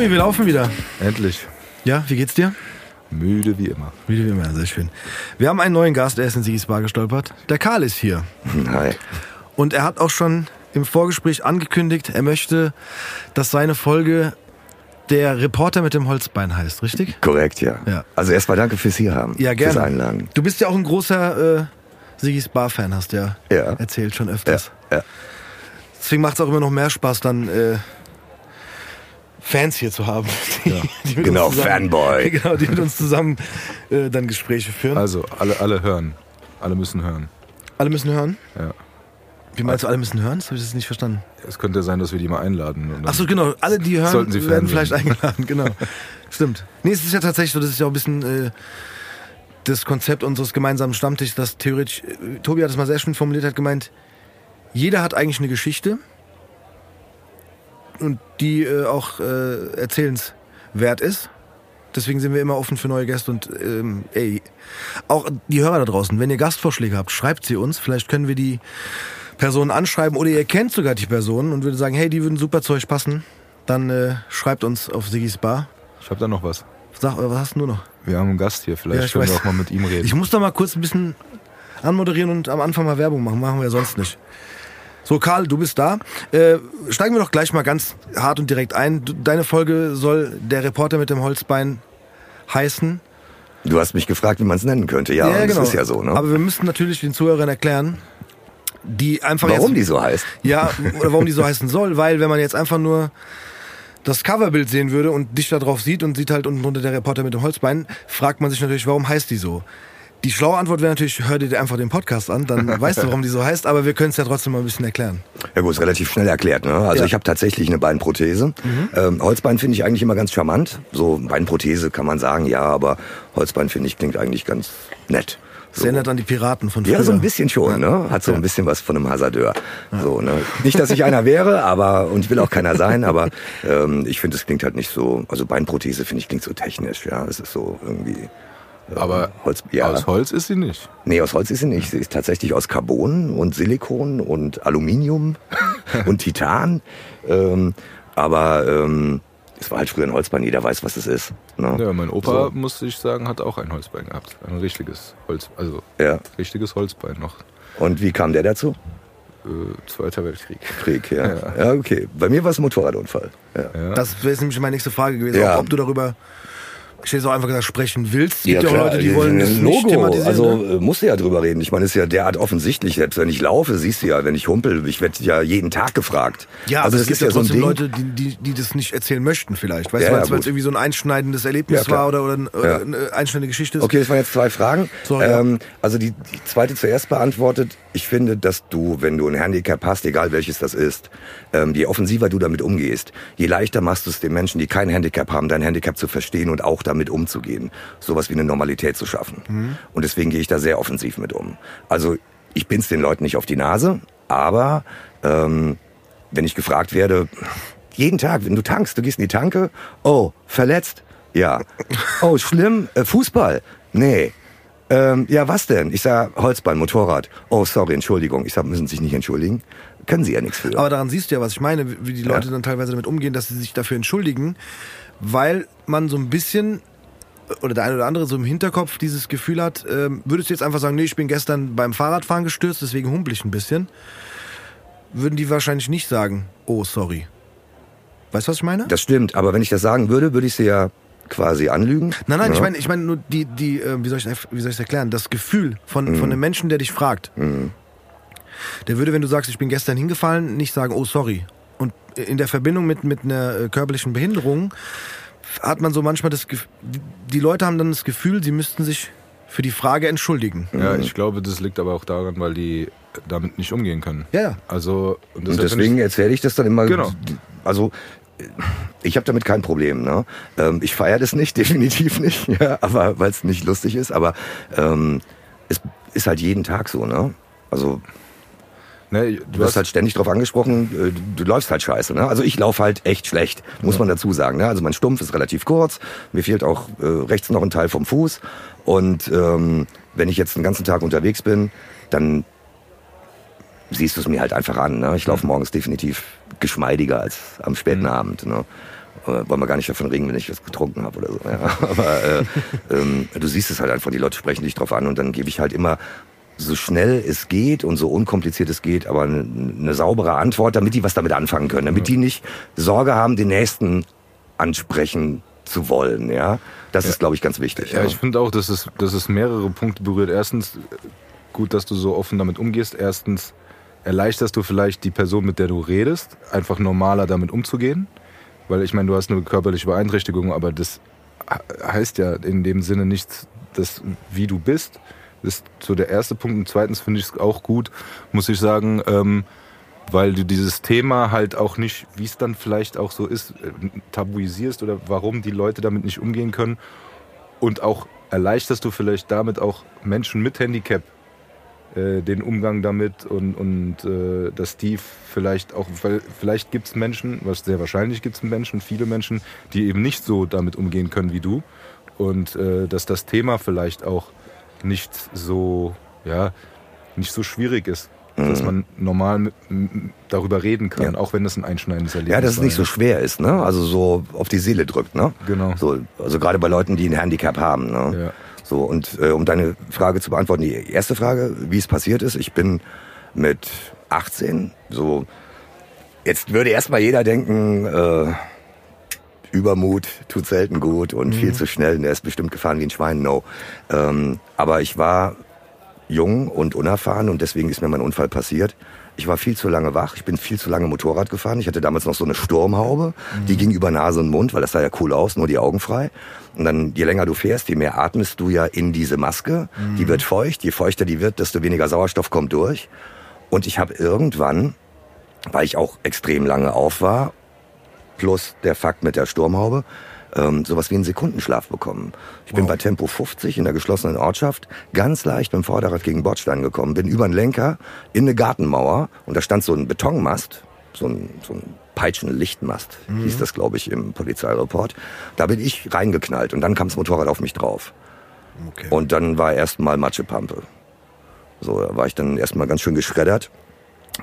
Tobi, wir laufen wieder. Endlich. Ja, wie geht's dir? Müde wie immer. Müde wie immer, sehr schön. Wir haben einen neuen Gast, der ist in Sigis Bar gestolpert. Der Karl ist hier. Hi. Und er hat auch schon im Vorgespräch angekündigt, er möchte, dass seine Folge der Reporter mit dem Holzbein heißt, richtig? Korrekt, ja. Ja. Also erstmal danke fürs hier haben. Ja, gerne. Fürs Einladen. Du bist ja auch ein großer äh, Sigis Bar-Fan, hast ja, Ja. erzählt schon Ja, öfters. ja. Deswegen macht es auch immer noch mehr Spaß, dann äh, Fans hier zu haben. Die, die mit Genau, uns zusammen, Fanboy. Genau, die mit uns zusammen äh, dann Gespräche führen. Also, alle, alle hören. Alle müssen hören. alle müssen hören? Ja. Wie meinst du, alle müssen hören? Das habe ich jetzt nicht verstanden. Es könnte sein, dass wir die mal einladen. und dann- Ach so, genau. Alle, die hören, Sollten sie werden vielleicht eingeladen. Genau. Stimmt. Nee, es ist ja tatsächlich so, das ist ja auch ein bisschen äh, das Konzept unseres gemeinsamen Stammtischs, dass theoretisch, äh, Tobi hat es mal sehr schön formuliert, hat gemeint, jeder hat eigentlich eine Geschichte und die äh, auch äh, erzählenswert ist. Deswegen sind wir immer offen für neue Gäste und ähm, ey, auch die Hörer da draußen, wenn ihr Gastvorschläge habt, schreibt sie uns. Vielleicht können wir die Personen anschreiben oder ihr kennt sogar die Personen und würde sagen, hey, die würden super zu euch passen. Dann äh, schreibt uns auf Sigis Bar. Ich habe da noch was. Sag, was hast du noch? Wir haben einen Gast hier. Vielleicht Ja, können wir weiß. auch mal mit ihm reden. Ich muss da mal kurz ein bisschen anmoderieren und am Anfang mal Werbung machen. Machen wir ja sonst nicht. So, Karl, du bist da. Äh, steigen wir doch gleich mal ganz hart und direkt ein. Deine Folge soll der Reporter mit dem Holzbein heißen. Du hast mich gefragt, wie man es nennen könnte. Ja, und das ist ja so, ne? Aber wir müssen natürlich den Zuhörern erklären, die einfach Warum jetzt, die so heißt? Ja, oder warum die so heißen soll, weil wenn man jetzt einfach nur das Coverbild sehen würde und dich da drauf sieht und sieht halt unten drunter der Reporter mit dem Holzbein, fragt man sich natürlich, warum heißt die so? Die schlaue Antwort wäre natürlich, hör dir einfach den Podcast an, dann weißt du, warum die so heißt, aber wir können es ja trotzdem mal ein bisschen erklären. Ja gut, ist relativ schnell erklärt. Ne? Also Ja. ich habe tatsächlich eine Beinprothese. Ähm, Holzbein finde ich eigentlich immer ganz charmant. So Beinprothese kann man sagen, ja, aber Holzbein finde ich klingt eigentlich ganz nett. Das erinnert an die Piraten von früher. Ja, so ein bisschen schon, ne? Hat so ein bisschen was von einem Hasardeur. So, ne? Nicht, dass ich einer wäre, aber und ich will auch keiner sein, aber ähm, ich finde, es klingt halt nicht so. Also Beinprothese finde ich klingt so technisch, ja. Es ist so irgendwie. Aber Holz, ja. aus Holz ist sie nicht. Nee, aus Holz ist sie nicht. Sie ist tatsächlich aus Carbon und Silikon und Aluminium und Titan. Ähm, aber ähm, es war halt früher ein Holzbein, jeder weiß, was es ist. Ne? Ja, mein Opa, So. muss ich sagen, hat auch ein Holzbein gehabt. Ein richtiges Holz, also Ja. richtiges Holzbein noch. Und wie kam der dazu? Äh, Zweiter Weltkrieg. Krieg, ja. Ja. Ja, okay. Bei mir war es ein Motorradunfall. Ja. Ja. Das wäre jetzt nämlich meine nächste Frage gewesen, Ja. auch ob du darüber, ich hätte auch einfach gesagt, sprechen willst. Es gibt Ja, ja Leute, die wollen das ein nicht Logo. thematisieren. Also ne? äh, musst du ja drüber reden. Ich meine, es ist ja derart offensichtlich. Selbst wenn ich laufe, siehst du ja, wenn ich humpel, ich werde ja jeden Tag gefragt. Ja, also aber es gibt ja so ein trotzdem Ding. Leute, die, die, die das nicht erzählen möchten vielleicht. Weißt Ja, du, ja, weil es irgendwie so ein einschneidendes Erlebnis Ja, war oder, oder, ein- Ja. eine einschneidende Geschichte ist. Okay, das waren jetzt zwei Fragen. Sorry, ja. ähm, also die, die zweite zuerst beantwortet. Ich finde, dass du, wenn du ein Handicap hast, egal welches das ist, ähm, je offensiver du damit umgehst, je leichter machst du es den Menschen, die kein Handicap haben, dein Handicap zu verstehen und auch damit umzugehen. Sowas wie eine Normalität zu schaffen. Mhm. Und deswegen gehe ich da sehr offensiv mit um. Also ich bin's den Leuten nicht auf die Nase, aber ähm, wenn ich gefragt werde, jeden Tag, wenn du tankst, du gehst in die Tanke, oh, verletzt? Ja. Oh, schlimm? Äh, Fußball? Nee. Ähm, ja, was denn? Ich sag Holzbein, Motorrad. Oh, sorry, Entschuldigung. Ich sag, müssen Sie sich nicht entschuldigen. Können Sie ja nichts für. Aber daran siehst du ja, was ich meine, wie die Leute Ja. dann teilweise damit umgehen, dass sie sich dafür entschuldigen, weil man so ein bisschen oder der eine oder andere so im Hinterkopf dieses Gefühl hat, ähm, würdest du jetzt einfach sagen, nee, ich bin gestern beim Fahrradfahren gestürzt, deswegen humpel ich ein bisschen, würden die wahrscheinlich nicht sagen, oh, sorry. Weißt du, was ich meine? das stimmt, aber wenn ich das sagen würde, würde ich Sie ja quasi anlügen. Nein, nein, Ja. ich meine, ich meine nur die, die, äh, wie soll ich, wie soll ich erklären? Das Gefühl von, Mhm. von einem Menschen, der dich fragt. Der würde, wenn du sagst, ich bin gestern hingefallen, nicht sagen, oh sorry. In der Verbindung mit mit einer äh, körperlichen Behinderung hat man so manchmal das Gefühl, die Leute haben dann das Gefühl, sie müssten sich für die Frage entschuldigen. Ja, Mhm. ich glaube, das liegt aber auch daran, weil die damit nicht umgehen können. Ja, ja. Also, und Und deswegen finde erzähle ich das dann immer. Genau. Also äh, ich habe damit kein Problem. Ne? Ähm, ich feiere das nicht, definitiv nicht, ja, aber weil es nicht lustig ist. Aber ähm, es ist halt jeden Tag so. Ne? Also ich, ne, du du wirst hast halt ständig drauf angesprochen, äh, du, du läufst halt scheiße. Ne? Also ich laufe halt echt schlecht, muss man dazu sagen. Ne? Also mein Stumpf ist relativ kurz, mir fehlt auch äh, rechts noch ein Teil vom Fuß. Und ähm, wenn ich jetzt den ganzen Tag unterwegs bin, dann siehst du es mir halt einfach an. Ne? Ich laufe morgens definitiv geschmeidiger als am späten Abend. Ne? Äh, wollen wir gar nicht davon reden, wenn ich was getrunken habe oder so. Ja. Aber äh, ähm, du siehst es halt einfach, die Leute sprechen dich drauf an und dann gebe ich halt immer so schnell es geht und so unkompliziert es geht, aber eine, eine saubere Antwort, damit die was damit anfangen können, damit die nicht Sorge haben, den nächsten ansprechen zu wollen. Ja, das ja. ist, glaube ich, ganz wichtig. Ja, ja. ich finde auch, dass es, dass es mehrere Punkte berührt. Erstens, gut, dass du so offen damit umgehst. Erstens, erleichterst du vielleicht die Person, mit der du redest, einfach normaler damit umzugehen. Weil ich meine, du hast eine körperliche Beeinträchtigung, aber das heißt ja in dem Sinne nicht, dass wie du bist. Ist so der erste Punkt. Und zweitens finde ich es auch gut, muss ich sagen, ähm, weil du dieses Thema halt auch nicht, wie es dann vielleicht auch so ist, äh, tabuisierst oder warum die Leute damit nicht umgehen können. Und auch erleichterst du vielleicht damit auch Menschen mit Handicap äh, den Umgang damit und, und äh, dass die vielleicht auch, weil vielleicht gibt es Menschen, was sehr wahrscheinlich gibt es Menschen, viele Menschen, die eben nicht so damit umgehen können wie du. Und äh, dass das Thema vielleicht auch nicht so, ja, nicht so schwierig ist dass mhm. man normal darüber reden kann, ja. auch wenn das ein einschneidendes Erlebnis ist. Ja, dass es nicht so schwer ist, ne? Also so auf die Seele drückt, ne? Genau. So, also gerade bei Leuten, die ein Handicap haben, ne? Ja. So, und äh, um deine Frage zu beantworten, die erste Frage, wie es passiert ist, ich bin mit 18, so, jetzt würde erstmal jeder denken, äh, Übermut tut selten gut und mhm. viel zu schnell, und er ist bestimmt gefahren wie ein Schwein, no. Ähm, aber ich war jung und unerfahren und deswegen ist mir mein Unfall passiert. Ich war viel zu lange wach, ich bin viel zu lange Motorrad gefahren. Ich hatte damals noch so eine Sturmhaube, mhm. die ging über Nase und Mund, weil das sah ja cool aus, nur die Augen frei. Und dann, je länger du fährst, je mehr atmest du ja in diese Maske. Mhm. Die wird feucht, je feuchter die wird, desto weniger Sauerstoff kommt durch. Und ich habe irgendwann, weil ich auch extrem lange auf war, plus der Fakt mit der Sturmhaube, ähm, sowas wie einen Sekundenschlaf bekommen. Ich wow. bin bei Tempo 50 in der geschlossenen Ortschaft ganz leicht beim Vorderrad gegen Bordstein gekommen, bin über einen Lenker in eine Gartenmauer und da stand so ein Betonmast, so ein, so ein Peitschenlichtmast, mhm. hieß das, glaube ich, im Polizeireport. Da bin ich reingeknallt und dann kam das Motorrad auf mich drauf. Okay. Und dann war erstmal Matschepampe. So, da war ich dann erstmal ganz schön geschreddert.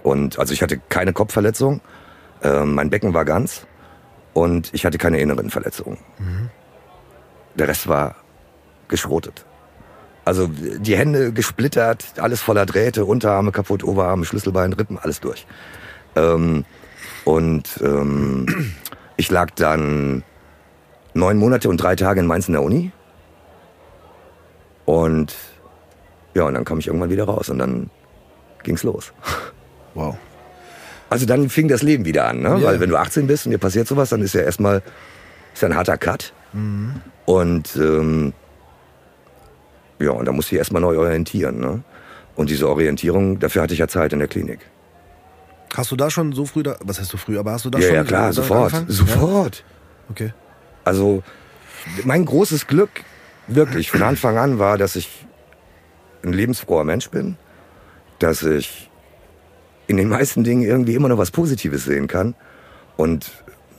Und also ich hatte keine Kopfverletzung, äh, mein Becken war ganz und ich hatte keine inneren Verletzungen. Mhm. Der Rest war geschrotet. Also die Hände gesplittert, alles voller Drähte, Unterarme kaputt, Oberarme, Schlüsselbein, Rippen, alles durch. Ähm, und ähm, ich lag dann neun Monate und drei Tage in Mainz in der Uni. Und ja, und dann kam ich irgendwann wieder raus und dann ging's los. Wow. Also dann fing das Leben wieder an, ne? Ja. Weil wenn du 18 bist und dir passiert sowas, dann ist ja erstmal ist ja ein harter Cut. Mhm. Und ähm, ja, und da musst du dich erstmal neu orientieren, ne? Und diese Orientierung, dafür hatte ich ja Zeit in der Klinik. Hast du da schon so früh, da, was heißt du früh, aber hast du da ja, schon? Ja, klar, sofort, angefangen? sofort. Ja? Okay. Also, mein großes Glück, wirklich, von Anfang an war, dass ich ein lebensfroher Mensch bin, dass ich in den meisten Dingen irgendwie immer noch was Positives sehen kann. Und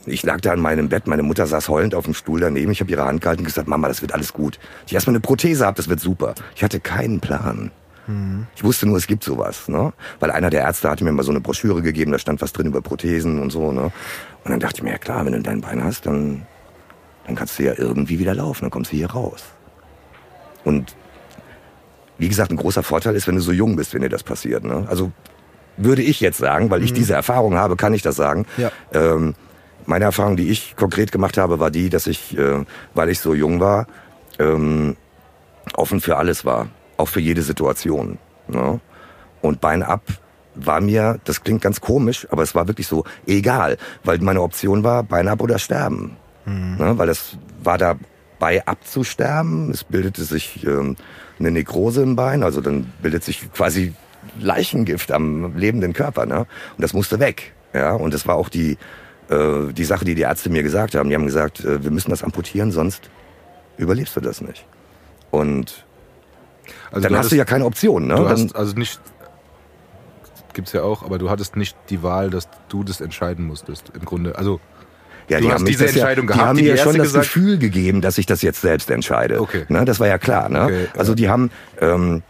ich lag da in meinem Bett, meine Mutter saß heulend auf dem Stuhl daneben, ich habe ihre Hand gehalten und gesagt, Mama, das wird alles gut. Ich erstmal eine Prothese habe, das wird super. Ich hatte keinen Plan. Mhm. Ich wusste nur, es gibt sowas, ne? Weil einer der Ärzte hatte mir mal so eine Broschüre gegeben, da stand was drin über Prothesen und so, ne? Und dann dachte ich mir, ja klar, wenn du dein Bein hast, dann, dann kannst du ja irgendwie wieder laufen, dann kommst du hier raus. Und wie gesagt, ein großer Vorteil ist, wenn du so jung bist, wenn dir das passiert. Ne? Also würde ich jetzt sagen, weil ich mhm. diese Erfahrung habe, kann ich das sagen. Ja. Ähm, meine Erfahrung, die ich konkret gemacht habe, war die, dass ich, äh, weil ich so jung war, ähm, offen für alles war, auch für jede Situation. Ne? Und Bein ab war mir, das klingt ganz komisch, aber es war wirklich so egal, weil meine Option war Bein ab oder sterben. Mhm. Ne? Weil es war dabei abzusterben, es bildete sich ähm, eine Nekrose im Bein, also dann bildet sich quasi Leichengift am lebenden Körper, ne? Und das musste weg, ja. Und das war auch die äh, die Sache, die die Ärzte mir gesagt haben. Die haben gesagt, äh, wir müssen das amputieren, sonst überlebst du das nicht. Und also dann du hast du ja keine Option, ne? Du hast also nicht gibt's ja auch, aber du hattest nicht die Wahl, dass du das entscheiden musstest. Im Grunde, also ja, du die hast diese Entscheidung ja, gehabt. Die haben mir ja schon das gesagt? Gefühl gegeben, dass ich das jetzt selbst entscheide. Okay. Ne, das war ja klar. Ne? Okay, also die haben, ähm,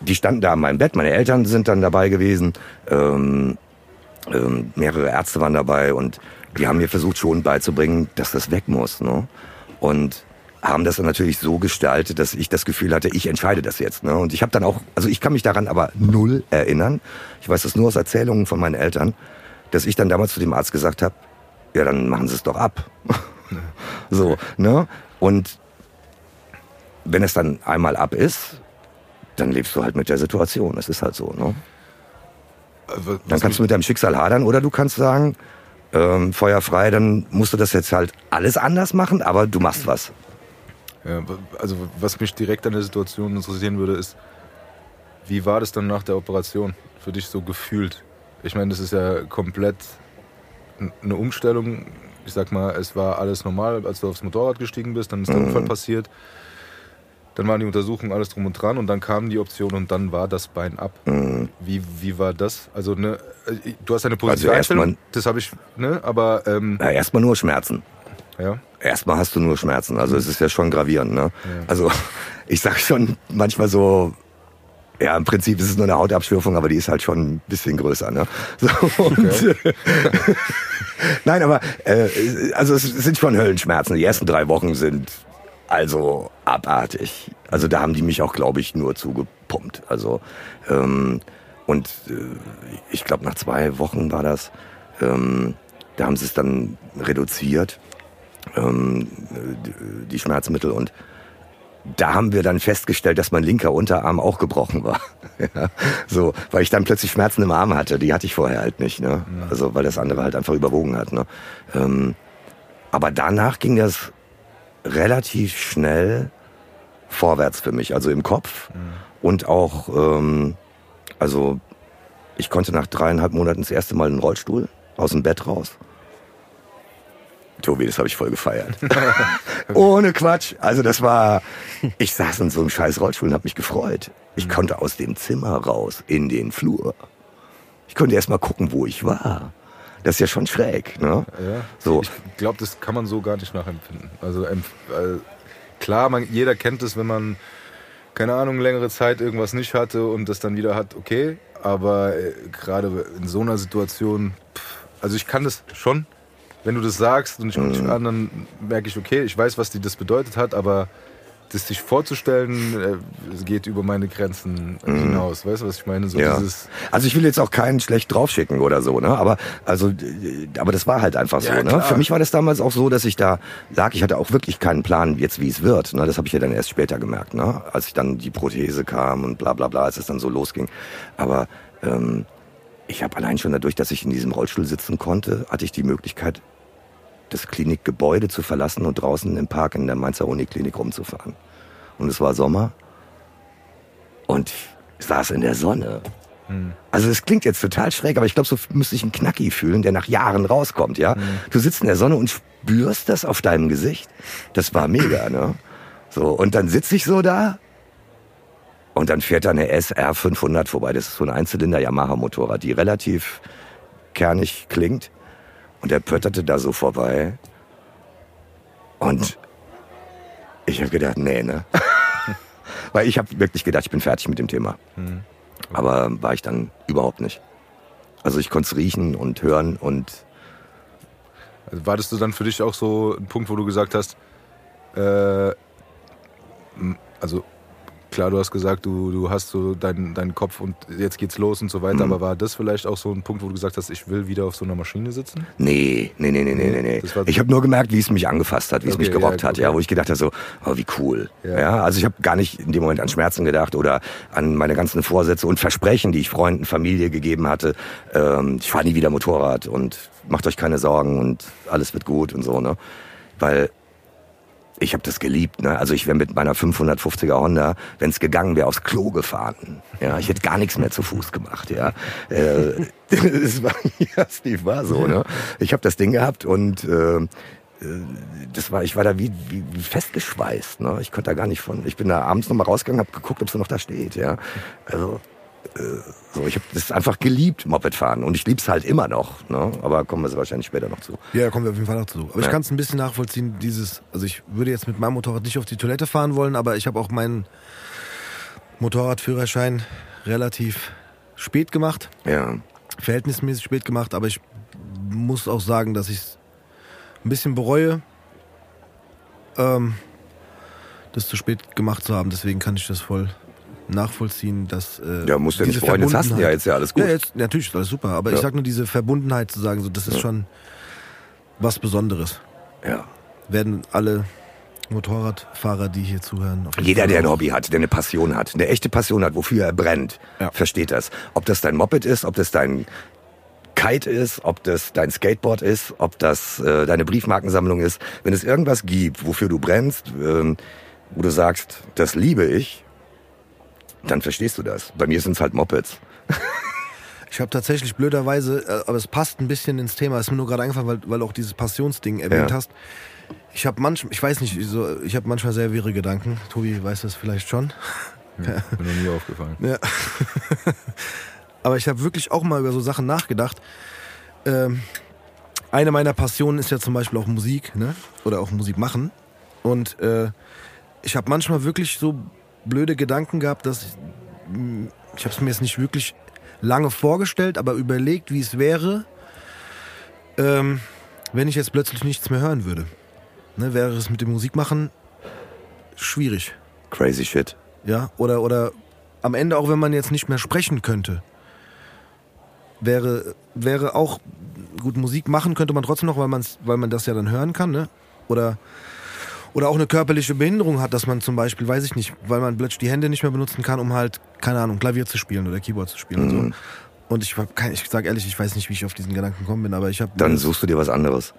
die standen da an meinem Bett, meine Eltern sind dann dabei gewesen, ähm, ähm, mehrere Ärzte waren dabei und die haben mir versucht schon beizubringen, dass das weg muss. Ne? Und haben das dann natürlich so gestaltet, dass ich das Gefühl hatte, ich entscheide das jetzt. Ne? Und ich habe dann auch, also ich kann mich daran aber null erinnern. Ich weiß das nur aus Erzählungen von meinen Eltern, dass ich dann damals zu dem Arzt gesagt habe, ja, dann machen Sie es doch ab. so, ne? Und wenn es dann einmal ab ist, dann lebst du halt mit der Situation. Das ist halt so, ne? Also, Dann kannst du mit deinem Schicksal hadern oder du kannst sagen, ähm, Feuer frei, dann musst du das jetzt halt alles anders machen, aber du machst was. Ja, also was mich direkt an der Situation interessieren würde, ist, wie war das dann nach der Operation für dich so gefühlt? Ich meine, das ist ja komplett eine Umstellung. Ich sag mal, es war alles normal, als du aufs Motorrad gestiegen bist, dann ist der Mhm. Unfall passiert. Dann waren die Untersuchungen, alles drum und dran und dann kam die Option und dann war das Bein ab. Mhm. Wie, wie war das? Also ne, du hast eine Also positive erst Einstellung, das habe ich, ne, aber ähm, Na, erstmal nur Schmerzen. ja. Erstmal hast du nur Schmerzen. Also es ist ja schon gravierend. Ne? Also ich sag schon manchmal so, ja, im Prinzip ist es nur eine Hautabschürfung, aber die ist halt schon ein bisschen größer. Ne? So, und, Nein, aber äh, also es sind schon Höllenschmerzen. Die ersten drei Wochen sind also abartig. Also da haben die mich auch, glaube ich, nur zugepumpt. Also ähm, und äh, ich glaube nach zwei Wochen war das. Ähm, da haben sie es dann reduziert, ähm, die- die Schmerzmittel und da haben wir dann festgestellt, dass mein linker Unterarm auch gebrochen war. ja, so, weil ich dann plötzlich Schmerzen im Arm hatte. Die hatte ich vorher halt nicht. Ne? Also weil das andere halt einfach überwogen hat. Ne? Ähm, aber danach ging das relativ schnell vorwärts für mich, also im Kopf und auch, ähm, also ich konnte nach dreieinhalb Monaten das erste Mal in den Rollstuhl aus dem Bett raus. Tobi, das habe ich voll gefeiert. Ohne Quatsch. Also das war, ich saß in so einem scheiß Rollstuhl und habe mich gefreut. Ich konnte aus dem Zimmer raus in den Flur. Ich konnte erst mal gucken, wo ich war. Das ist ja schon schräg, ne? Ja. So. Ich glaube, das kann man so gar nicht nachempfinden. Also äh, klar, man, jeder kennt es, wenn man keine Ahnung längere Zeit irgendwas nicht hatte und das dann wieder hat, okay. Aber äh, gerade in so einer Situation, pff, also ich kann das schon, wenn du das sagst und ich gucke dich an, dann merke ich, okay, ich weiß, was die das bedeutet hat, aber das sich vorzustellen, äh, es geht über meine Grenzen hinaus. Weißt du, was ich meine? So Ja. dieses, Also ich will jetzt auch keinen schlecht draufschicken oder so, ne? Aber also, äh, aber das war halt einfach so. Ja, ne? klar. Für mich war das damals auch so, dass ich da lag. Ich hatte auch wirklich keinen Plan, jetzt wie es wird. Ne? Das habe ich ja dann erst später gemerkt, ne? Als ich dann die Prothese kam und bla bla bla, als es dann so losging. Aber ähm, ich habe allein schon dadurch, dass ich in diesem Rollstuhl sitzen konnte, hatte ich die Möglichkeit, das Klinikgebäude zu verlassen und draußen im Park in der Mainzer Uniklinik rumzufahren. Und es war Sommer und ich saß in der Sonne. Also es klingt jetzt total schräg, aber ich glaube, so müsste ich einen Knacki fühlen, der nach Jahren rauskommt, ja. Du sitzt in der Sonne und spürst das auf deinem Gesicht. Das war mega, ne? So, und dann sitze ich so da und dann fährt da eine SR 500 vorbei. Das ist so ein Einzylinder Yamaha Motorrad, die relativ kernig klingt. Und der pötterte da so vorbei. Und ich habe gedacht, nee, ne? Weil ich habe wirklich gedacht, ich bin fertig mit dem Thema. Aber war ich dann überhaupt nicht. Also ich konnte es riechen und hören und Also war das so dann für dich auch so ein Punkt, wo du gesagt hast, äh, also klar, du hast gesagt, du, du hast so deinen deinen Kopf und jetzt geht's los und so weiter, Mhm. aber war das vielleicht auch so ein Punkt, wo du gesagt hast, ich will wieder auf so einer Maschine sitzen? nee, nee, nee, nee, nee, nee, nee. Ich habe nur gemerkt, wie es mich angefasst hat, wie es Okay, mich gerockt ja, hat, okay. ja, wo ich gedacht habe so, oh, wie cool. Ja. Ja, also ich habe gar nicht in dem Moment an Schmerzen gedacht oder an meine ganzen Vorsätze und Versprechen, die ich Freunden, Familie gegeben hatte. Ähm, ich fahre nie wieder Motorrad und macht euch keine Sorgen und alles wird gut und so, ne? Weil ich habe das geliebt. Ne? Also ich wäre mit meiner 550er Honda, wenn es gegangen wäre, aufs Klo gefahren. Ja, ich hätte gar nichts mehr zu Fuß gemacht. Ja, äh, das war, ja, Steve war so. Ne? Ich habe das Ding gehabt und äh, das war, ich war da wie, wie, wie festgeschweißt. Ne? Ich konnte da gar nicht von. Ich bin da abends noch mal rausgegangen, habe geguckt, ob sie noch da steht. Ja, also so, ich habe das einfach geliebt, Mopedfahren und ich lieb's halt immer noch. Ne? Aber kommen wir sie wahrscheinlich später noch zu. Ja, kommen wir auf jeden Fall noch zu. Aber ich Ja. kann es ein bisschen nachvollziehen, dieses, also ich würde jetzt mit meinem Motorrad nicht auf die Toilette fahren wollen, aber ich habe auch meinen Motorradführerschein relativ spät gemacht, Ja, verhältnismäßig spät gemacht, aber ich muss auch sagen, dass ich ein bisschen bereue, ähm, das zu spät gemacht zu haben. Deswegen kann ich das voll nachvollziehen, dass äh, Ja, musst du ja nicht freuen, jetzt hast du ja jetzt ja alles gut. Ja, jetzt, natürlich ist alles super, aber Ja. ich sag nur diese Verbundenheit zu sagen, so das ist Ja. schon was Besonderes. Ja. Werden alle Motorradfahrer, die hier zuhören, Jeder, der ein Hobby hat, der eine Passion hat, eine echte Passion hat, wofür er brennt, Ja. versteht das. Ob das dein Moped ist, ob das dein Kite ist, ob das dein Skateboard ist, ob das äh, deine Briefmarkensammlung ist. Wenn es irgendwas gibt, wofür du brennst, ähm, wo du sagst, das liebe ich, dann verstehst du das. Bei mir sind es halt Mopeds. Ich habe tatsächlich blöderweise, äh, aber es passt ein bisschen ins Thema, ist mir nur gerade eingefallen, weil, weil du auch dieses Passionsding erwähnt Ja. hast. Ich habe manchmal, ich weiß nicht, so, ich habe manchmal sehr wirre Gedanken. Tobi weiß das vielleicht schon. Ja, bin mir nie aufgefallen. Ja. aber ich habe wirklich auch mal über so Sachen nachgedacht. Ähm, eine meiner Passionen ist ja zum Beispiel auch Musik, ne? Oder auch Musik machen. Und äh, ich habe manchmal wirklich so blöde Gedanken gehabt, dass ich, ich habe es mir jetzt nicht wirklich lange vorgestellt, aber überlegt, wie es wäre, ähm, wenn ich jetzt plötzlich nichts mehr hören würde. Ne, wäre es mit dem Musikmachen schwierig. Crazy shit. Ja, oder, oder am Ende auch, wenn man jetzt nicht mehr sprechen könnte, wäre, wäre auch gut Musik machen könnte man trotzdem noch, weil, man's, weil man das ja dann hören kann, ne? Oder, oder auch eine körperliche Behinderung hat, dass man zum Beispiel, weiß ich nicht, weil man plötzlich die Hände nicht mehr benutzen kann, um halt, keine Ahnung, Klavier zu spielen oder Keyboard zu spielen und Mhm. so. Und ich, ich sag ehrlich, ich weiß nicht, wie ich auf diesen Gedanken gekommen bin, aber ich habe Dann suchst du dir was anderes.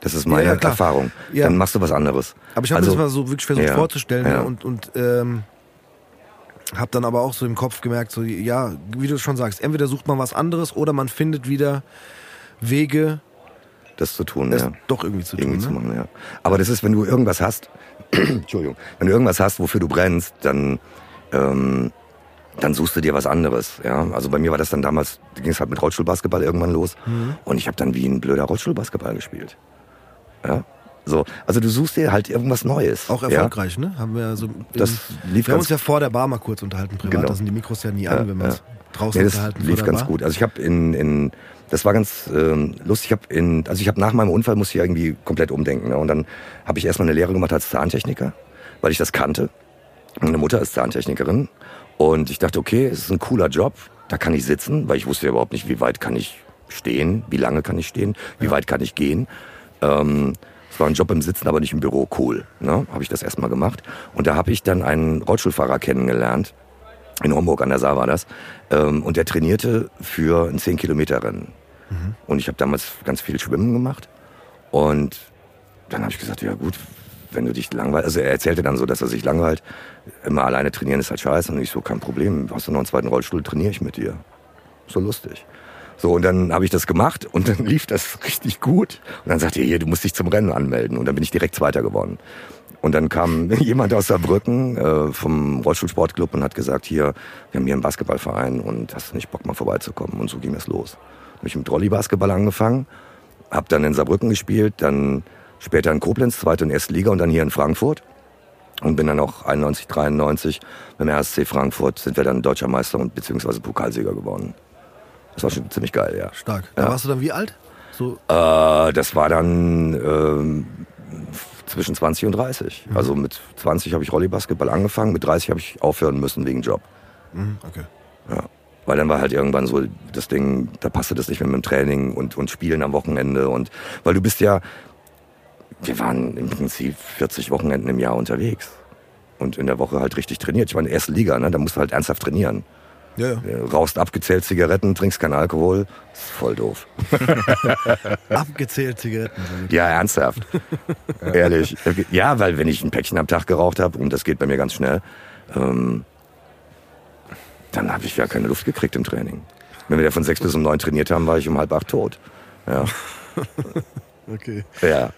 Das ist meine Ja, ja. Erfahrung. Ja. Dann machst du was anderes. Aber ich habe Also- mir das mal so wirklich versucht vorzustellen ne? und, und ähm, habe dann aber auch so im Kopf gemerkt, so ja, wie du schon sagst, entweder sucht man was anderes oder man findet wieder Wege, das zu tun, es ja. doch irgendwie zu irgendwie tun. zu Ne? machen, ja. Aber das ist, wenn du irgendwas hast, Entschuldigung, wenn du irgendwas hast, wofür du brennst, dann, ähm, dann suchst du dir was anderes, ja. Also bei mir war das dann damals, ging es halt mit Rollstuhlbasketball irgendwann los Mhm. und ich habe dann wie ein blöder Rollstuhlbasketball gespielt, ja. So, also du suchst dir halt irgendwas Neues. Auch erfolgreich, ne? Haben wir ja so. Das im- lief wir haben uns ja vor der Bar mal kurz unterhalten, privat. Genau. Da sind die Mikros ja nie Ja, an, wenn uns ja. draußen Nee, das unterhalten. lief ganz Bar. gut. Also ich habe in, in das war ganz ähm, lustig. Ich habe in also ich habe nach meinem Unfall musste ich irgendwie komplett umdenken. Ne? Und dann habe ich erstmal eine Lehre gemacht als Zahntechniker, weil ich das kannte. Meine Mutter ist Zahntechnikerin und ich dachte, okay, es ist ein cooler Job. Da kann ich sitzen, weil ich wusste ja überhaupt nicht, wie weit kann ich stehen, wie lange kann ich stehen, wie weit kann ich gehen. Ähm, es war ein Job im Sitzen, aber nicht im Büro. Cool. Ne? Habe ich das erstmal gemacht. Und da habe ich dann einen Rollstuhlfahrer kennengelernt. In Homburg an der Saar war das. Ähm, und der trainierte für ein 10-Kilometer-Rennen. Und ich habe damals ganz viel Schwimmen gemacht. Und dann habe ich gesagt, ja gut, wenn du dich langweilst. Also er erzählte dann so, dass er sich langweilt. Immer alleine trainieren ist halt scheiße. Und ich so, kein Problem. Hast du noch einen zweiten Rollstuhl, trainiere ich mit dir. So lustig. So, und dann habe ich das gemacht und dann lief das richtig gut. Und dann sagte er, hier, du musst dich zum Rennen anmelden. Und dann bin ich direkt Zweiter geworden. Und dann kam jemand aus Saarbrücken äh, vom Rollstuhlsportclub und hat gesagt, hier, wir haben hier einen Basketballverein und hast du nicht Bock mal vorbeizukommen? Und so ging es los. Habe ich mit Rolli-Basketball angefangen, habe dann in Saarbrücken gespielt, dann später in Koblenz, zweite und erste Liga und dann hier in Frankfurt. Und bin dann auch 91, 93 beim RSC Frankfurt sind wir dann Deutscher Meister und beziehungsweise Pokalsieger geworden. Das war schon ziemlich geil, ja. Stark. Da Ja. warst du dann wie alt? So, Äh, das war dann ähm, zwischen 20 und 30. Mhm. Also mit 20 habe ich Rollebasketball angefangen, mit 30 habe ich aufhören müssen wegen Job. mhm, okay. Ja. Weil dann war halt irgendwann so das Ding, da passte das nicht mehr mit dem Training und, und Spielen am Wochenende. Und weil du bist ja, wir waren im Prinzip 40 Wochenenden im Jahr unterwegs. Und in der Woche halt richtig trainiert. Ich war in der ersten Liga, ne? da musst du halt ernsthaft trainieren. Ja, ja. Äh, Rauchst abgezählt Zigaretten, trinkst keinen Alkohol. ist voll doof. Abgezählt Zigaretten. Ja, ernsthaft. Ehrlich. Ja, weil wenn ich ein Päckchen am Tag geraucht habe, und das geht bei mir ganz schnell, ähm, dann habe ich ja keine Luft gekriegt im Training. Wenn wir da von sechs bis um neun trainiert haben, war ich um halb acht tot. Ja. Okay. ja.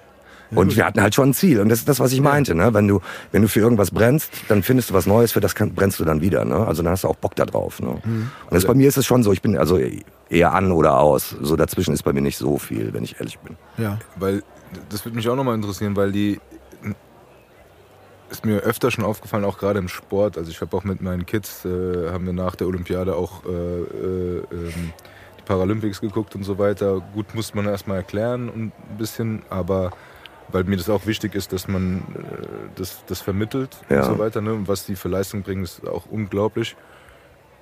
Und wir hatten halt schon ein Ziel. Und das ist das, was ich meinte. Ne? Wenn, du, wenn du für irgendwas brennst, dann findest du was Neues, für das kann, brennst du dann wieder. Ne? Also dann hast du auch Bock da drauf. Ne? Und das, bei mir ist es schon so, ich bin also eher an oder aus. So dazwischen ist bei mir nicht so viel, wenn ich ehrlich bin. Ja. Weil, das würde mich auch nochmal interessieren, weil die ist mir öfter schon aufgefallen, auch gerade im Sport. Also ich habe auch mit meinen Kids, äh, haben wir nach der Olympiade auch äh, äh, ähm, die Paralympics geguckt und so weiter. Gut, musste man erstmal erklären und ein bisschen, aber weil mir das auch wichtig ist, dass man äh, das, das vermittelt Ja. und so weiter. Ne? Und was die für Leistung bringen, ist auch unglaublich.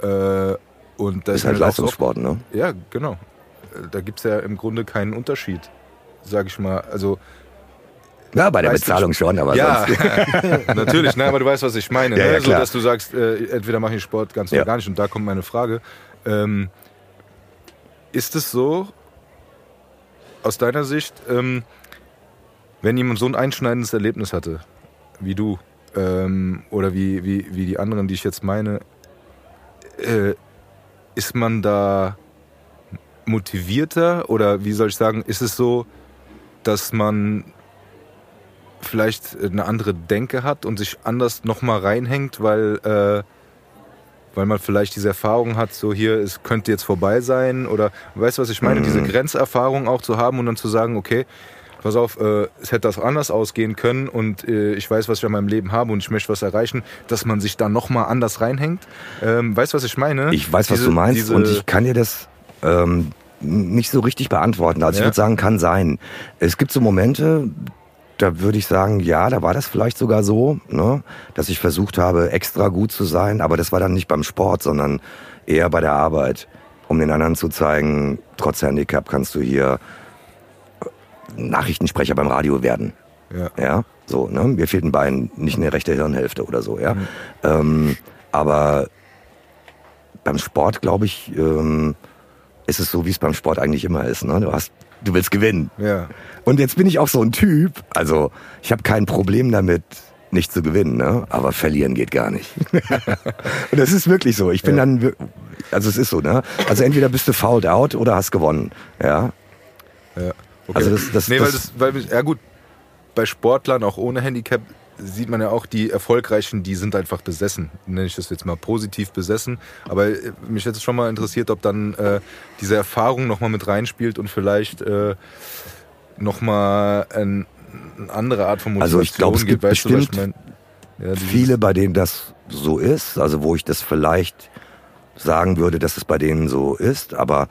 Äh, und da Ist halt Leistungssport, ne? Ja, genau. Äh, Da gibt's ja im Grunde keinen Unterschied, sag ich mal. Also Ja, bei der Leistungs- Bezahlung schon, aber ja, sonst. natürlich, ne, aber du weißt, was ich meine. Ja, ne? ja, so, dass du sagst, äh, entweder mache ich Sport ganz Ja. oder gar nicht. Und da kommt meine Frage. Ähm, ist es so, aus deiner Sicht, ähm, wenn jemand so ein einschneidendes Erlebnis hatte, wie du, ähm, oder wie, wie, wie die anderen, die ich jetzt meine, äh, ist man da motivierter oder wie soll ich sagen, ist es so, dass man vielleicht eine andere Denke hat und sich anders nochmal reinhängt, weil, äh, weil man vielleicht diese Erfahrung hat, so hier, es könnte jetzt vorbei sein oder weißt du, was ich meine, diese Grenzerfahrung auch zu haben und dann zu sagen, okay, pass auf, äh, es hätte das anders ausgehen können und äh, ich weiß, was ich in meinem Leben habe und ich möchte was erreichen, dass man sich da nochmal anders reinhängt. Ähm, weißt du, was ich meine? Ich weiß, was Diese- du meinst und ich kann dir das ähm, nicht so richtig beantworten. Also ich Ja. würde sagen, kann sein. Es gibt so Momente, da würde ich sagen, ja, da war das vielleicht sogar so, ne, dass ich versucht habe, extra gut zu sein, aber das war dann nicht beim Sport, sondern eher bei der Arbeit, um den anderen zu zeigen, trotz Handicap kannst du hier Nachrichtensprecher beim Radio werden. Ja. Ja, so, ne? Mir fehlt ein Bein, nicht eine rechte Hirnhälfte oder so, ja. Ähm, aber beim Sport, glaube ich, ähm, ist es so, wie es beim Sport eigentlich immer ist. Ne? Du hast, du willst gewinnen. Ja. Und jetzt bin ich auch so ein Typ. Also ich habe kein Problem damit, nicht zu gewinnen, ne? aber verlieren geht gar nicht. Und das ist wirklich so. Ich bin Ja. dann, also es ist so, ne? Also entweder bist du fouled out oder hast gewonnen. Ja. Ja. Okay. Also das- das- nee, das- weil das, weil, ja gut, bei Sportlern, auch ohne Handicap, sieht man ja auch, die Erfolgreichen, die sind einfach besessen. Nenne ich das jetzt mal positiv besessen. Aber äh, mich hätte es schon mal interessiert, ob dann äh, diese Erfahrung nochmal mit reinspielt und vielleicht äh, nochmal ein, eine andere Art von Motivation Also ich glaube, es gibt. weißt du, was ich bestimmt mein? Ja, viele, bei denen das so ist, also wo ich das vielleicht sagen würde, dass es bei denen so ist, aber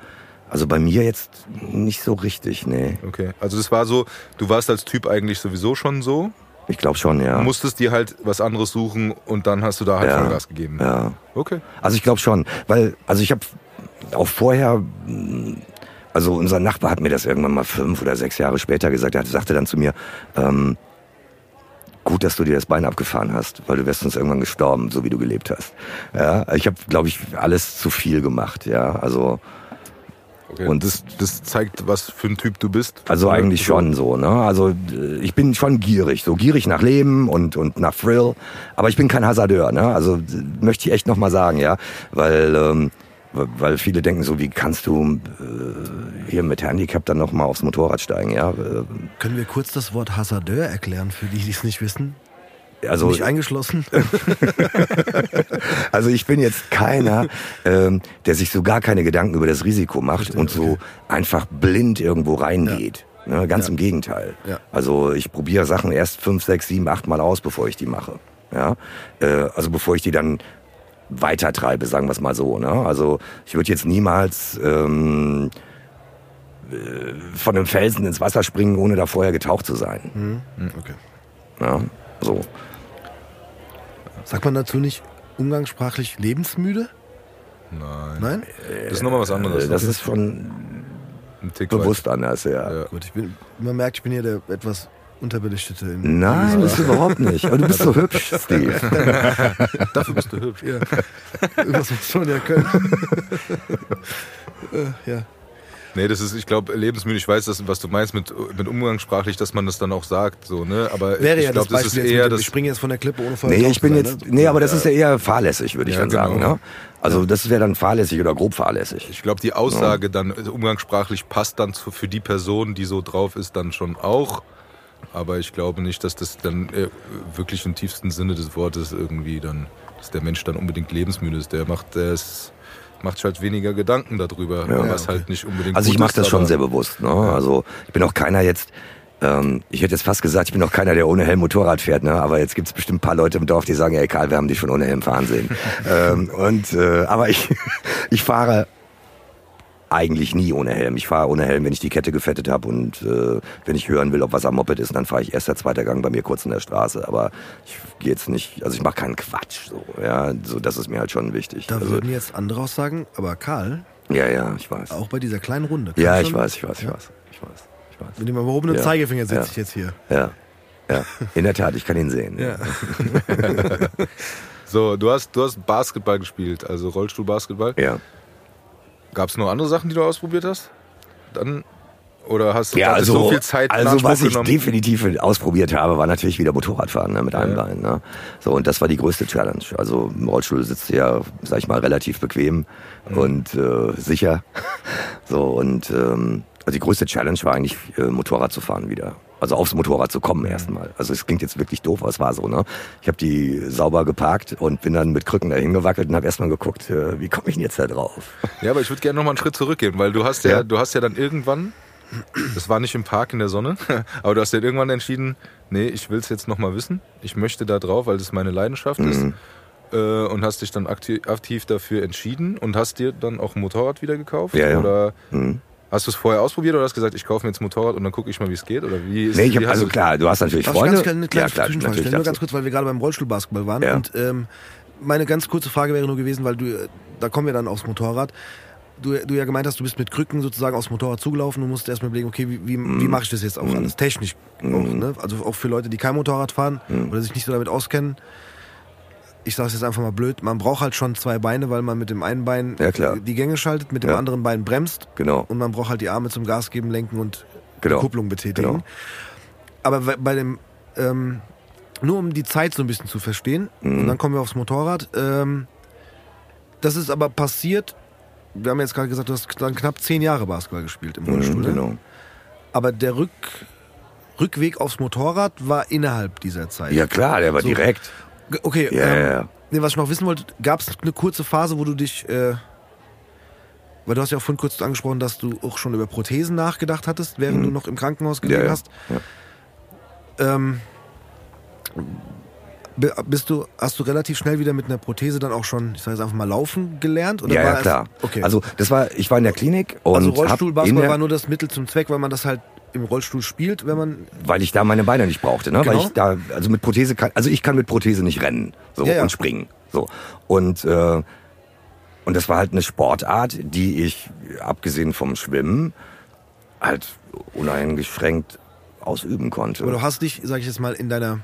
also bei mir jetzt nicht so richtig, nee. Okay, also das war so, du warst als Typ eigentlich sowieso schon so, Ich glaube schon, ja. musstest dir halt was anderes suchen und dann hast du da halt Ja. Vollgas gegeben. Ja. Okay. Also ich glaube schon, weil, also ich habe auch vorher, mh, also unser Nachbar hat mir das irgendwann mal fünf oder sechs Jahre später gesagt, er sagte dann zu mir, ähm, gut, dass du dir das Bein abgefahren hast, weil du wärst sonst irgendwann gestorben, so wie du gelebt hast. Ja, ich habe, glaube ich, alles zu viel gemacht, ja, also okay. Und- das, das zeigt, was für ein Typ du bist. Also eigentlich schon so, ne? Also äh, ich bin schon gierig, so gierig nach Leben und und nach Thrill, aber ich bin kein Hasardeur, ne? Also möchte ich echt noch mal sagen, ja, weil ähm, weil viele denken so, wie kannst du äh, hier mit Handicap dann noch mal aufs Motorrad steigen, ja? Äh, Können wir kurz das Wort Hasardeur erklären für die, die es nicht wissen? Also nicht eingeschlossen? Also ich bin jetzt keiner, ähm, der sich so gar keine Gedanken über das Risiko macht Verstehe, und so okay. einfach blind irgendwo reingeht. Ne, ganz Ja. im Gegenteil. Ja. Also ich probiere Sachen erst fünf, sechs, sieben, acht Mal aus, bevor ich die mache. Ja? Äh, also bevor ich die dann weitertreibe, sagen wir es mal so. Ne? Also ich würde jetzt niemals ähm, äh, von einem Felsen ins Wasser springen, ohne da vorher getaucht zu sein. Hm, okay. Ja? So. Sagt man dazu nicht umgangssprachlich lebensmüde? Nein. Nein? Das ist nochmal was anderes. Das ist schon ein Tick bewusst anders, ja. Ja. Gut, ich bin, man merkt, ich bin hier der etwas unterbelichtete. Im Nein, bist du überhaupt nicht. Aber du bist so hübsch, Steve. weit. Dafür bist du hübsch. Ja. Irgendwas muss schon ja können. äh, ja. Nee, das ist, ich glaube, lebensmüde. Ich weiß, dass, was du meinst mit, mit umgangssprachlich, dass man das dann auch sagt, so, ne? Aber Wäre ich ja glaube, das das, ist eher dem, das. ich springe jetzt von der Klippe ohne vorher Nee, ich bin sein, jetzt, ne? nee, aber das ist ja eher fahrlässig, würde ich Ja, dann sagen, genau. ne? Also das wäre dann fahrlässig oder grob fahrlässig. Ich glaube, die Aussage dann also umgangssprachlich passt dann zu, für die Person, die so drauf ist, dann schon auch. Aber ich glaube nicht, dass das dann äh, wirklich im tiefsten Sinne des Wortes irgendwie dann, dass der Mensch dann unbedingt lebensmüde ist. Der macht, der ist, macht halt weniger Gedanken darüber, Ja, was halt nicht unbedingt Also ich mache das schon sehr bewusst, ne? Also ich bin auch keiner jetzt, ähm, ich hätte jetzt fast gesagt, ich bin auch keiner, der ohne Helm Motorrad fährt, ne? Aber jetzt gibt's bestimmt ein paar Leute im Dorf, die sagen, ey Karl, wir haben dich schon ohne Helm fahren sehen. ähm, und äh, aber ich, ich fahre eigentlich nie ohne Helm. Ich fahre ohne Helm, wenn ich die Kette gefettet habe und äh, wenn ich hören will, ob was am Moped ist, dann fahre ich erster, zweiter Gang bei mir kurz in der Straße. Aber ich gehe jetzt nicht, also ich mache keinen Quatsch. So, ja, so das ist mir halt schon wichtig. Da also, würden jetzt andere auch sagen, aber Karl, ja, ja, ich weiß. auch bei dieser kleinen Runde. Ja, ich weiß, ich weiß, ich weiß, ich weiß, ich weiß. Mit dem erhobenen Ja. Zeigefinger sitze Ja. ich jetzt hier. Ja, ja, in der Tat, ich kann ihn sehen. Ja. So, du hast, du hast Basketball gespielt, also Rollstuhlbasketball. ja. Gab es noch andere Sachen, die du ausprobiert hast? Dann? Oder hast du Ja, also, so viel Zeit also was ich genommen? definitiv ausprobiert habe, war natürlich wieder Motorradfahren ne, mit einem Ja. Bein. Ne? So und das war die größte Challenge. Also im Rollstuhl sitzt du ja, sag ich mal, relativ bequem Mhm. und äh, sicher. So und ähm, also die größte Challenge war eigentlich äh, Motorrad zu fahren wieder. Also aufs Motorrad zu kommen erstmal. Also es klingt jetzt wirklich doof, aber es war so. Ne? Ich habe die sauber geparkt und bin dann mit Krücken dahin gewackelt und habe erstmal geguckt, äh, wie komme ich denn jetzt da drauf? Ja, aber ich würde gerne noch mal einen Schritt zurückgehen, weil du hast ja, Ja. du hast ja dann irgendwann, das war nicht im Park in der Sonne, aber du hast ja irgendwann entschieden, nee, ich will es jetzt noch mal wissen. Ich möchte da drauf, weil das meine Leidenschaft ist. Mhm. Äh, und hast dich dann aktiv, aktiv dafür entschieden und hast dir dann auch ein Motorrad wieder gekauft? Ja, ja. Oder Mhm. Hast du es vorher ausprobiert oder hast gesagt, ich kaufe mir jetzt ein Motorrad und dann gucke ich mal, wie es geht? Oder wie ist Nee, ich hab, also du- klar, du hast natürlich Darf ich Freunde. ganz kleine, eine kleine ja, klar, natürlich stellen? Nur ganz kurz, weil wir gerade beim Rollstuhlbasketball waren. Ja. Und ähm, meine ganz kurze Frage wäre nur gewesen, weil du, äh, da kommen wir dann aufs Motorrad. Du, du ja gemeint hast, du bist mit Krücken sozusagen aufs Motorrad zugelaufen und musst erst mal überlegen, okay, wie, wie, Mhm. wie mache ich das jetzt auch alles? Technisch auch, ne? Also auch für Leute, die kein Motorrad fahren Mhm. oder sich nicht so damit auskennen. Ich sage es jetzt einfach mal blöd, man braucht halt schon zwei Beine, weil man mit dem einen Bein Ja, die Gänge schaltet, mit dem Ja. anderen Bein bremst Genau. und man braucht halt die Arme zum Gas geben, lenken und Genau. die Kupplung betätigen. Genau. Aber bei- dem, ähm, nur um die Zeit so ein bisschen zu verstehen, Mhm. und dann kommen wir aufs Motorrad. Ähm, das ist aber passiert, wir haben jetzt gerade gesagt, du hast dann knapp zehn Jahre Basketball gespielt im Rollstuhl. Mhm, genau. Aber der Rück, Rückweg aufs Motorrad war innerhalb dieser Zeit. Ja klar, der war So. direkt. Okay, Ja, ähm, ja. Nee, was ich noch wissen wollte, gab es eine kurze Phase, wo du dich, äh, weil du hast ja auch vorhin kurz angesprochen, dass du auch schon über Prothesen nachgedacht hattest, während du noch im Krankenhaus gelegen Mhm. ja. hast. Ähm, bi- bist du, hast du relativ schnell wieder mit einer Prothese dann auch schon, ich sage jetzt einfach mal, laufen gelernt? Oder Ja, ja, es- klar. Okay. Also das war, ich war in der Klinik und also in Rollstuhlbasketball der, war nur das Mittel zum Zweck, weil man das halt im Rollstuhl spielt, wenn man. weil ich da meine Beine nicht brauchte, ne? Weil Genau. ich da, also mit Prothese kann, also ich kann mit Prothese nicht rennen, so Ja, ja. und springen, so und äh, und das war halt eine Sportart, die ich abgesehen vom Schwimmen halt uneingeschränkt ausüben konnte. Aber du hast dich, sage ich jetzt mal, in deiner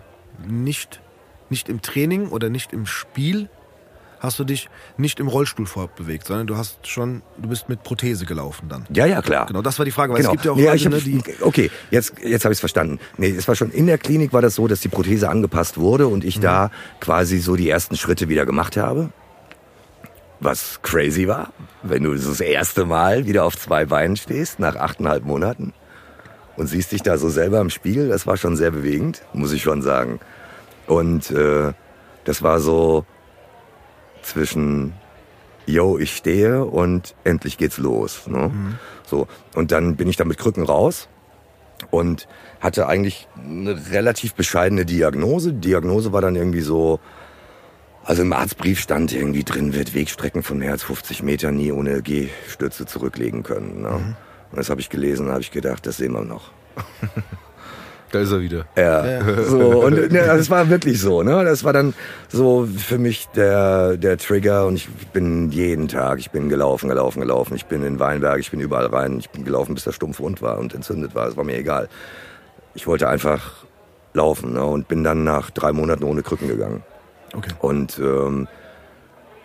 nicht, nicht im Training oder nicht im Spiel, hast du dich nicht im Rollstuhl fortbewegt, sondern du hast schon, du bist mit Prothese gelaufen dann. ja, ja, klar. Genau, das war die Frage, weil Genau. es gibt ja auch Nee, Leute, hab, ne, die. okay, jetzt, jetzt habe ich es verstanden. Nee, es war schon in der Klinik war das so, dass die Prothese angepasst wurde und Mhm. ich da quasi so die ersten Schritte wieder gemacht habe. Was crazy war, wenn du das erste Mal wieder auf zwei Beinen stehst, nach achteinhalb Monaten und siehst dich da so selber im Spiegel, das war schon sehr bewegend, muss ich schon sagen. Und äh, das war so zwischen yo, ich stehe und endlich geht's los. Ne? So und dann bin ich da mit Krücken raus und hatte eigentlich eine relativ bescheidene Diagnose. Die Diagnose war dann irgendwie so, also im Arztbrief stand irgendwie drin, wird Wegstrecken von mehr als 50 Metern nie ohne Gehstütze zurücklegen können. Ne? Und das habe ich gelesen, habe ich gedacht, das sehen wir noch. Da ist er wieder. Ja, so und ne, das war wirklich so, ne? Das war dann so für mich der der Trigger und ich bin jeden Tag, ich bin gelaufen, gelaufen, gelaufen. Ich bin in Weinberg, ich bin überall rein, ich bin gelaufen, bis der Stumpf rund war und entzündet war. Es war mir egal. Ich wollte einfach laufen, ne? Und bin dann nach drei Monaten ohne Krücken gegangen. Okay. Und ähm,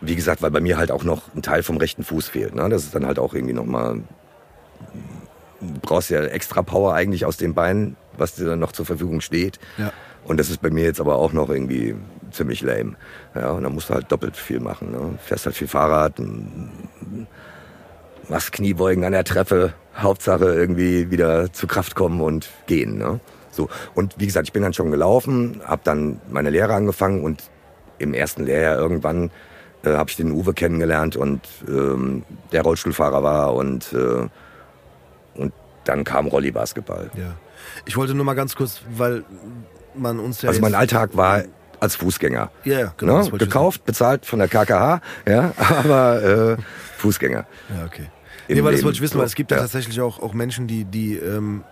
wie gesagt, weil bei mir halt auch noch ein Teil vom rechten Fuß fehlt. Ne? Das ist dann halt auch irgendwie nochmal. Du brauchst ja extra Power eigentlich aus dem Bein, was dir dann noch zur Verfügung steht. Ja. Und das ist bei mir jetzt aber auch noch irgendwie ziemlich lame. Ja, und dann musst du halt doppelt viel machen. Ne? Fährst halt viel Fahrrad, machst Kniebeugen an der Treppe. Hauptsache irgendwie wieder zu Kraft kommen und gehen. Ne? So. Und wie gesagt, ich bin dann schon gelaufen, habe dann meine Lehre angefangen und im ersten Lehrjahr irgendwann äh, habe ich den Uwe kennengelernt und ähm, der Rollstuhlfahrer war und, äh, und dann kam Rolli-Basketball. Ja. Ich wollte nur mal ganz kurz, weil man uns ja. Also mein Alltag war als Fußgänger. Ja, ja, genau. ne? das Gekauft, bezahlt von der KKH, ja, aber äh, Fußgänger. Ja, okay. im Nee, weil das wollte ich wissen, weil es gibt ja, Ja. tatsächlich auch, auch Menschen, die, die ähm,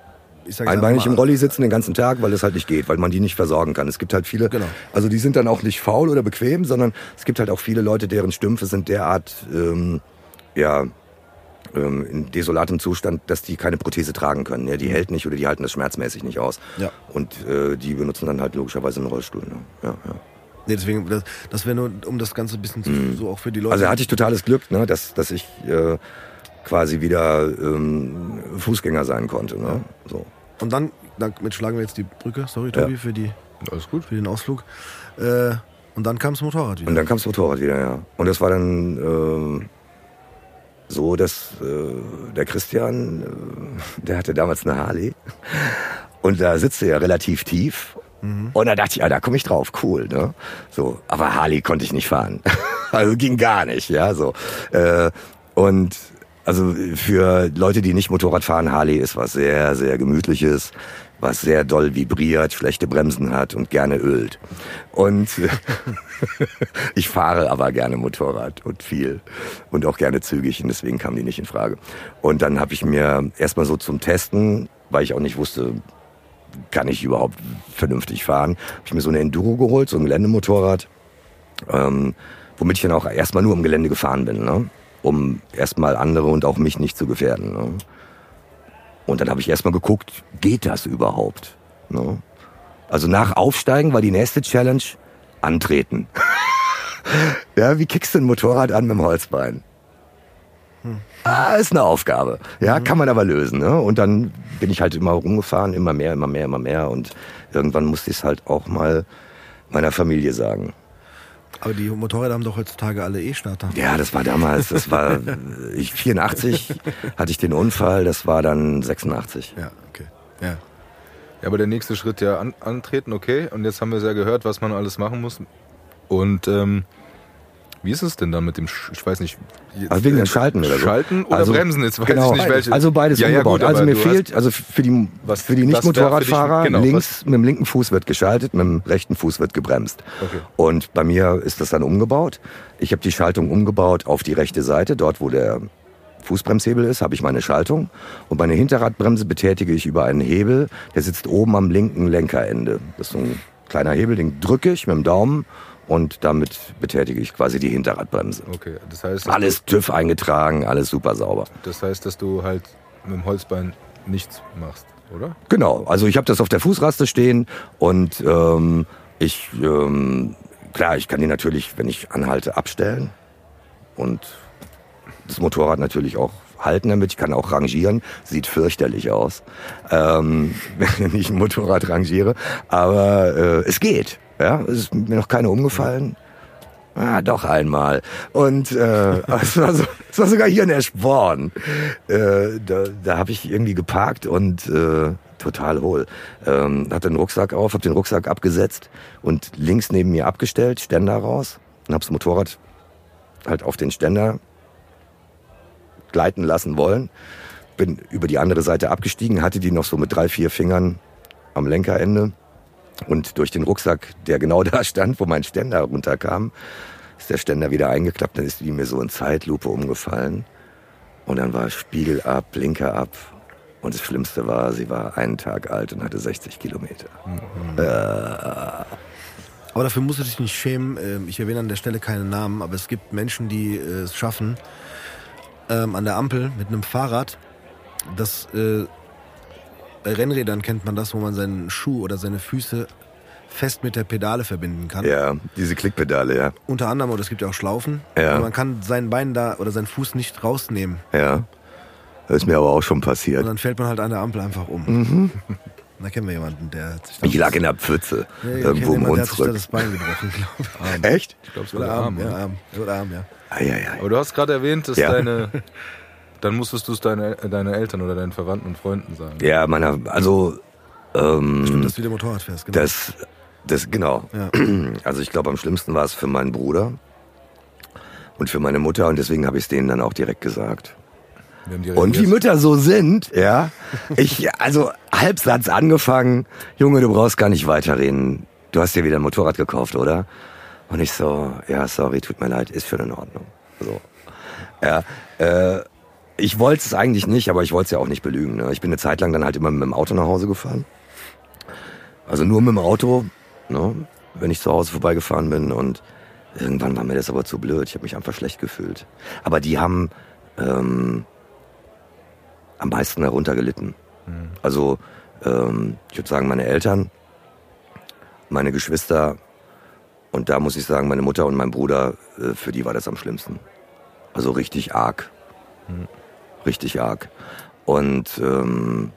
ich sag Einbeinig einfach im mal- Rolli sitzen den ganzen Tag, weil es halt nicht geht, weil man die nicht versorgen kann. Es gibt halt viele, Genau. also die sind dann auch nicht faul oder bequem, sondern es gibt halt auch viele Leute, deren Stümpfe sind derart, ähm, ja, ähm, in desolatem Zustand, dass die keine Prothese tragen können. Ja, die hält nicht oder die halten das schmerzmäßig nicht aus. Ja. Und äh, die benutzen dann halt logischerweise einen Rollstuhl. Ne? Ja, ja. Nee, deswegen, das, das wäre nur, um das Ganze ein bisschen zu, so auch für die Leute. Also hatte ich totales Glück, ne, dass, dass ich äh, quasi wieder ähm, Fußgänger sein konnte. Ne? So. Und dann, damit schlagen wir jetzt die Brücke, sorry Tobi, für, die, Alles gut. für den Ausflug. Äh, und dann kam das Motorrad wieder. Und dann kam das Motorrad wieder, ja. Und das war dann ähm, so, dass äh, der Christian, äh, der hatte damals eine Harley. Und da sitzt er ja relativ tief. Und da dachte ich, ja, da komme ich drauf, cool, ne? So, aber Harley konnte ich nicht fahren. also ging gar nicht, ja, so. Äh, und also für Leute, die nicht Motorrad fahren, Harley ist was sehr, sehr gemütliches, was sehr doll vibriert, schlechte Bremsen hat und gerne ölt. Und ich fahre aber gerne Motorrad und viel und auch gerne zügig und deswegen kam die nicht in Frage. Und dann habe ich mir erstmal so zum Testen, weil ich auch nicht wusste, kann ich überhaupt vernünftig fahren, habe ich mir so eine Enduro geholt, so ein Geländemotorrad, ähm, womit ich dann auch erstmal nur im Gelände gefahren bin, ne? um erstmal andere und auch mich nicht zu gefährden. Ne? Und dann habe ich erstmal geguckt, geht das überhaupt? Ne? Also nach Aufsteigen war die nächste Challenge antreten. ja, wie kickst du ein Motorrad an mit dem Holzbein? Ah, ist eine Aufgabe. Ja, kann man aber lösen. Ne? Und dann bin ich halt immer rumgefahren, immer mehr, immer mehr, immer mehr. Und irgendwann musste ich es halt auch mal meiner Familie sagen. Aber die Motorräder haben doch heutzutage alle E-Starter. Ja, das war damals, das war ich 84 hatte ich den Unfall, das war dann 86. Ja, okay. Ja. Ja, aber der nächste Schritt ja an, antreten, okay. Und jetzt haben wir es ja gehört, was man alles machen muss. Und ähm, wie ist es denn dann mit dem, Sch ich weiß nicht. Also wegen den Schalten oder so. Schalten oder Also, Bremsen? Jetzt weiß genau, ich nicht welche. Also beides ja, ja, umgebaut. gut, also mir fehlt, also für die, Was- für die was Nicht-Motorradfahrer, genau, links mit dem linken Fuß wird geschaltet, mit dem rechten Fuß wird gebremst. Okay. Und bei mir ist das dann umgebaut. Ich habe die Schaltung umgebaut auf die rechte Seite, dort wo der Fußbremshebel ist, habe ich meine Schaltung. Und meine Hinterradbremse betätige ich über einen Hebel, der sitzt oben am linken Lenkerende. Das ist so ein kleiner Hebel, den drücke ich mit dem Daumen und damit betätige ich quasi die Hinterradbremse. Okay, das heißt, Alles TÜV eingetragen, alles super sauber. Das heißt, dass du halt mit dem Holzbein nichts machst, oder? Genau, also ich habe das auf der Fußraste stehen und ähm, ich, ähm, klar, ich kann die natürlich, wenn ich anhalte, abstellen und das Motorrad natürlich auch halten damit. Ich kann auch rangieren, sieht fürchterlich aus, ähm, wenn ich ein Motorrad rangiere, aber äh, es geht. Ja, es ist mir noch keine umgefallen. Ah, doch einmal. Und äh, es, war so, es war sogar hier in Eschborn. Äh, da da habe ich irgendwie geparkt und äh, total hohl. Ähm, hatte den Rucksack auf, habe den Rucksack abgesetzt und links neben mir abgestellt, Ständer raus und habe das Motorrad halt auf den Ständer gleiten lassen wollen. Bin über die andere Seite abgestiegen, hatte die noch so mit drei, vier Fingern am Lenkerende. Und durch den Rucksack, der genau da stand, wo mein Ständer runterkam, ist der Ständer wieder eingeklappt. Dann ist die mir so in Zeitlupe umgefallen. Und dann war Spiegel ab, Blinker ab. Und das Schlimmste war, sie war einen Tag alt und hatte 60 Kilometer. Aber dafür musst du dich nicht schämen. Ähm, Ich erwähne an der Stelle keine Namen, aber es gibt Menschen, die äh, es schaffen, ähm, an der Ampel mit einem Fahrrad, das äh, bei Rennrädern kennt man das, wo man seinen Schuh oder seine Füße fest mit der Pedale verbinden kann. Ja, diese Klickpedale, ja. Unter anderem, oder es gibt ja auch Schlaufen. Ja. Und man kann sein Bein da oder seinen Fuß nicht rausnehmen. Ja. Das ist mir aber auch schon Und passiert. dann fällt man halt an der Ampel einfach um. Da kennen wir jemanden, der hat sich da Ich lag in der Pfütze, Ja, ich irgendwo im jemanden, der hat sich da Hunsrück. das Bein gebrochen, glaube ich. Echt? Ich glaube, es war Oder der Arm, Arm. ja, oder? Arm. Oder Arm, ja. Eieiei. Aber du hast gerade erwähnt, dass Ja. deine. Dann musstest du es deine, deine Eltern oder deinen Verwandten und Freunden sagen. Ja, meiner, also, ähm, Stimmt, dass du wieder Motorrad fährst, genau. das, das, genau. Ja. Also ich glaube, am schlimmsten war es für meinen Bruder und für meine Mutter und deswegen habe ich es denen dann auch direkt gesagt. Und wie. Mütter so sind, ja. Ich, also Halbsatz angefangen, Junge, du brauchst gar nicht weiterreden. Du hast dir wieder ein Motorrad gekauft, oder? Und ich so, ja, sorry, tut mir leid, ist schon in Ordnung. So. Ja, äh, Ich wollte es eigentlich nicht, aber ich wollte es ja auch nicht belügen. Ne? Ich bin eine Zeit lang dann halt immer mit dem Auto nach Hause gefahren. Also nur mit dem Auto, ne? wenn ich zu Hause vorbeigefahren bin. Und irgendwann war mir das aber zu blöd. Ich habe mich einfach schlecht gefühlt. Aber die haben ähm, am meisten darunter gelitten. Also ähm, ich würde sagen, meine Eltern, meine Geschwister und da muss ich sagen, meine Mutter und mein Bruder, äh, für die war das am schlimmsten. Also richtig arg. Richtig arg. Und ähm,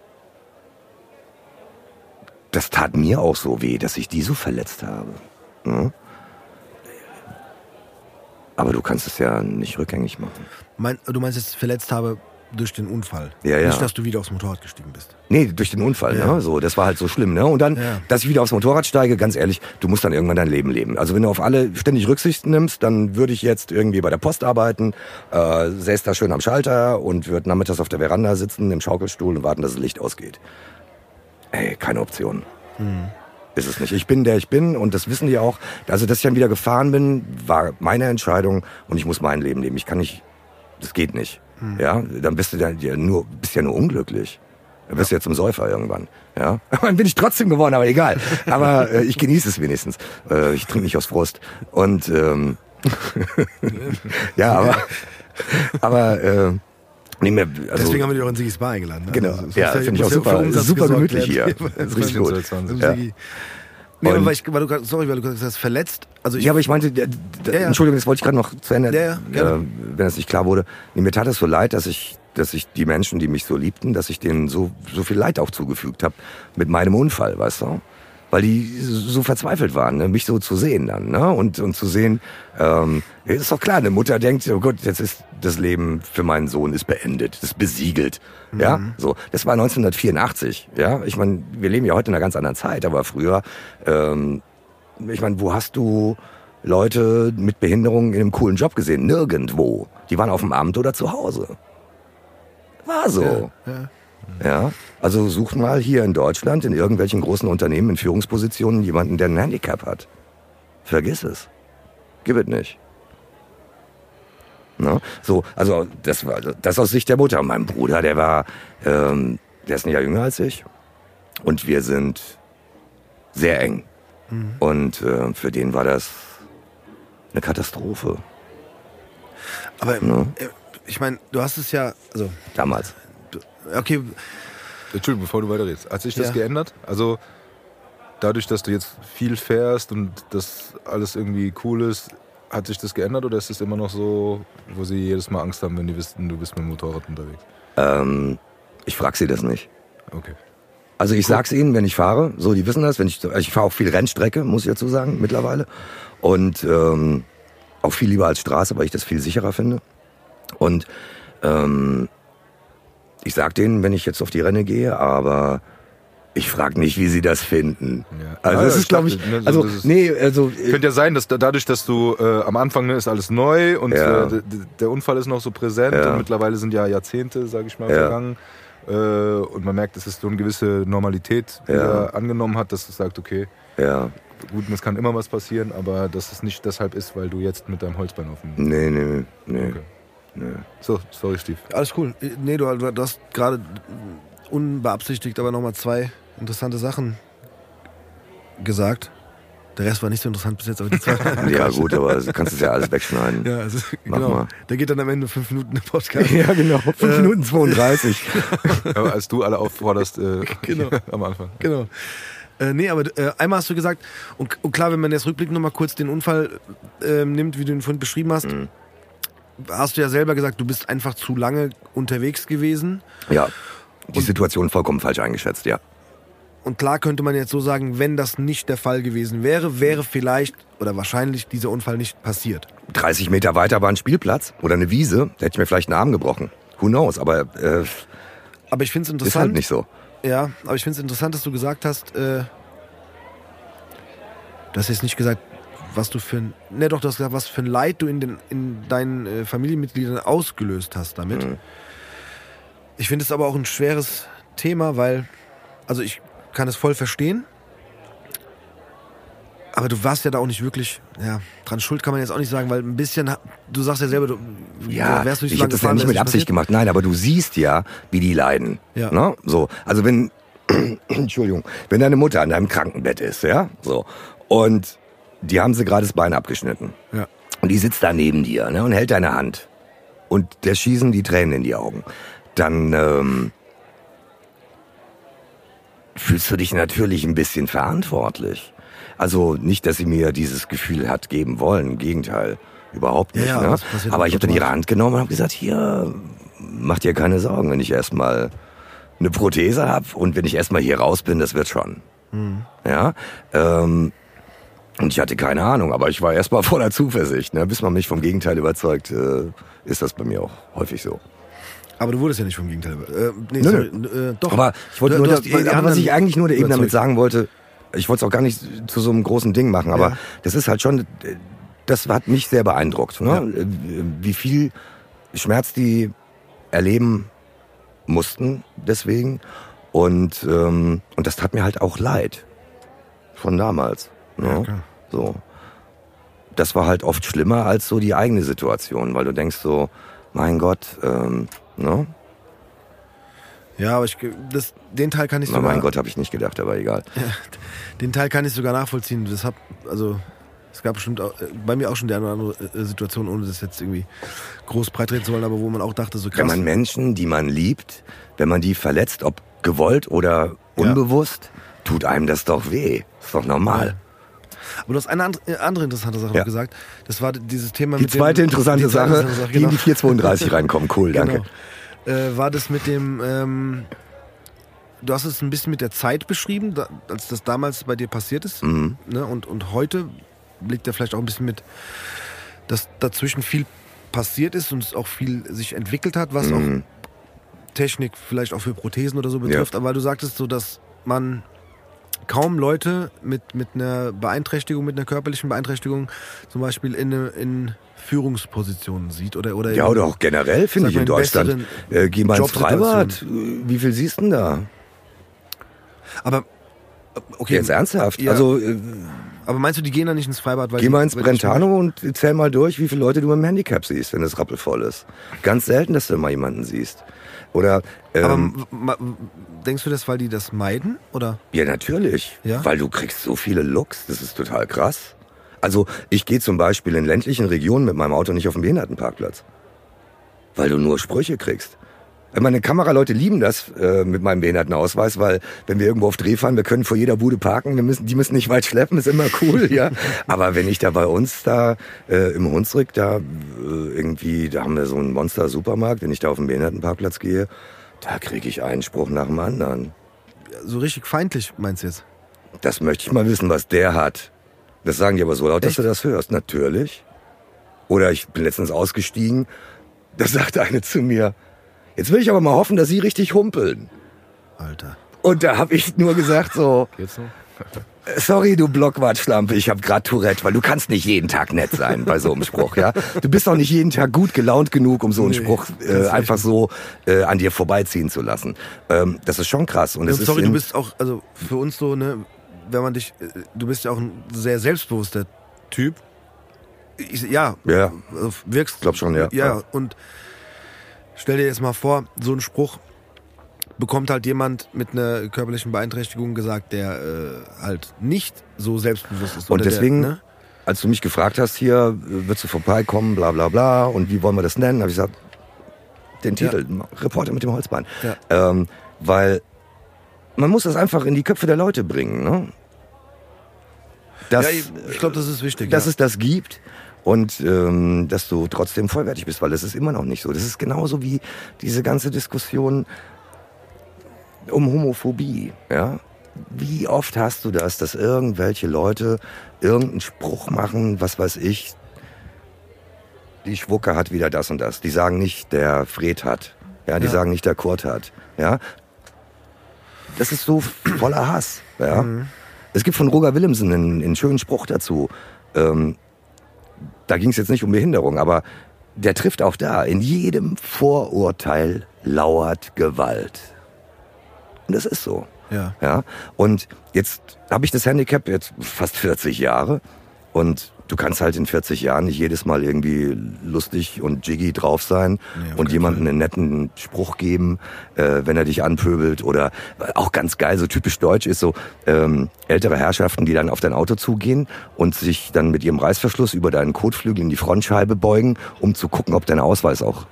das tat mir auch so weh, dass ich die so verletzt habe. Ne? Aber du kannst es ja nicht rückgängig machen. Mein, du meinst jetzt verletzt habe durch den Unfall. Ja, ja. Nicht, dass du wieder aufs Motorrad gestiegen bist. Nee, durch den Unfall, Ja. ne? So, das war halt so schlimm, ne? Und dann, Ja. dass ich wieder aufs Motorrad steige, ganz ehrlich, du musst dann irgendwann dein Leben leben. Also wenn du auf alle ständig Rücksicht nimmst, dann würde ich jetzt irgendwie bei der Post arbeiten, äh, säß da schön am Schalter und würde nachmittags auf der Veranda sitzen, im Schaukelstuhl und warten, dass das Licht ausgeht. Ey, keine Option. Ist es nicht. Ich bin der ich bin und das wissen die auch. Also, dass ich dann wieder gefahren bin, war meine Entscheidung und ich muss mein Leben leben. Ich kann nicht, das geht nicht. Ja, dann bist du dann ja nur, bist ja nur unglücklich. Dann bist du ja zum Säufer irgendwann. Ja, dann bin ich trotzdem geworden, aber egal. Aber äh, ich genieße es wenigstens. Äh, ich trinke nicht aus Frust. Und ähm, ja, aber aber äh, nee, mehr, also, Deswegen haben wir dich auch in Sigis Bar eingeladen. Ne? Genau. Also, Ja, finde ich auch super- super gemütlich hier. Das ist richtig gut. Ja. Nee, aber weil ich, weil du, sorry, weil du gesagt hast, verletzt. Also ich, Ja, aber ich meinte, Ja, ja. Entschuldigung, das wollte ich gerade noch zu Ende, Ja, ja, äh, wenn es nicht klar wurde. Nee, mir tat es so leid, dass ich, dass ich die Menschen, die mich so liebten, dass ich denen so, so viel Leid auch zugefügt habe mit meinem Unfall, weißt du? Weil die so verzweifelt waren, ne? mich so zu sehen dann, ne? Und, und zu sehen, ähm, ist doch klar, eine Mutter denkt, oh Gott, jetzt ist das Leben für meinen Sohn ist beendet, ist besiegelt. Ja, so. Das war 1984, ja. Ich meine, wir leben ja heute in einer ganz anderen Zeit, aber früher, ähm, ich meine, wo hast du Leute mit Behinderungen in einem coolen Job gesehen? Nirgendwo. Die waren auf dem Amt oder zu Hause. War so. ja. Ja. Also such mal hier in Deutschland in irgendwelchen großen Unternehmen in Führungspositionen jemanden, der ein Handicap hat. Vergiss es. Gib es nicht. Ne? So, also das war das aus Sicht der Mutter. Mein Bruder, der war, ähm, der ist ein Jahr jünger als ich. Und wir sind sehr eng. Und äh, für den war das eine Katastrophe aber Ne? äh, ich meine, du hast es ja, also, damals. Okay, Entschuldigung, bevor du weiterredest. Hat sich das Ja. geändert? Also dadurch, dass du jetzt viel fährst und das alles irgendwie cool ist, hat sich das geändert oder ist es immer noch so, wo sie jedes Mal Angst haben, wenn die wissen, du bist mit dem Motorrad unterwegs? Ähm, ich frag sie das nicht. Okay. Also ich sag's ihnen, wenn ich fahre, so die wissen das, wenn ich also ich fahre auch viel Rennstrecke, muss ich dazu sagen, mittlerweile. Und ähm, auch viel lieber als Straße, weil ich das viel sicherer finde. Und ähm, ich sag denen, wenn ich jetzt auf die Renne gehe, aber ich frag nicht, wie sie das finden. Ja. Also Ah, das ja, ist, glaube ich, ne, so, also nee, also äh, Könnte ja sein, dass da, dadurch, dass du äh, am Anfang ne, ist alles neu und Ja. äh, der Unfall ist noch so präsent und mittlerweile sind ja Jahrzehnte, sage ich mal, vergangen. Äh, und man merkt, dass es so eine gewisse Normalität angenommen hat, dass es sagt, okay, gut, es kann immer was passieren, aber dass es nicht deshalb ist, weil du jetzt mit deinem Holzbein auf dem... nee, nee, nee, Okay. Nee. So, sorry, Steve. alles cool. Äh, Nee, du, du, hast gerade unbeabsichtigt aber nochmal zwei interessante Sachen gesagt. Der Rest war nicht so interessant bis jetzt, aber die zwei. Ja gut, aber du kannst es ja alles wegschneiden. Ja, also, Mach genau. mal. Der geht dann am Ende fünf Minuten im Podcast. Ja, genau. 5 Äh, Minuten 32. Aber als du alle aufforderst äh, Genau. am Anfang. Genau. Äh, nee, aber äh, einmal hast du gesagt, und, und klar, wenn man jetzt rückblickend nochmal kurz den Unfall äh, nimmt, wie du ihn vorhin beschrieben hast, Mhm. Hast du ja selber gesagt, du bist einfach zu lange unterwegs gewesen. Ja, die Situation vollkommen falsch eingeschätzt, ja. Und klar könnte man jetzt so sagen, wenn das nicht der Fall gewesen wäre, wäre vielleicht oder wahrscheinlich dieser Unfall nicht passiert. 30 Meter weiter war ein Spielplatz oder eine Wiese, da hätte ich mir vielleicht einen Arm gebrochen. Who knows, aber äh, Aber ich finde es ist interessant. halt nicht so. Ja, aber ich finde es interessant, dass du gesagt hast, äh, du hast jetzt nicht gesagt, was du für ein, ne doch, gesagt, was für ein Leid du in, den, in deinen äh, Familienmitgliedern ausgelöst hast damit. Mhm. Ich finde es aber auch ein schweres Thema, weil, also ich kann es voll verstehen. Aber du warst ja da auch nicht wirklich, ja, dran schuld kann man jetzt auch nicht sagen, weil ein bisschen, du sagst ja selber, du Ja, wärst du nicht ich habe das ja nicht mit Absicht passiert. gemacht. Nein, aber du siehst ja, wie die leiden. Ja. Ne? So, also wenn, Entschuldigung, wenn deine Mutter an deinem Krankenbett ist, ja, so, und die haben sie gerade das Bein abgeschnitten. Ja. Und die sitzt da neben dir ne, und hält deine Hand. Und der schießen die Tränen in die Augen. Dann ähm, fühlst du dich natürlich ein bisschen verantwortlich. Also nicht, dass sie mir dieses Gefühl hat geben wollen. Im Gegenteil, überhaupt Ja, nicht. ja, ne? das passiert Aber ich habe dann ihre. Hand genommen und habe gesagt, hier, mach dir keine Sorgen, wenn ich erstmal eine Prothese habe und wenn ich erstmal hier raus bin, das wird schon. Mhm. Ja. Ähm, und ich hatte keine Ahnung, aber ich war erstmal voller Zuversicht. Ne? Bis man mich vom Gegenteil überzeugt, äh, ist das bei mir auch häufig so. Aber du wurdest ja nicht vom Gegenteil. Äh, nee, Nö, äh, doch. Aber ich wollte Du- nur, du das, aber was ich eigentlich nur eben damit überzeugt. sagen wollte, ich wollte es auch gar nicht zu so einem großen Ding machen, aber Ja. das ist halt schon, das hat mich sehr beeindruckt, ne? wie viel Schmerz die erleben mussten deswegen und ähm, und das tat mir halt auch leid von damals. Ne? Ja, klar. So, das war halt oft schlimmer als so die eigene Situation, weil du denkst so, mein Gott, ähm, ne? Ja, aber ich, das, den Teil kann ich Na, sogar, mein Gott, habe ich nicht gedacht, aber egal. den Teil kann ich sogar nachvollziehen. Das hab, also, es gab bestimmt auch, äh, bei mir auch schon die eine oder andere äh, Situation, ohne das jetzt irgendwie groß breitreden zu wollen, aber wo man auch dachte, so krass. Wenn man Menschen, die man liebt, wenn man die verletzt, ob gewollt oder unbewusst, tut einem das doch weh. Ist doch normal. Aber du hast eine andere, äh, andere interessante Sache Ja. gesagt. Das war dieses Thema Die mit zweite dem, interessante die zweite Sache, interessante die in genau. die 432 reinkommen. Cool, danke. Genau. Äh, war das mit dem, ähm, du hast es ein bisschen mit der Zeit beschrieben, da, als das damals bei dir passiert ist. Mhm. Ne? Und, und heute liegt ja vielleicht auch ein bisschen mit, dass dazwischen viel passiert ist und es auch viel sich entwickelt hat, was Mhm. auch Technik vielleicht auch für Prothesen oder so betrifft. Aber du sagtest so, dass man kaum Leute mit, mit einer Beeinträchtigung, mit einer körperlichen Beeinträchtigung zum Beispiel in, in Führungspositionen sieht oder oder Ja, oder auch generell, finde ich, in Deutschland. Äh, geh mal ins. Freibad. Wie viel siehst du denn da? Aber okay, Jetzt ernsthaft. Ja. Also äh, aber meinst du, die gehen da nicht ins Freibad? Weil geh die- mal ins Brentano und zähl mal durch, wie viele Leute du mit dem Handicap siehst, wenn es rappelvoll ist. Ganz selten, dass du mal jemanden siehst. Oder Aber ähm, ma- denkst du das, weil die das meiden? Oder? Ja, natürlich. Ja? Weil du kriegst so viele Looks, das ist total krass. Also ich gehe zum Beispiel in ländlichen Regionen mit meinem Auto nicht auf den Behindertenparkplatz. Weil du nur Sprüche kriegst. Meine Kameraleute lieben das äh, mit meinem Behindertenausweis, weil wenn wir irgendwo auf Dreh fahren, wir können vor jeder Bude parken, wir müssen, die müssen nicht weit schleppen, ist immer cool, ja. Aber wenn ich da bei uns da äh, im Hunsrück da äh, irgendwie, da haben wir so einen Monster-Supermarkt, wenn ich da auf den Behindertenparkplatz gehe, da kriege ich einen Spruch nach dem anderen. So richtig feindlich, meinst du jetzt? Das möchte ich mal wissen, was der hat. Das sagen die aber so laut, dass Echt? du das hörst. Natürlich. Oder ich bin letztens ausgestiegen, da sagte eine zu mir, jetzt will ich aber mal hoffen, dass sie richtig humpeln. Alter. Und da habe ich nur gesagt so, Geht's noch? sorry du Blockwart-Schlampe, ich habe gerade Tourette, weil du kannst nicht jeden Tag nett sein bei so einem Spruch, ja. Du bist auch nicht jeden Tag gut gelaunt genug, um so einen Nee, Spruch äh, einfach so äh, an dir vorbeiziehen zu lassen. Ähm, das ist schon krass. Und, es ist sorry, du bist auch, also für uns so, ne, wenn man dich, äh, du bist ja auch ein sehr selbstbewusster Typ. Ich, ja, Ja. also wirkst. Glaub schon, ja. Ja, Ja. und stell dir jetzt mal vor, so ein Spruch bekommt halt jemand mit einer körperlichen Beeinträchtigung gesagt, der äh, halt nicht so selbstbewusst ist. Und deswegen, der, ne? als du mich gefragt hast, hier, würdest du vorbeikommen, bla bla bla, und wie wollen wir das nennen, habe ich gesagt, den Titel, Reporter mit dem Holzbein. Ja. Ähm, weil man muss das einfach in die Köpfe der Leute bringen. Ne? Dass, ja, ich, ich glaube, das ist wichtig. dass ja. es das gibt und ähm, dass du trotzdem vollwertig bist, weil das ist immer noch nicht so. Das ist genauso wie diese ganze Diskussion um Homophobie. Ja? Wie oft hast du das, dass irgendwelche Leute irgendeinen Spruch machen, was weiß ich, die Schwucke hat wieder das und das. Die sagen nicht, der Fred hat. Ja, die Ja. sagen nicht, der Kurt hat. Ja. Das ist so voller Hass. Ja. Mhm. Es gibt von Roger Willemsen einen, einen schönen Spruch dazu. Ähm, da ging es jetzt nicht um Behinderung, aber der trifft auch da. In jedem Vorurteil lauert Gewalt. Und das ist so. Ja. Ja. Und jetzt habe ich das Handicap jetzt fast 40 Jahre und du kannst halt in 40 Jahren nicht jedes Mal irgendwie lustig und jiggy drauf sein Nee, und keinen jemandem einen netten Spruch geben, äh, wenn er dich anpöbelt oder auch ganz geil, so typisch deutsch ist so ähm, ältere Herrschaften, die dann auf dein Auto zugehen und sich dann mit ihrem Reißverschluss über deinen Kotflügel in die Frontscheibe beugen, um zu gucken, ob dein Ausweis auch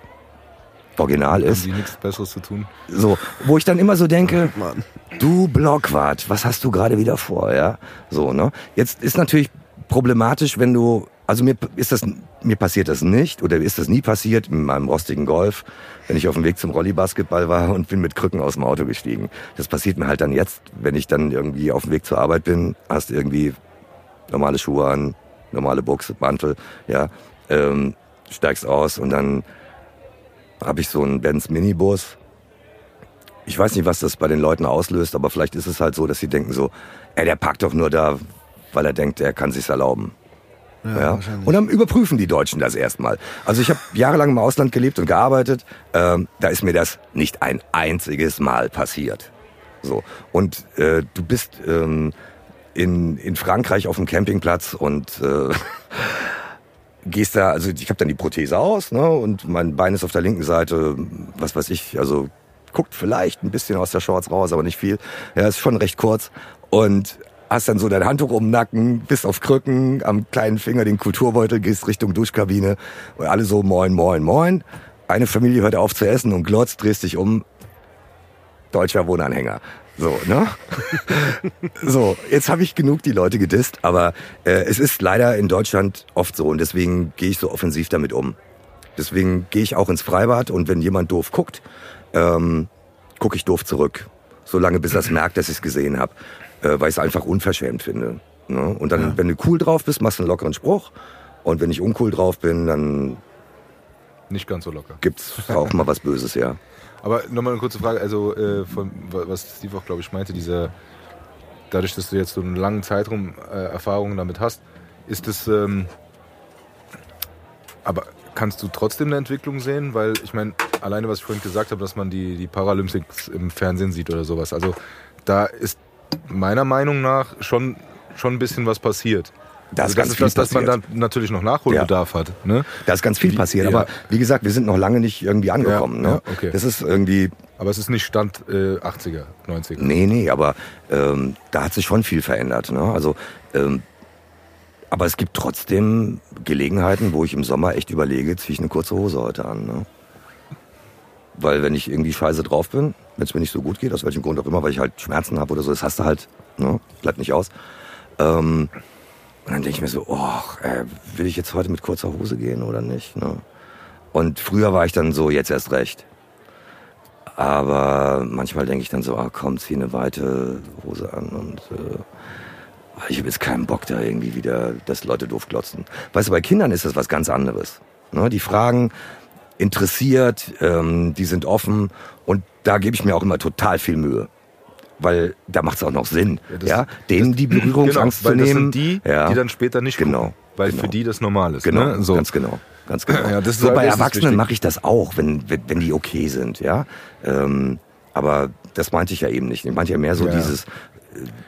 original Haben ist. die nichts Besseres zu tun? So, wo ich dann immer so denke, Mann. du Blockwart, was hast du gerade wieder vor, ja? So, ne? Jetzt ist natürlich problematisch, wenn du, also mir ist das, mir passiert das nicht oder ist das nie passiert in meinem rostigen Golf, wenn ich auf dem Weg zum Rolli-Basketball war und bin mit Krücken aus dem Auto gestiegen. Das passiert mir halt dann jetzt, wenn ich dann irgendwie auf dem Weg zur Arbeit bin, hast irgendwie normale Schuhe an, normale Buchse, Mantel, ja, ähm, steigst aus und dann habe ich so einen Benz Minibus. Ich weiß nicht, was das bei den Leuten auslöst, aber vielleicht ist es halt so, dass sie denken so, ey, der parkt doch nur da, weil er denkt, er kann sich's erlauben. Ja, Ja. Und dann überprüfen die Deutschen das erstmal. Also ich habe jahrelang im Ausland gelebt und gearbeitet. Ähm, da ist mir das nicht ein einziges Mal passiert. So. Und äh, du bist ähm, in, in Frankreich auf dem Campingplatz und äh, gehst da, also ich habe dann die Prothese aus, ne, und mein Bein ist auf der linken Seite, was weiß ich, also guckt vielleicht ein bisschen aus der Shorts raus, aber nicht viel. Ja, ist schon recht kurz. Und hast dann so dein Handtuch um den Nacken, bist auf Krücken, am kleinen Finger den Kulturbeutel, gehst Richtung Duschkabine und alle so moin, moin, moin. Eine Familie hört auf zu essen und glotzt, drehst dich um. Deutscher Wohnanhänger. So, ne? so, jetzt habe ich genug die Leute gedisst, aber äh, es ist leider in Deutschland oft so und deswegen gehe ich so offensiv damit um. Deswegen gehe ich auch ins Freibad und wenn jemand doof guckt, ähm, gucke ich doof zurück. Solange bis er es merkt, dass ich es gesehen habe. Äh, weil ich es einfach unverschämt finde. Ne? Und dann, Ja. wenn du cool drauf bist, machst du einen lockeren Spruch. Und wenn ich uncool drauf bin, dann Nicht ganz so locker. gibt's auch mal was Böses, ja. Aber nochmal eine kurze Frage, also äh, von wa- was Steve auch, glaube ich, meinte, dieser, dadurch, dass du jetzt so einen langen Zeitraum äh, Erfahrungen damit hast, ist es, ähm, aber kannst du trotzdem eine Entwicklung sehen? Weil ich meine, alleine was ich vorhin gesagt habe, dass man die, die Paralympics im Fernsehen sieht oder sowas, also da ist meiner Meinung nach schon, schon ein bisschen was passiert. Da ist Also ganz das viel ist das, dass man dann natürlich noch Nachholbedarf hat. Ne? Da ist ganz viel passiert. ja. Aber wie gesagt, wir sind noch lange nicht irgendwie angekommen. Ja, ne? ja, okay. Das ist irgendwie, Aber es ist nicht Stand äh, 80er, 90er. nee, nee, aber ähm, da hat sich schon viel verändert. Ne? Also, ähm, aber es gibt trotzdem Gelegenheiten, wo ich im Sommer echt überlege, ziehe ich eine kurze Hose heute an. Ne? Weil wenn ich irgendwie scheiße drauf bin, wenn es mir nicht so gut geht, aus welchem Grund auch immer, weil ich halt Schmerzen habe oder so, das hast du halt, ne? bleibt nicht aus. Ähm, und dann denke ich mir so, oh, äh, will ich jetzt heute mit kurzer Hose gehen oder nicht? Ne? Und früher war ich dann so, jetzt erst recht. Aber manchmal denke ich dann so, ah komm, zieh eine weite Hose an und äh, ich habe jetzt keinen Bock da irgendwie wieder, dass Leute doof glotzen. Weißt du, bei Kindern ist das was ganz anderes. Ne? Die fragen interessiert, ähm, die sind offen und da gebe ich mir auch immer total viel Mühe. Weil da macht es auch noch Sinn, Ja, das- ja, denen die Berührungsangst genau, zu nehmen. die, ja. die dann später nicht Genau, gucken, weil genau. für die das normal ist. Genau, ne? so. ganz genau, ganz genau. Ja, so bei Erwachsenen mache ich das auch, wenn, wenn die okay sind, ja. Ähm, aber das meinte ich ja eben nicht. Ich meinte ja mehr so Ja, dieses, äh,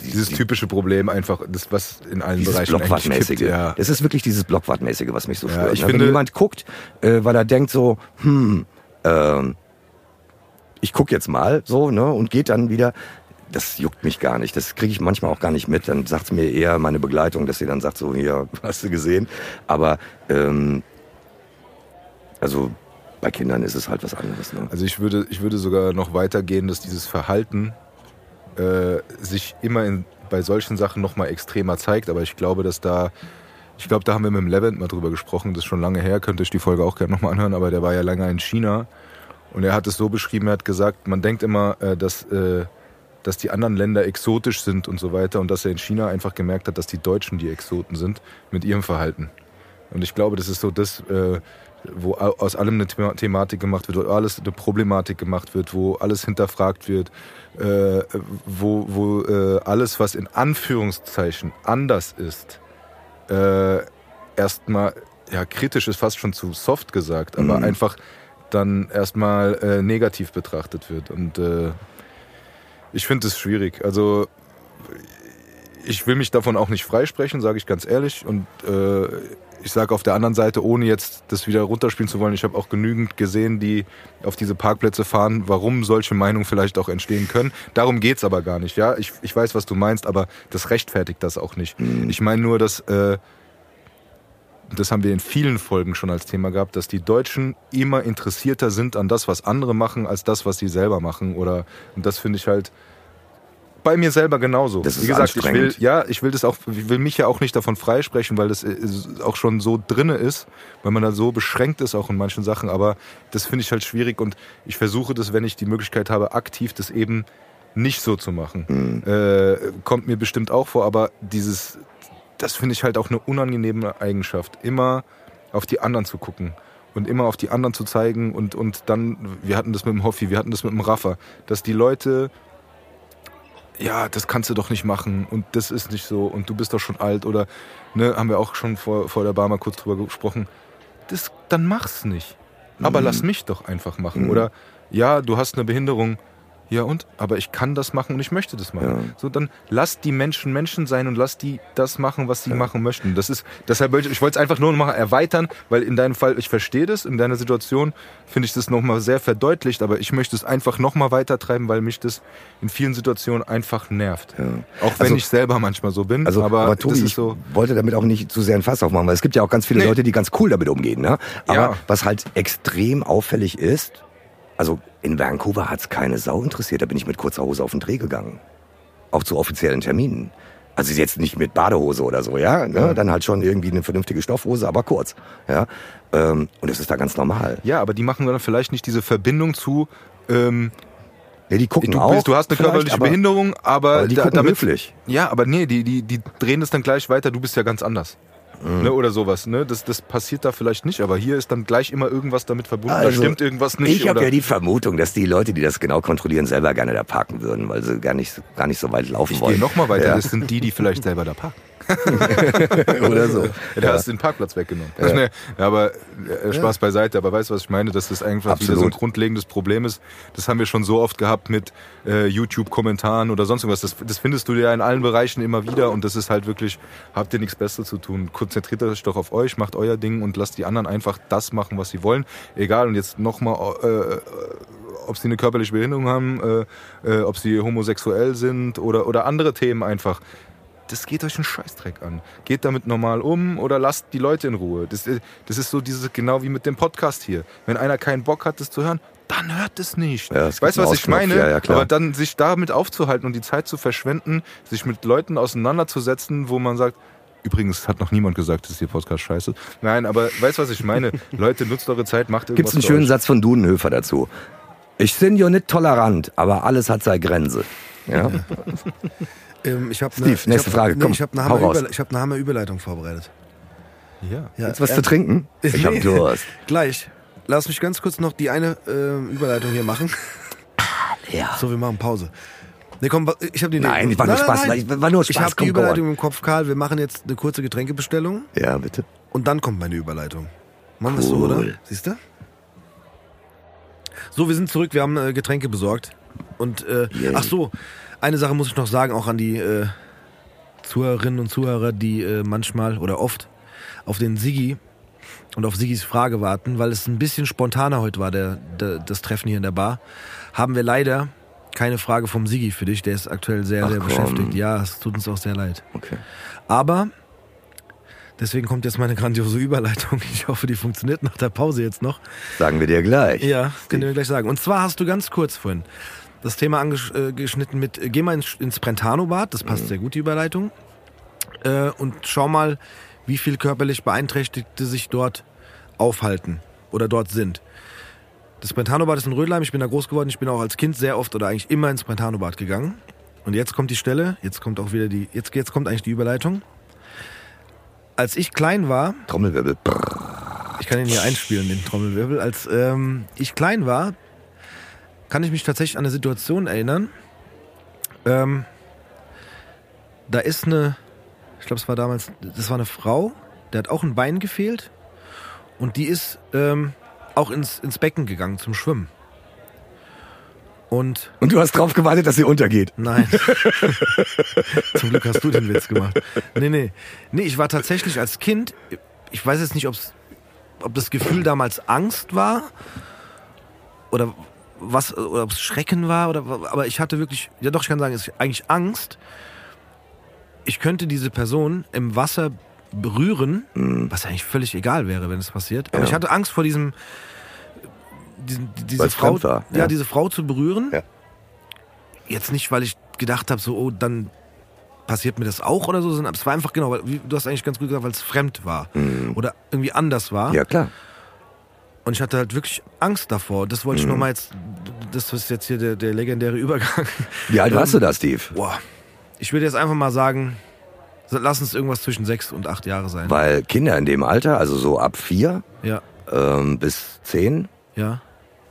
Dieses typische Problem einfach, das was in allen dieses Bereichen Blockwartmäßige. Ja. Das ist wirklich dieses Blockwartmäßige, was mich so Ja, stört. ich ne? finde- Wenn jemand guckt, äh, weil er denkt so, hm, ähm, ich guck jetzt mal so, ne, und geht dann wieder. Das juckt mich gar nicht. Das kriege ich manchmal auch gar nicht mit. Dann sagt's mir eher meine Begleitung, dass sie dann sagt so, hier, hast du gesehen. Aber ähm, also bei Kindern ist es halt was anderes. Ne? Also ich würde, ich würde sogar noch weitergehen, dass dieses Verhalten äh, sich immer in, bei solchen Sachen noch mal extremer zeigt. Aber ich glaube, dass da, ich glaube, da haben wir mit dem Levent mal drüber gesprochen. Das ist schon lange her. Könnt ihr euch die Folge auch gerne noch mal anhören. Aber der war ja länger in China und er hat es so beschrieben. Er hat gesagt, man denkt immer, äh, dass äh, dass die anderen Länder exotisch sind und so weiter und dass er in China einfach gemerkt hat, dass die Deutschen die Exoten sind mit ihrem Verhalten. Und ich glaube, das ist so das, äh, wo au- aus allem eine Thema Thematik gemacht wird, wo alles eine Problematik gemacht wird, wo alles hinterfragt wird, wo, wo alles, was in Anführungszeichen anders ist, erstmal, ja, kritisch ist fast schon zu soft gesagt, aber Mhm. einfach dann erstmal äh, negativ betrachtet wird. Und äh, Ich finde es schwierig. Also ich will mich davon auch nicht freisprechen, sage ich ganz ehrlich. Und äh, ich sage auf der anderen Seite, ohne jetzt das wieder runterspielen zu wollen, ich habe auch genügend gesehen, die auf diese Parkplätze fahren, warum solche Meinungen vielleicht auch entstehen können. Darum geht's aber gar nicht. Ja, ich, ich weiß, was du meinst, aber das rechtfertigt das auch nicht. Mhm. Ich meine nur, dass äh, das haben wir in vielen Folgen schon als Thema gehabt, dass die Deutschen immer interessierter sind an das, was andere machen, als das, was sie selber machen. Oder und das finde ich halt bei mir selber genauso. Das ist Wie gesagt, ich will, ja, ich will das auch, ich will mich ja auch nicht davon freisprechen, weil das äh, auch schon so drinne ist, weil man da so beschränkt ist auch in manchen Sachen. Aber das finde ich halt schwierig und ich versuche das, wenn ich die Möglichkeit habe, aktiv das eben nicht so zu machen. Äh, kommt mir bestimmt auch vor, aber dieses, das finde ich halt auch eine unangenehme Eigenschaft. Immer auf die anderen zu gucken und immer auf die anderen zu zeigen und, und dann, wir hatten das mit dem Hoffi, wir hatten das mit dem Raffer, dass die Leute ja, das kannst du doch nicht machen und das ist nicht so und du bist doch schon alt oder, ne, haben wir auch schon vor, vor der Bar mal kurz drüber gesprochen. Das, dann mach's nicht. Aber lass mich doch einfach machen. Oder, ja, du hast eine Behinderung. Ja und? Aber ich kann das machen und ich möchte das machen. So, dann lass die Menschen Menschen sein und lass die das machen, was sie machen möchten. Das ist, deshalb ich, ich wollte es einfach nur noch mal erweitern, weil in deinem Fall, ich verstehe das, in deiner Situation finde ich das nochmal sehr verdeutlicht, aber ich möchte es einfach nochmal weitertreiben, weil mich das in vielen Situationen einfach nervt. Auch wenn Also- ich selber manchmal so bin, Also, aber, aber, Tobi, das ist ich so. wollte damit auch nicht zu sehr ein Fass aufmachen, weil es gibt ja auch ganz viele Nee. Leute, die ganz cool damit umgehen. Ne? Aber Ja. was halt extrem auffällig ist, also in Vancouver hat's keine Sau interessiert, da bin ich mit kurzer Hose auf den Dreh gegangen. Auch zu offiziellen Terminen. Also jetzt nicht mit Badehose oder so, ja, ne? dann halt schon irgendwie eine vernünftige Stoffhose, aber kurz. Ja? Ähm, und das ist da ganz normal. Ja, aber die machen dann vielleicht nicht diese Verbindung zu, ähm, Ja, die gucken du, auch. bist, du hast eine körperliche aber, Behinderung, aber, aber die da, damit, höflich. Ja, aber nee, die, die, die drehen es dann gleich weiter, du bist ja ganz anders. Mhm. Ne, oder sowas. Ne? Das, das passiert da vielleicht nicht, aber hier ist dann gleich immer irgendwas damit verbunden. da Also, stimmt irgendwas nicht. Ich habe ja die Vermutung, dass die Leute, die das genau kontrollieren, selber gerne da parken würden, weil sie gar nicht, gar nicht so weit laufen ich wollen. gehe nochmal weiter. Ja. Das sind die, die vielleicht selber da parken. Oder so. Ja, da hast du den Parkplatz weggenommen. Ja. Nee, aber äh, Spaß beiseite. Aber weißt du, was ich meine? Dass das einfach wieder so ein Absolut. grundlegendes Problem ist. Das haben wir schon so oft gehabt mit äh, YouTube-Kommentaren oder sonst irgendwas. Das, das findest du ja in allen Bereichen immer wieder. Und das ist halt wirklich, habt ihr nichts Besseres zu tun. Konzentriert euch doch auf euch, macht euer Ding und lasst die anderen einfach das machen, was sie wollen. Egal. Und jetzt nochmal, äh, ob sie eine körperliche Behinderung haben, äh, äh, ob sie homosexuell sind oder, oder andere Themen einfach das geht euch einen Scheißdreck an. Geht damit normal um oder lasst die Leute in Ruhe. Das, das ist so dieses, genau wie mit dem Podcast hier. Wenn einer keinen Bock hat, das zu hören, dann hört es nicht. Ja, es weißt du, was ich meine? Ja, ja. Aber dann sich damit aufzuhalten und die Zeit zu verschwenden, sich mit Leuten auseinanderzusetzen, wo man sagt, Übrigens hat noch niemand gesagt, dass ihr Podcast scheiße. Nein, aber weißt du, was ich meine? Leute, nutzt eure Zeit, macht irgendwas. Gibt's einen schönen euch. Satz von Dudenhöfer dazu. Ich bin ja nicht tolerant, aber alles hat seine Grenze. Ja? Ähm, ich hab Steve, eine, ich nächste hab, Frage, Nee, komm, ich habe eine, hau raus. Hammerüberle- ich hab eine Hammerüberleitung vorbereitet. Ja. Ja, Jetzt was äh, zu trinken? Ich hab nee. Durst. Gleich. Lass mich ganz kurz noch die eine äh, Überleitung hier machen. Ja. So, wir machen Pause. Nee, komm, ich habe die Nein, ich war nur Spaß. Ich war nur Ich habe die Überleitung im Kopf, Karl. Wir machen jetzt eine kurze Getränkebestellung. Ja, bitte. und dann kommt meine Überleitung. Machen wir es so, Cool. oder? Siehst du? So, wir sind zurück. Wir haben äh, Getränke besorgt. Und, äh, ach so, eine Sache muss ich noch sagen, auch an die äh, Zuhörerinnen und Zuhörer, die äh, manchmal oder oft auf den Sigi und auf Sigis Frage warten, weil es ein bisschen spontaner heute war, der, der, das Treffen hier in der Bar, haben wir leider keine Frage vom Sigi für dich. Der ist aktuell sehr, Ach, sehr komm. beschäftigt. Ja, es tut uns auch sehr leid. Okay. Aber deswegen kommt jetzt meine grandiose Überleitung. Ich hoffe, die funktioniert nach der Pause jetzt noch. Sagen wir dir gleich. Ja, können wir gleich sagen. Und zwar hast du ganz kurz vorhin das Thema angeschnitten mit, äh, geh mal ins, ins Brentano-Bad, das passt sehr gut, die Überleitung. Äh, und schau mal, wie viel körperlich Beeinträchtigte sich dort aufhalten oder dort sind. Das Brentano-Bad ist in Rödelheim, ich bin da groß geworden, ich bin auch als Kind sehr oft oder eigentlich immer ins Brentano-Bad gegangen. Und jetzt kommt die Stelle, jetzt kommt auch wieder die, jetzt, jetzt kommt eigentlich die Überleitung. Als ich klein war, Trommelwirbel. Ich kann ihn hier einspielen, den Trommelwirbel. Als ähm, ich klein war, kann ich mich tatsächlich an eine Situation erinnern. Ähm, da ist eine, ich glaube, es war damals, das war eine Frau, der hat auch ein Bein gefehlt und die ist ähm, auch ins, ins Becken gegangen zum Schwimmen. Und Und du hast drauf gewartet, dass sie untergeht. Nein. Zum Glück hast du den Witz gemacht. Nee, nee. Nee, ich war tatsächlich als Kind, ich weiß jetzt nicht, ob's, ob das Gefühl damals Angst war oder was, oder ob es Schrecken war, oder, aber ich hatte wirklich, ja doch, ich kann sagen, es ist eigentlich Angst. Ich könnte diese Person im Wasser berühren, was eigentlich völlig egal wäre, wenn es passiert. Aber Ja. ich hatte Angst vor diesem, diesen, diese Weil's Frau, war, ja. ja. diese Frau zu berühren. Ja. Jetzt nicht, weil ich gedacht habe, so, oh, dann passiert mir das auch oder so, sondern es war einfach genau, weil, wie, du hast eigentlich ganz gut gesagt, weil es fremd war oder irgendwie anders war. Mhm. Ja, klar. Und ich hatte halt wirklich Angst davor. Das Mhm. wollte ich nochmal jetzt, das ist jetzt hier der, der legendäre Übergang. Wie alt Ähm, warst du da, Steve? Boah, ich würde jetzt einfach mal sagen, lass uns irgendwas zwischen sechs und acht Jahre sein. Weil Kinder in dem Alter, also so ab vier Ja, ähm, bis zehn, ja.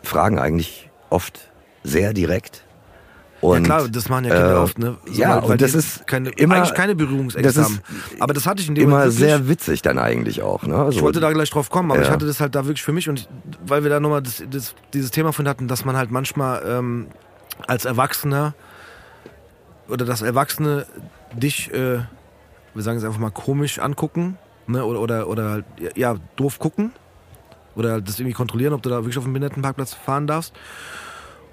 fragen eigentlich oft sehr direkt. Und, ja klar, das machen ja Kinder äh, oft, ne? ja, weil, weil und das ist keine, immer- eigentlich keine Berührungsängste haben. Aber das hatte ich in dem immer Moment wirklich. sehr witzig dann eigentlich auch. Ne? Ich So- wollte da gleich drauf kommen, aber Ja. ich hatte das halt da wirklich für mich und ich, weil wir da nochmal das, das, dieses Thema von hatten, dass man halt manchmal ähm, als Erwachsener oder dass Erwachsene dich, äh, wir sagen es einfach mal, komisch angucken ne? oder, oder, oder halt, ja, doof gucken oder halt das irgendwie kontrollieren, ob du da wirklich auf dem Behindertenparkplatz fahren darfst.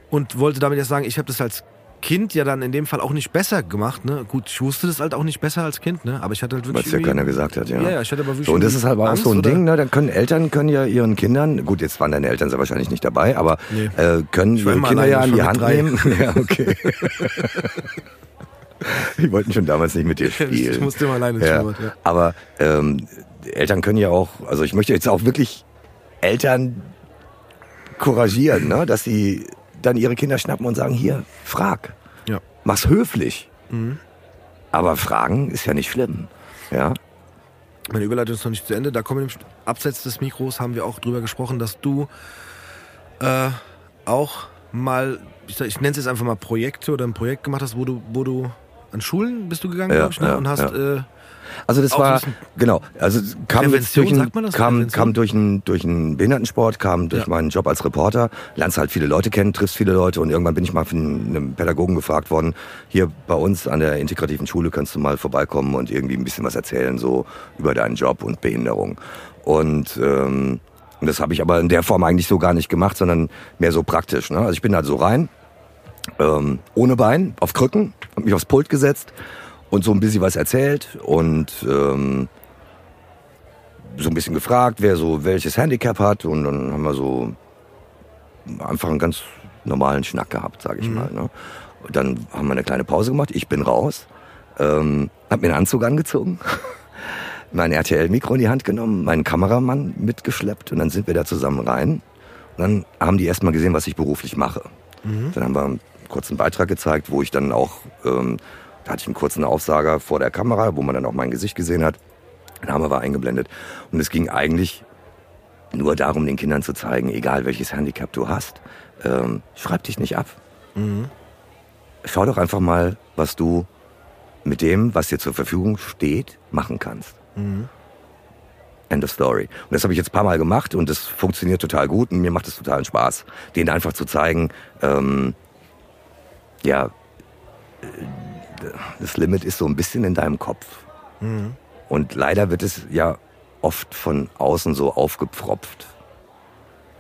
Und wollte damit jetzt sagen, ich habe das als Kind ja dann in dem Fall auch nicht besser gemacht. Ne? Gut, ich wusste das halt auch nicht besser als Kind, ne? aber ich hatte halt wirklich. es ja keiner gesagt hat, ja. Ja, ja, ich hatte aber wirklich. So, und das ist halt auch Angst so ein oder- Ding, ne? Dann können Eltern können ja ihren Kindern, gut, jetzt waren deine Eltern sehr wahrscheinlich nicht dabei, aber Nee. äh, können ihre Kinder alleine, ja an die Hand drei. nehmen. Ja, okay. Die wollten schon damals nicht mit dir spielen. Ich musste immer alleine ja. Schwimmbad, ja. Aber ähm, Eltern können ja auch, also ich möchte jetzt auch wirklich Eltern couragieren, ne? dass sie dann ihre Kinder schnappen und sagen, hier, frag. Ja. Mach's höflich. Mhm. Aber fragen ist ja nicht schlimm. Ja. Meine Überleitung ist noch nicht zu Ende. Da kommen wir abseits des Mikros haben wir auch drüber gesprochen, dass du äh, auch mal, ich, ich nenne es jetzt einfach mal Projekte oder ein Projekt gemacht hast, wo du, wo du an Schulen bist du gegangen, Ja, glaube ich, ne? ja, und hast ja. äh, Also das war ein genau, also kam durch das? kam kam durch einen durch einen Behindertensport, kam durch Ja. meinen Job als Reporter, lernst halt viele Leute kennen, triffst viele Leute und irgendwann bin ich mal von einem Pädagogen gefragt worden, hier bei uns an der integrativen Schule kannst du mal vorbeikommen und irgendwie ein bisschen was erzählen so über deinen Job und Behinderung. Und ähm, das habe ich aber in der Form eigentlich so gar nicht gemacht, sondern mehr so praktisch. Ne? Also ich bin halt so rein, ähm, ohne Bein, auf Krücken, hab mich aufs Pult gesetzt und so ein bisschen was erzählt und ähm, so ein bisschen gefragt, wer so welches Handicap hat und dann haben wir so einfach einen ganz normalen Schnack gehabt, sage ich mal. Ne? Und dann haben wir eine kleine Pause gemacht, ich bin raus, ähm, hab mir einen Anzug angezogen, mein RTL-Mikro in die Hand genommen, meinen Kameramann mitgeschleppt und dann sind wir da zusammen rein. Und dann haben die erst mal gesehen, was ich beruflich mache. Dann haben wir kurzen Beitrag gezeigt, wo ich dann auch, ähm, da hatte ich einen kurzen Aufsager vor der Kamera, wo man dann auch mein Gesicht gesehen hat. Der Name war eingeblendet. Und es ging eigentlich nur darum, den Kindern zu zeigen, egal welches Handicap du hast, ähm, schreib dich nicht ab. Schau doch einfach mal, was du mit dem, was dir zur Verfügung steht, machen kannst. End of story. Und das habe ich jetzt ein paar Mal gemacht und das funktioniert total gut und mir macht es totalen Spaß, denen einfach zu zeigen, ähm, ja, äh, das Limit ist so ein bisschen in deinem Kopf. Und leider wird es ja oft von außen so aufgepfropft.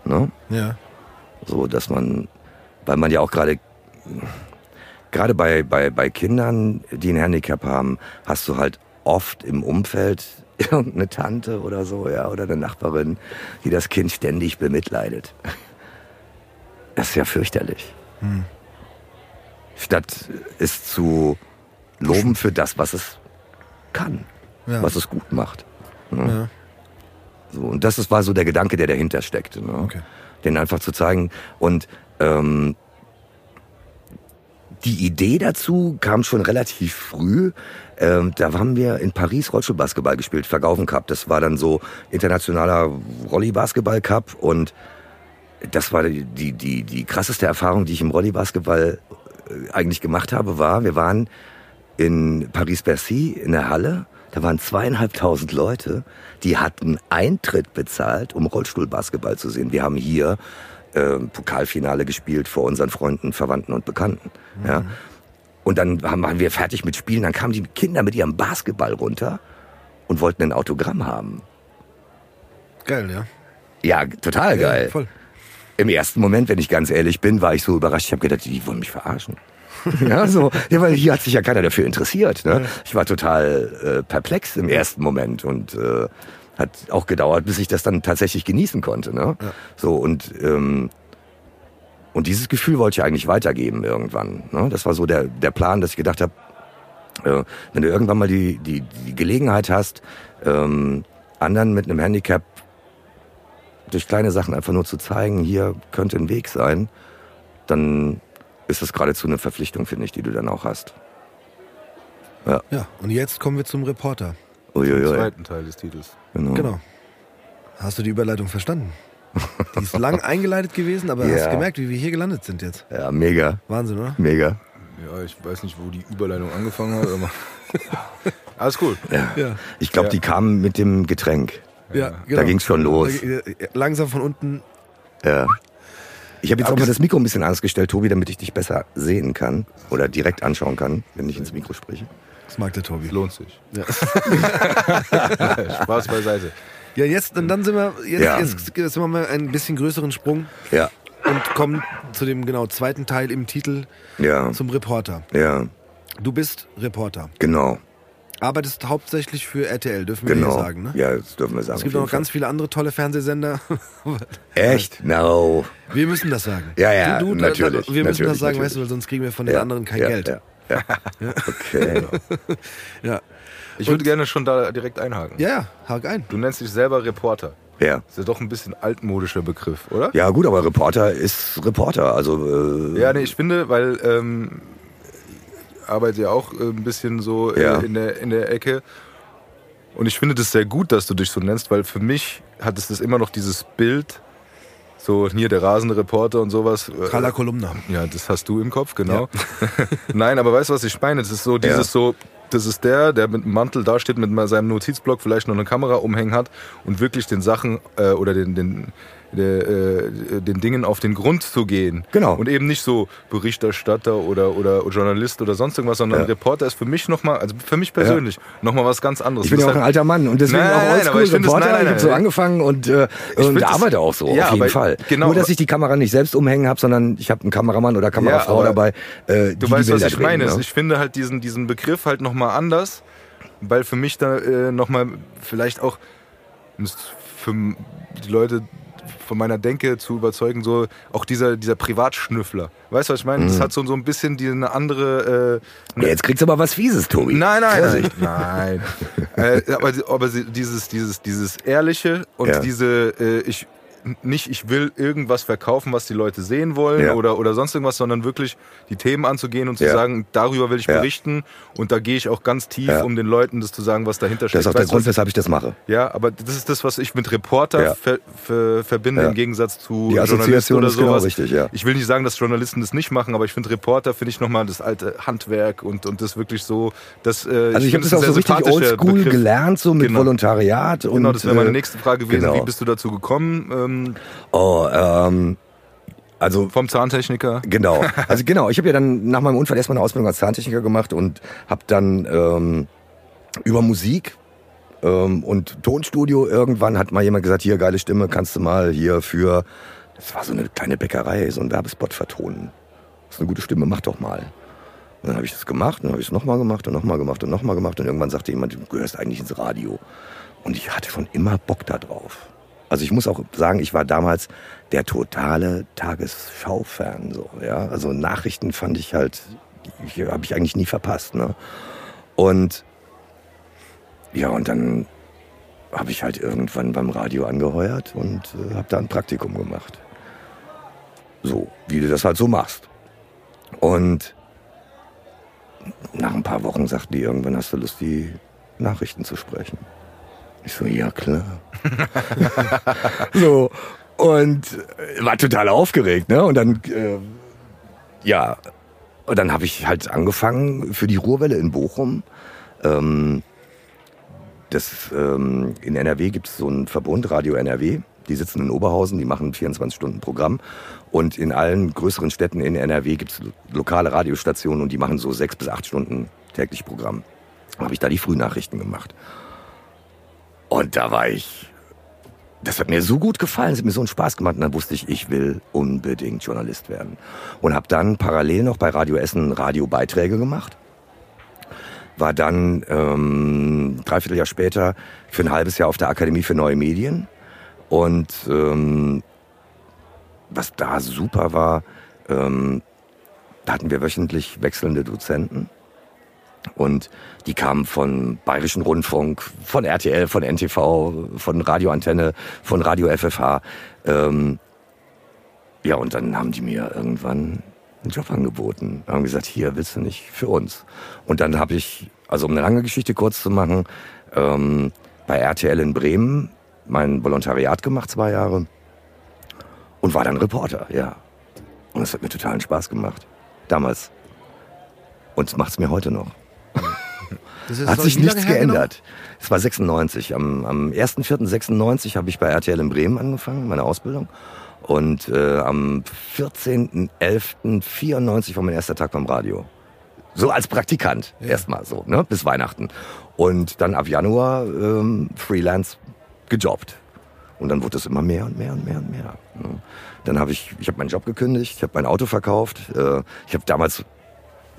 Ne? ja. So, dass man, weil man ja auch gerade, gerade bei, bei, bei Kindern, die ein Handicap haben, hast du halt oft im Umfeld irgendeine Tante oder so, ja, oder eine Nachbarin, die das Kind ständig bemitleidet. Das ist ja fürchterlich. Statt es zu loben für das, was es kann, Ja. was es gut macht. Ne? ja. So, und das ist, war so der Gedanke, der dahinter steckte. Ne? Okay. Den einfach zu zeigen. Und ähm, die Idee dazu kam schon relativ früh. Ähm, da haben wir in Paris Rollstuhlbasketball gespielt, Vergaufen Cup. Das war dann so internationaler Rolli-Basketball Cup und das war die, die, die, krasseste Erfahrung, die ich im Rolli-Basketball eigentlich gemacht habe, war, wir waren in Paris-Bercy in der Halle. Da waren zweieinhalbtausend Leute, die hatten Eintritt bezahlt, um Rollstuhlbasketball zu sehen. Wir haben hier äh, Pokalfinale gespielt vor unseren Freunden, Verwandten und Bekannten. Ja. Und dann waren wir fertig mit Spielen, dann kamen die Kinder mit ihrem Basketball runter und wollten ein Autogramm haben. Geil, ja. Ja, total geil. Ja, voll. Im ersten Moment, wenn ich ganz ehrlich bin, war ich so überrascht. Ich habe gedacht, die wollen mich verarschen. ja, so, ja, weil hier hat sich ja keiner dafür interessiert. Ne? Ich war total äh, perplex im ersten Moment und äh, hat auch gedauert, bis ich das dann tatsächlich genießen konnte. Ne? So und ähm, und dieses Gefühl wollte ich eigentlich weitergeben irgendwann. Ne? Das war so der der Plan, dass ich gedacht habe, äh, wenn du irgendwann mal die die, die Gelegenheit hast, ähm, anderen mit einem Handicap durch kleine Sachen einfach nur zu zeigen, hier könnte ein Weg sein, dann ist das geradezu eine Verpflichtung, finde ich, die du dann auch hast. Ja, und jetzt kommen wir zum Reporter. Im Uiuiui. zweiten Teil des Titels. Genau. Genau. Hast du die Überleitung verstanden? Die ist lang eingeleitet gewesen, aber hast Ja. du gemerkt, wie wir hier gelandet sind jetzt? Ja, mega, Wahnsinn, oder? mega. Ja, ich weiß nicht, wo die Überleitung angefangen hat, aber. Alles cool. Ja. Ja. Ich glaube, Ja. die kamen mit dem Getränk. Ja, Da ging's schon los. Langsam von unten. Ja. Ich habe jetzt auch mal das- das Mikro ein bisschen anders gestellt, Tobi, damit ich dich besser sehen kann oder direkt anschauen kann, wenn ich ins Mikro spreche. Das mag der Tobi. Lohnt sich. Ja. Spaß beiseite. Ja, jetzt, und dann sind wir, jetzt, Ja. jetzt, jetzt machen wir einen bisschen größeren Sprung Ja, und kommen zu dem genau zweiten Teil im Titel ja, zum Reporter. ja, Du bist Reporter. genau, Arbeitest hauptsächlich für RTL, dürfen wir genau. hier sagen, ne? Ja, das dürfen wir sagen. Es gibt noch ganz viele andere tolle Fernsehsender. Echt? No. Wir müssen das sagen. Ja, ja, du, du, natürlich, Wir müssen das natürlich, sagen, weißt du, natürlich. weil sonst kriegen wir von den Ja, anderen kein ja, Geld. Ja, ja. Okay. Ja. Ich würde gerne schon da direkt einhaken. ja, ja, hak ein. Du nennst dich selber Reporter. Ja. Das ist ja doch ein bisschen altmodischer Begriff, oder? Ja, gut, aber Reporter ist Reporter. Also, äh, Ja, nee, ich finde, weil ähm, arbeite ja auch äh, ein bisschen so äh, Ja. in, der, in der Ecke. Und ich finde das sehr gut, dass du dich so nennst, weil für mich hat es das immer noch dieses Bild, so hier der rasende Reporter und sowas. äh, Kala Kolumna. Ja, das hast du im Kopf, genau. Nein, aber weißt du, was ich meine? Das ist so dieses Ja. so, das ist der, der mit dem Mantel da steht, mit seinem Notizblock vielleicht noch eine Kamera umhängen hat und wirklich den Sachen äh, oder den, den, äh, den Dingen auf den Grund zu gehen. Genau. Und eben nicht so Berichterstatter oder, oder Journalist oder sonst irgendwas, sondern Ja. Reporter ist für mich nochmal, also für mich persönlich, nochmal was ganz anderes. Ich bin ja auch ein alter Mann und deswegen Nein, auch ich Oldschool-Reporter. nein, Ich habe so angefangen und, äh, Ich und arbeite auch so, Ja, auf jeden aber- Fall. genau, Nur, dass ich die Kamera nicht selbst umhängen habe, sondern ich habe einen Kameramann oder Kamerafrau dabei, äh, die Du die weißt, was Bilder ich meine. ne? Ich finde halt diesen, diesen Begriff halt nochmal anders, weil für mich da äh, nochmal vielleicht auch, für die Leute von meiner Denke zu überzeugen, so auch dieser, dieser Privatschnüffler. Weißt du, was ich meine? Mhm. Das hat so, so ein bisschen die, eine andere... Äh, Ja, jetzt kriegst du aber was Fieses, Tobi. Nein, nein, Vorsicht. nein. nein. äh, aber, aber dieses, dieses, dieses Ehrliche und Ja. diese, äh, ich nicht, ich will irgendwas verkaufen, was die Leute sehen wollen Ja. oder, oder sonst irgendwas, sondern wirklich die Themen anzugehen und zu Ja. sagen, darüber will ich Ja. berichten und da gehe ich auch ganz tief, um den Leuten das zu sagen, was dahinter steht. Das ist auch der Weißt Grund, was- weshalb ich das mache. ja, aber das ist das, was ich mit Reporter ver, ver, verbinde im Gegensatz zu Die Journalisten Assoziation oder ist genau sowas. richtig, ja. Ich will nicht sagen, dass Journalisten das nicht machen, aber ich finde Reporter finde ich nochmal das alte Handwerk und, und das wirklich so, das, äh, Also ich, habe find das auch so richtig oldschool gelernt, so mit Genau. Volontariat. Und, Genau, das wäre meine äh, nächste Frage gewesen. genau. Wie bist du dazu gekommen? Ähm, Oh, ähm, also vom Zahntechniker? Genau. Also genau, ich habe ja dann nach meinem Unfall erstmal eine Ausbildung als Zahntechniker gemacht und habe dann ähm, über Musik ähm, und Tonstudio irgendwann hat mal jemand gesagt, hier geile Stimme, kannst du mal hier für, das war so eine kleine Bäckerei, so ein Werbespot vertonen. Das ist eine gute Stimme, mach doch mal. Und dann habe ich das gemacht, und dann habe ich es nochmal gemacht und nochmal gemacht und nochmal gemacht und irgendwann sagte jemand, du gehörst eigentlich ins Radio. Und ich hatte schon immer Bock da drauf. Also ich muss auch sagen, ich war damals der totale Tagesschau-Fan. So, ja? Also Nachrichten fand ich halt, habe ich eigentlich nie verpasst. Ne? Und ja, und dann habe ich halt irgendwann beim Radio angeheuert und äh, habe da ein Praktikum gemacht. So, wie du das halt so machst. Und nach ein paar Wochen sagten die irgendwann, hast du Lust, die Nachrichten zu sprechen? Ich so, ja klar. so, und äh, war total aufgeregt, ne? Und dann, äh, ja, und dann habe ich halt angefangen für die Ruhrwelle in Bochum. Ähm, das, ähm, in NRW gibt es so einen Verbund, Radio NRW. Die sitzen in Oberhausen, die machen 24 Stunden Programm. Und in allen größeren Städten in NRW gibt es lokale Radiostationen und die machen so sechs bis acht Stunden täglich Programm. Habe ich da die Frühnachrichten gemacht. Und da war ich das hat mir so gut gefallen, es hat mir so einen Spaß gemacht. Und dann wusste ich, ich will unbedingt Journalist werden. Und habe dann parallel noch bei Radio Essen Radiobeiträge gemacht. War dann ähm, dreiviertel Jahr später für ein halbes Jahr auf der Akademie für Neue Medien. Und ähm, was da super war, ähm, da hatten wir wöchentlich wechselnde Dozenten. Und die kamen von Bayerischen Rundfunk, von RTL, von NTV, von Radioantenne, von Radio FFH. Ähm, ja, und dann haben die mir irgendwann einen Job angeboten. Haben gesagt, hier willst du nicht für uns. Und dann habe ich, also um eine lange Geschichte kurz zu machen, ähm, bei RTL in Bremen mein Volontariat gemacht, zwei Jahre. Und war dann Reporter, ja. Und es hat mir totalen Spaß gemacht. Damals. Und macht es mir heute noch. Hat sich nichts geändert. Es war 96. Am, am 1.4.96 habe ich bei RTL in Bremen angefangen, meine Ausbildung. Und äh, am 14.11.94 war mein erster Tag beim Radio. So als Praktikant ja. erstmal so, ne? bis Weihnachten. Und dann ab Januar ähm, Freelance gejobbt. Und dann wurde es immer mehr und mehr und mehr und mehr. Ne? Dann habe ich, ich habe meinen Job gekündigt, ich habe mein Auto verkauft. Äh, ich habe damals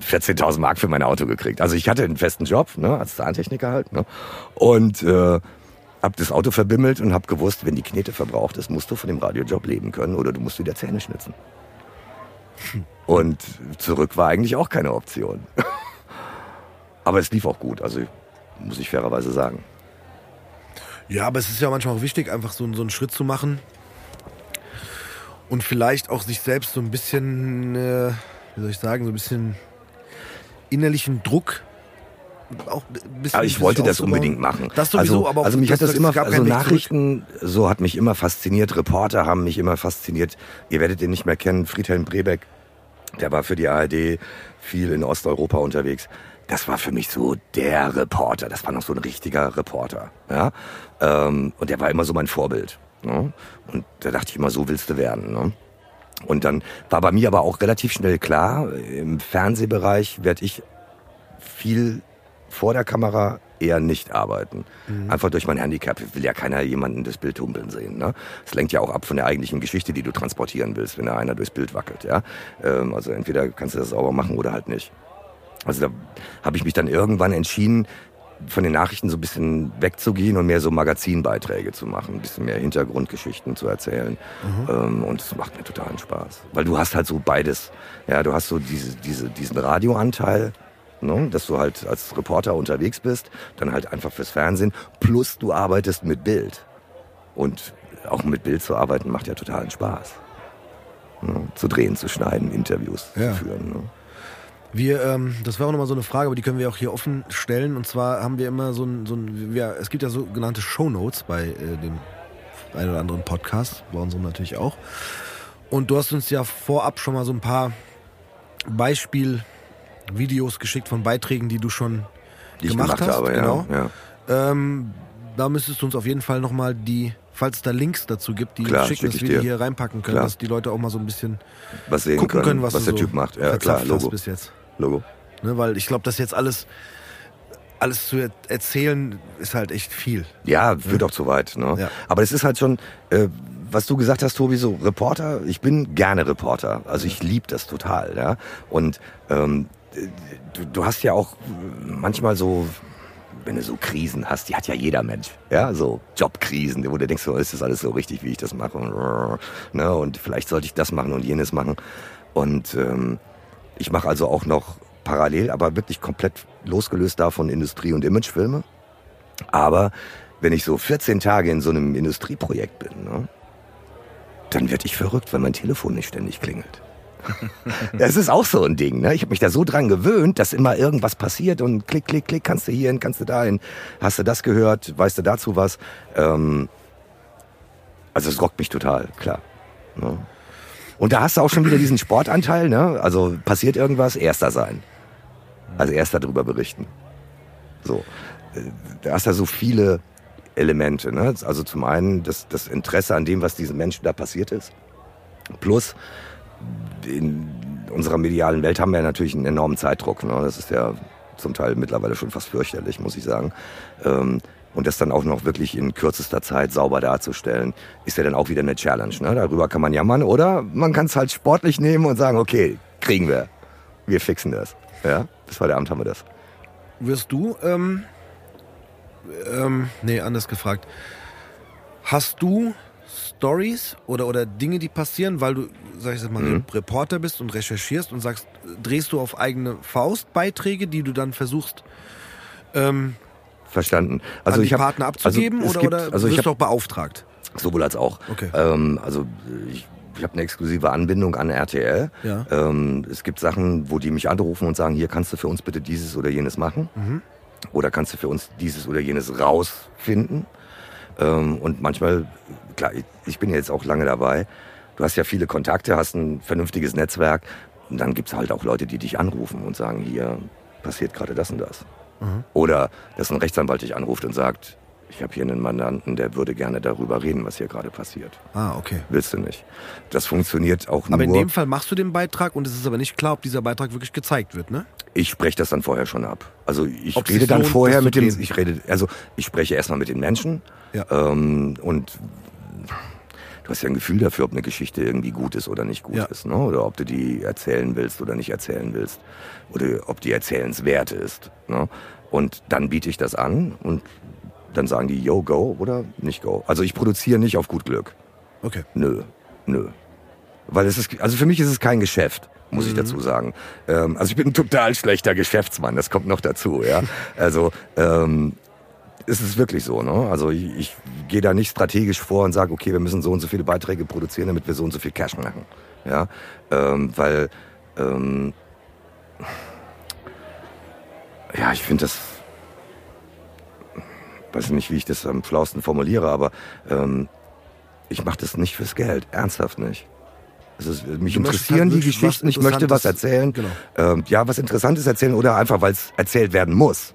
14.000 Mark für mein Auto gekriegt. Also ich hatte einen festen Job, ne, als Zahntechniker halt, ne, und äh, hab das Auto verbimmelt und hab gewusst, wenn die Knete verbraucht ist, musst du von dem Radiojob leben können oder du musst wieder Zähne schnitzen. Hm. Und zurück war eigentlich auch keine Option. aber es lief auch gut, also muss ich fairerweise sagen. Ja, aber es ist ja manchmal auch wichtig, einfach so, so einen Schritt zu machen und vielleicht auch sich selbst so ein bisschen, äh, wie soll ich sagen, so ein bisschen innerlichen Druck auch ein bisschen. Aber ich wollte das unbedingt machen. Das sowieso, also, aber also mich hat das, das immer, also Nachrichten, so hat mich immer fasziniert. Reporter haben mich immer fasziniert. Ihr werdet ihn nicht mehr kennen, Friedhelm Brebeck. Der war für die ARD viel in Osteuropa unterwegs. Das war für mich so der Reporter. Das war noch so ein richtiger Reporter. Ja? Ähm, und der war immer so mein Vorbild. Ne? Und da dachte ich immer, so willst du werden. Ne? Und dann war bei mir aber auch relativ schnell klar, im Fernsehbereich werde ich viel vor der Kamera eher nicht arbeiten. Mhm. Einfach durch mein Handicap will ja keiner jemanden das Bild humpeln sehen. Ne? Es lenkt ja auch ab von der eigentlichen Geschichte, die du transportieren willst, wenn da einer durchs Bild wackelt. Ja? Ähm, also entweder kannst du das sauber machen oder halt nicht. Also da habe ich mich dann irgendwann entschieden, von den Nachrichten so ein bisschen wegzugehen und mehr so Magazinbeiträge zu machen, ein bisschen mehr Hintergrundgeschichten zu erzählen. Mhm. Ähm, und es macht mir totalen Spaß. Weil du hast halt so beides. Ja, du hast so diese, diese, diesen Radioanteil, ne, dass du halt als Reporter unterwegs bist, dann halt einfach fürs Fernsehen, plus du arbeitest mit Bild. Und auch mit Bild zu arbeiten macht ja totalen Spaß. Ne, zu drehen, zu schneiden, Interviews ja. zu führen. Ne. Wir, ähm, das war auch nochmal so eine Frage, aber die können wir auch hier offen stellen. Und zwar haben wir immer so ein, so ein ja, es gibt ja sogenannte Shownotes bei äh, dem ein oder anderen Podcast, bei unserem natürlich auch. Und du hast uns ja vorab schon mal so ein paar Beispielvideos geschickt von Beiträgen, die du schon die gemacht, gemacht, hast. Habe, genau. Ja, ja. Ähm, da müsstest du uns auf jeden Fall nochmal die, falls es da Links dazu gibt, die klar, schicken, dass wir die hier reinpacken können, klar. dass die Leute auch mal so ein bisschen was sehen gucken können, können was, was der so Typ macht. Ja, klar, Logo. bis jetzt. Logo. Ne, weil ich glaube, das jetzt alles, alles zu erzählen, ist halt echt viel. Ja, führt ja. auch zu weit. Ne? Ja. Aber es ist halt schon, äh, was du gesagt hast, Tobi, so Reporter, ich bin gerne Reporter. Also ich liebe das total. Ja? Und ähm, du, du hast ja auch manchmal so wenn du so Krisen hast, die hat ja jeder Mensch. Ja, so Jobkrisen, wo du denkst, so, ist das alles so richtig, wie ich das mache? Und, ne, und vielleicht sollte ich das machen und jenes machen. Und ähm, ich mache also auch noch parallel, aber wirklich komplett losgelöst davon Industrie- und Imagefilme. Aber wenn ich so 14 Tage in so einem Industrieprojekt bin, ne, dann werde ich verrückt, wenn mein Telefon nicht ständig klingelt. Das ist auch so ein Ding. Ne? Ich habe mich da so dran gewöhnt, dass immer irgendwas passiert und klick, klick, klick, kannst du hier hin, kannst du hin. Hast du das gehört? Weißt du dazu was? Ähm, also es rockt mich total, klar. Ne? Und da hast du auch schon wieder diesen Sportanteil, ne? Also passiert irgendwas, erster sein. Also erster darüber berichten. So. Da hast du so viele Elemente. Ne? Also zum einen das, das Interesse an dem, was diesen Menschen da passiert ist. Plus in unserer medialen Welt haben wir natürlich einen enormen Zeitdruck. Ne? Das ist ja zum Teil mittlerweile schon fast fürchterlich, muss ich sagen. Ähm, und das dann auch noch wirklich in kürzester Zeit sauber darzustellen, ist ja dann auch wieder eine Challenge. Ne? Darüber kann man jammern oder man kann es halt sportlich nehmen und sagen, okay, kriegen wir. Wir fixen das. Ja, bis heute Abend haben wir das. Wirst du, ähm, ähm, nee, anders gefragt. Hast du Stories oder, oder Dinge, die passieren, weil du, sag ich jetzt mal, Mhm. Reporter bist und recherchierst und sagst, drehst du auf eigene Faust Beiträge, die du dann versuchst, ähm, Verstanden. Also an ich die hab, Partner abzugeben also es oder, gibt, oder also ich hab, auch beauftragt? sowohl als auch. Okay. Ähm, also ich, ich habe eine exklusive Anbindung an RTL. Ja. Ähm, es gibt Sachen, wo die mich anrufen und sagen, hier kannst du für uns bitte dieses oder jenes machen. Mhm. Oder kannst du für uns dieses oder jenes rausfinden. Ähm, und manchmal, klar, ich, ich bin ja jetzt auch lange dabei. Du hast ja viele Kontakte, hast ein vernünftiges Netzwerk. Und dann gibt's halt auch Leute, die dich anrufen und sagen, hier passiert gerade das und das. Mhm. Oder dass ein Rechtsanwalt dich anruft und sagt, ich habe hier einen Mandanten, der würde gerne darüber reden, was hier gerade passiert. Ah, okay. Willst du nicht. Das funktioniert auch Aber in nur. dem Fall machst du den Beitrag und es ist aber nicht klar, ob dieser Beitrag wirklich gezeigt wird, ne? Ich spreche das dann vorher schon ab. Also ich Ob rede dann lohnt, vorher mit dem, ich rede, also ich spreche erstmal mit den Menschen Ja. ähm, und du hast ja ein Gefühl dafür, ob eine Geschichte irgendwie gut ist oder nicht gut Ja. ist, ne? Oder ob du die erzählen willst oder nicht erzählen willst oder ob die erzählenswert ist. Ne? Und dann biete ich das an und dann sagen die, yo, go oder nicht go. Also ich produziere nicht auf gut Glück. Okay. Nö, nö. Weil es ist, also für mich ist es kein Geschäft, muss ich dazu sagen. Ähm, also ich bin ein total schlechter Geschäftsmann, das kommt noch dazu, ja. Also ähm, es ist wirklich so, ne? Also ich, ich gehe da nicht strategisch vor und sage, okay, wir müssen so und so viele Beiträge produzieren, damit wir so und so viel Cash machen, ja. Ähm, weil ähm, ja, ich finde das weiß nicht, wie ich das am flausten formuliere, aber ähm, ich mache das nicht fürs Geld, ernsthaft nicht. Es ist, mich Du interessieren halt die Geschichten, ich möchte was erzählen. Genau. Ähm, ja, was Interessantes erzählen oder einfach, weil es erzählt werden muss.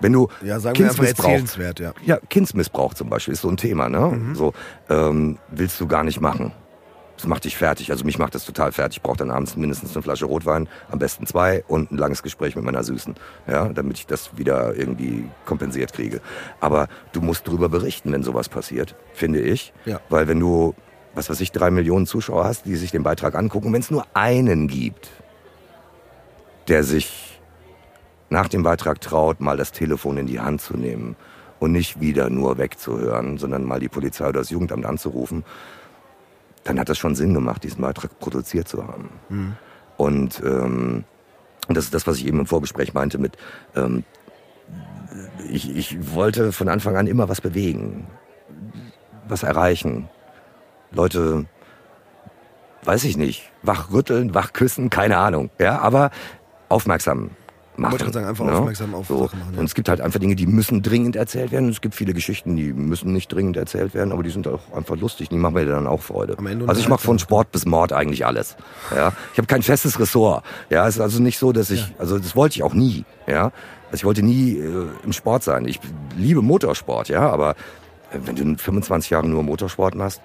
Wenn du Ja, sagen Kindsmissbrauch, ja. ja, Kindsmissbrauch zum Beispiel ist so ein Thema, ne? Mhm. So ähm, willst du gar nicht machen. Das macht dich fertig. Also mich macht das total fertig. Ich brauche dann abends mindestens eine Flasche Rotwein, am besten zwei und ein langes Gespräch mit meiner Süßen, ja, damit ich das wieder irgendwie kompensiert kriege. Aber du musst drüber berichten, wenn sowas passiert, finde ich, Ja. weil wenn du was weiß ich, drei Millionen Zuschauer hast, die sich den Beitrag angucken, wenn es nur einen gibt, der sich nach dem Beitrag traut, mal das Telefon in die Hand zu nehmen und nicht wieder nur wegzuhören, sondern mal die Polizei oder das Jugendamt anzurufen, dann hat das schon Sinn gemacht, diesen Beitrag produziert zu haben. Und, ähm, das ist das, was ich eben im Vorgespräch meinte mit, ähm, ich, ich wollte von Anfang an immer was bewegen, was erreichen. Leute, weiß ich nicht, wachrütteln, wachküssen, keine Ahnung. Ja, aber aufmerksam machen. Wollte gerade sagen, einfach ne? aufmerksam auf so. Sachen machen, ja. Und es gibt halt einfach Dinge, die müssen dringend erzählt werden. Und es gibt viele Geschichten, die müssen nicht dringend erzählt werden, aber die sind auch einfach lustig. Die machen mir dann auch Freude. Also ich mache von. Sport bis Mord eigentlich alles. Ja, ich habe kein festes Ressort. Ja, es ist also nicht so, dass ich, also das wollte ich auch nie. Ja, also ich wollte nie äh, im Sport sein. Ich liebe Motorsport, ja, aber äh, wenn du 25 Jahre nur Motorsport machst,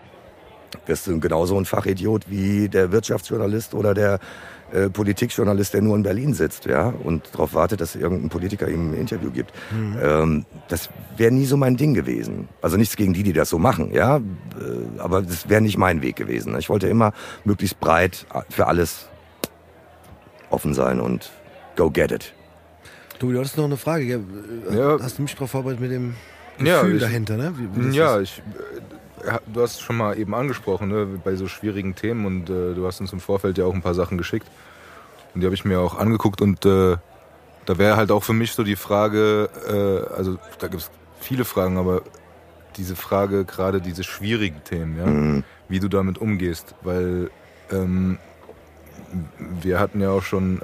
wirst du genauso ein Fachidiot wie der Wirtschaftsjournalist oder der äh, Politikjournalist, der nur in Berlin sitzt, ja, und darauf wartet, dass irgendein Politiker ihm ein Interview gibt. Ähm, das wäre nie so mein Ding gewesen. Also nichts gegen die, die das so machen, ja, äh, aber das wäre nicht mein Weg gewesen. Ich wollte immer möglichst breit für alles offen sein und go get it. Du, du hattest noch eine Frage, Ja. Hast du mich darauf vorbereitet mit dem Gefühl Ja, ich- dahinter, ne? Wie, wie das Ja, ist? ich, äh, du hast es schon mal eben angesprochen, ne, bei so schwierigen Themen und äh, du hast uns im Vorfeld ja auch ein paar Sachen geschickt. Und die habe ich mir auch angeguckt und äh, da wäre halt auch für mich so die Frage, äh, also da gibt es viele Fragen, aber diese Frage, gerade diese schwierigen Themen, ja, Mhm. wie du damit umgehst, weil ähm, wir hatten ja auch schon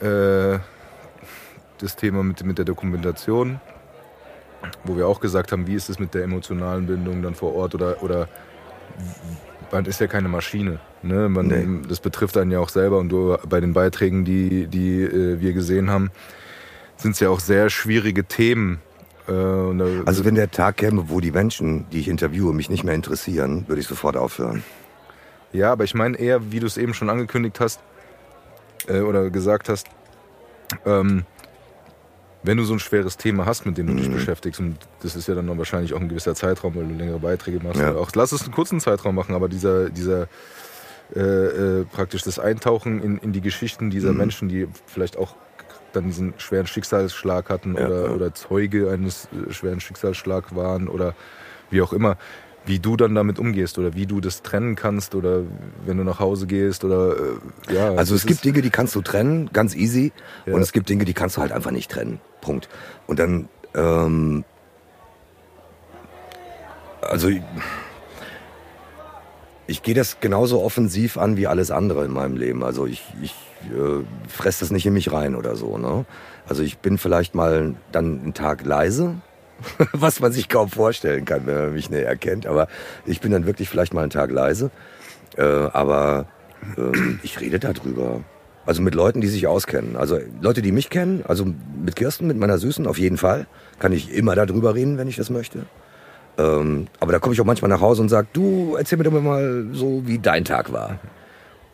äh, äh, das Thema mit, mit der Dokumentation, wo wir auch gesagt haben, wie ist es mit der emotionalen Bindung dann vor Ort oder, oder man ist ja keine Maschine. Ne? Man, Nee. Das betrifft einen ja auch selber und du, bei den Beiträgen, die, die äh, wir gesehen haben, sind es ja auch sehr schwierige Themen Äh, da, Also wenn der Tag käme, wo die Menschen, die ich interviewe, mich nicht mehr interessieren, würde ich sofort aufhören. Ja, aber ich meine eher, wie du es eben schon angekündigt hast äh, oder gesagt hast, ähm, wenn du so ein schweres Thema hast, mit dem du dich Mhm. beschäftigst, und das ist ja dann wahrscheinlich auch ein gewisser Zeitraum, weil du längere Beiträge machst, Ja. oder auch lass es einen kurzen Zeitraum machen, aber dieser, dieser äh, äh, praktisch das Eintauchen in, in die Geschichten dieser Mhm. Menschen, die vielleicht auch dann diesen schweren Schicksalsschlag hatten Ja, oder, ja. oder Zeuge eines äh, schweren Schicksalsschlags waren oder wie auch immer, wie du dann damit umgehst oder wie du das trennen kannst oder wenn du nach Hause gehst oder äh, ja. Also es gibt Dinge, die kannst du trennen, ganz easy. Ja. Und es gibt Dinge, die kannst du halt einfach nicht trennen. Punkt. Und dann, ähm, also ich, ich gehe das genauso offensiv an wie alles andere in meinem Leben. Also ich, ich äh, fress das nicht in mich rein oder so. Ne? Also ich bin vielleicht mal dann einen Tag leise, was man sich kaum vorstellen kann, wenn man mich näher kennt. Aber ich bin dann wirklich vielleicht mal einen Tag leise. Äh, aber ähm, ich rede darüber. Also mit Leuten, die sich auskennen. Also Leute, die mich kennen, also mit Kirsten, mit meiner Süßen, auf jeden Fall. Kann ich immer darüber reden, wenn ich das möchte. Ähm, aber da komme ich auch manchmal nach Hause und sage, du, erzähl mir doch mal so, wie dein Tag war.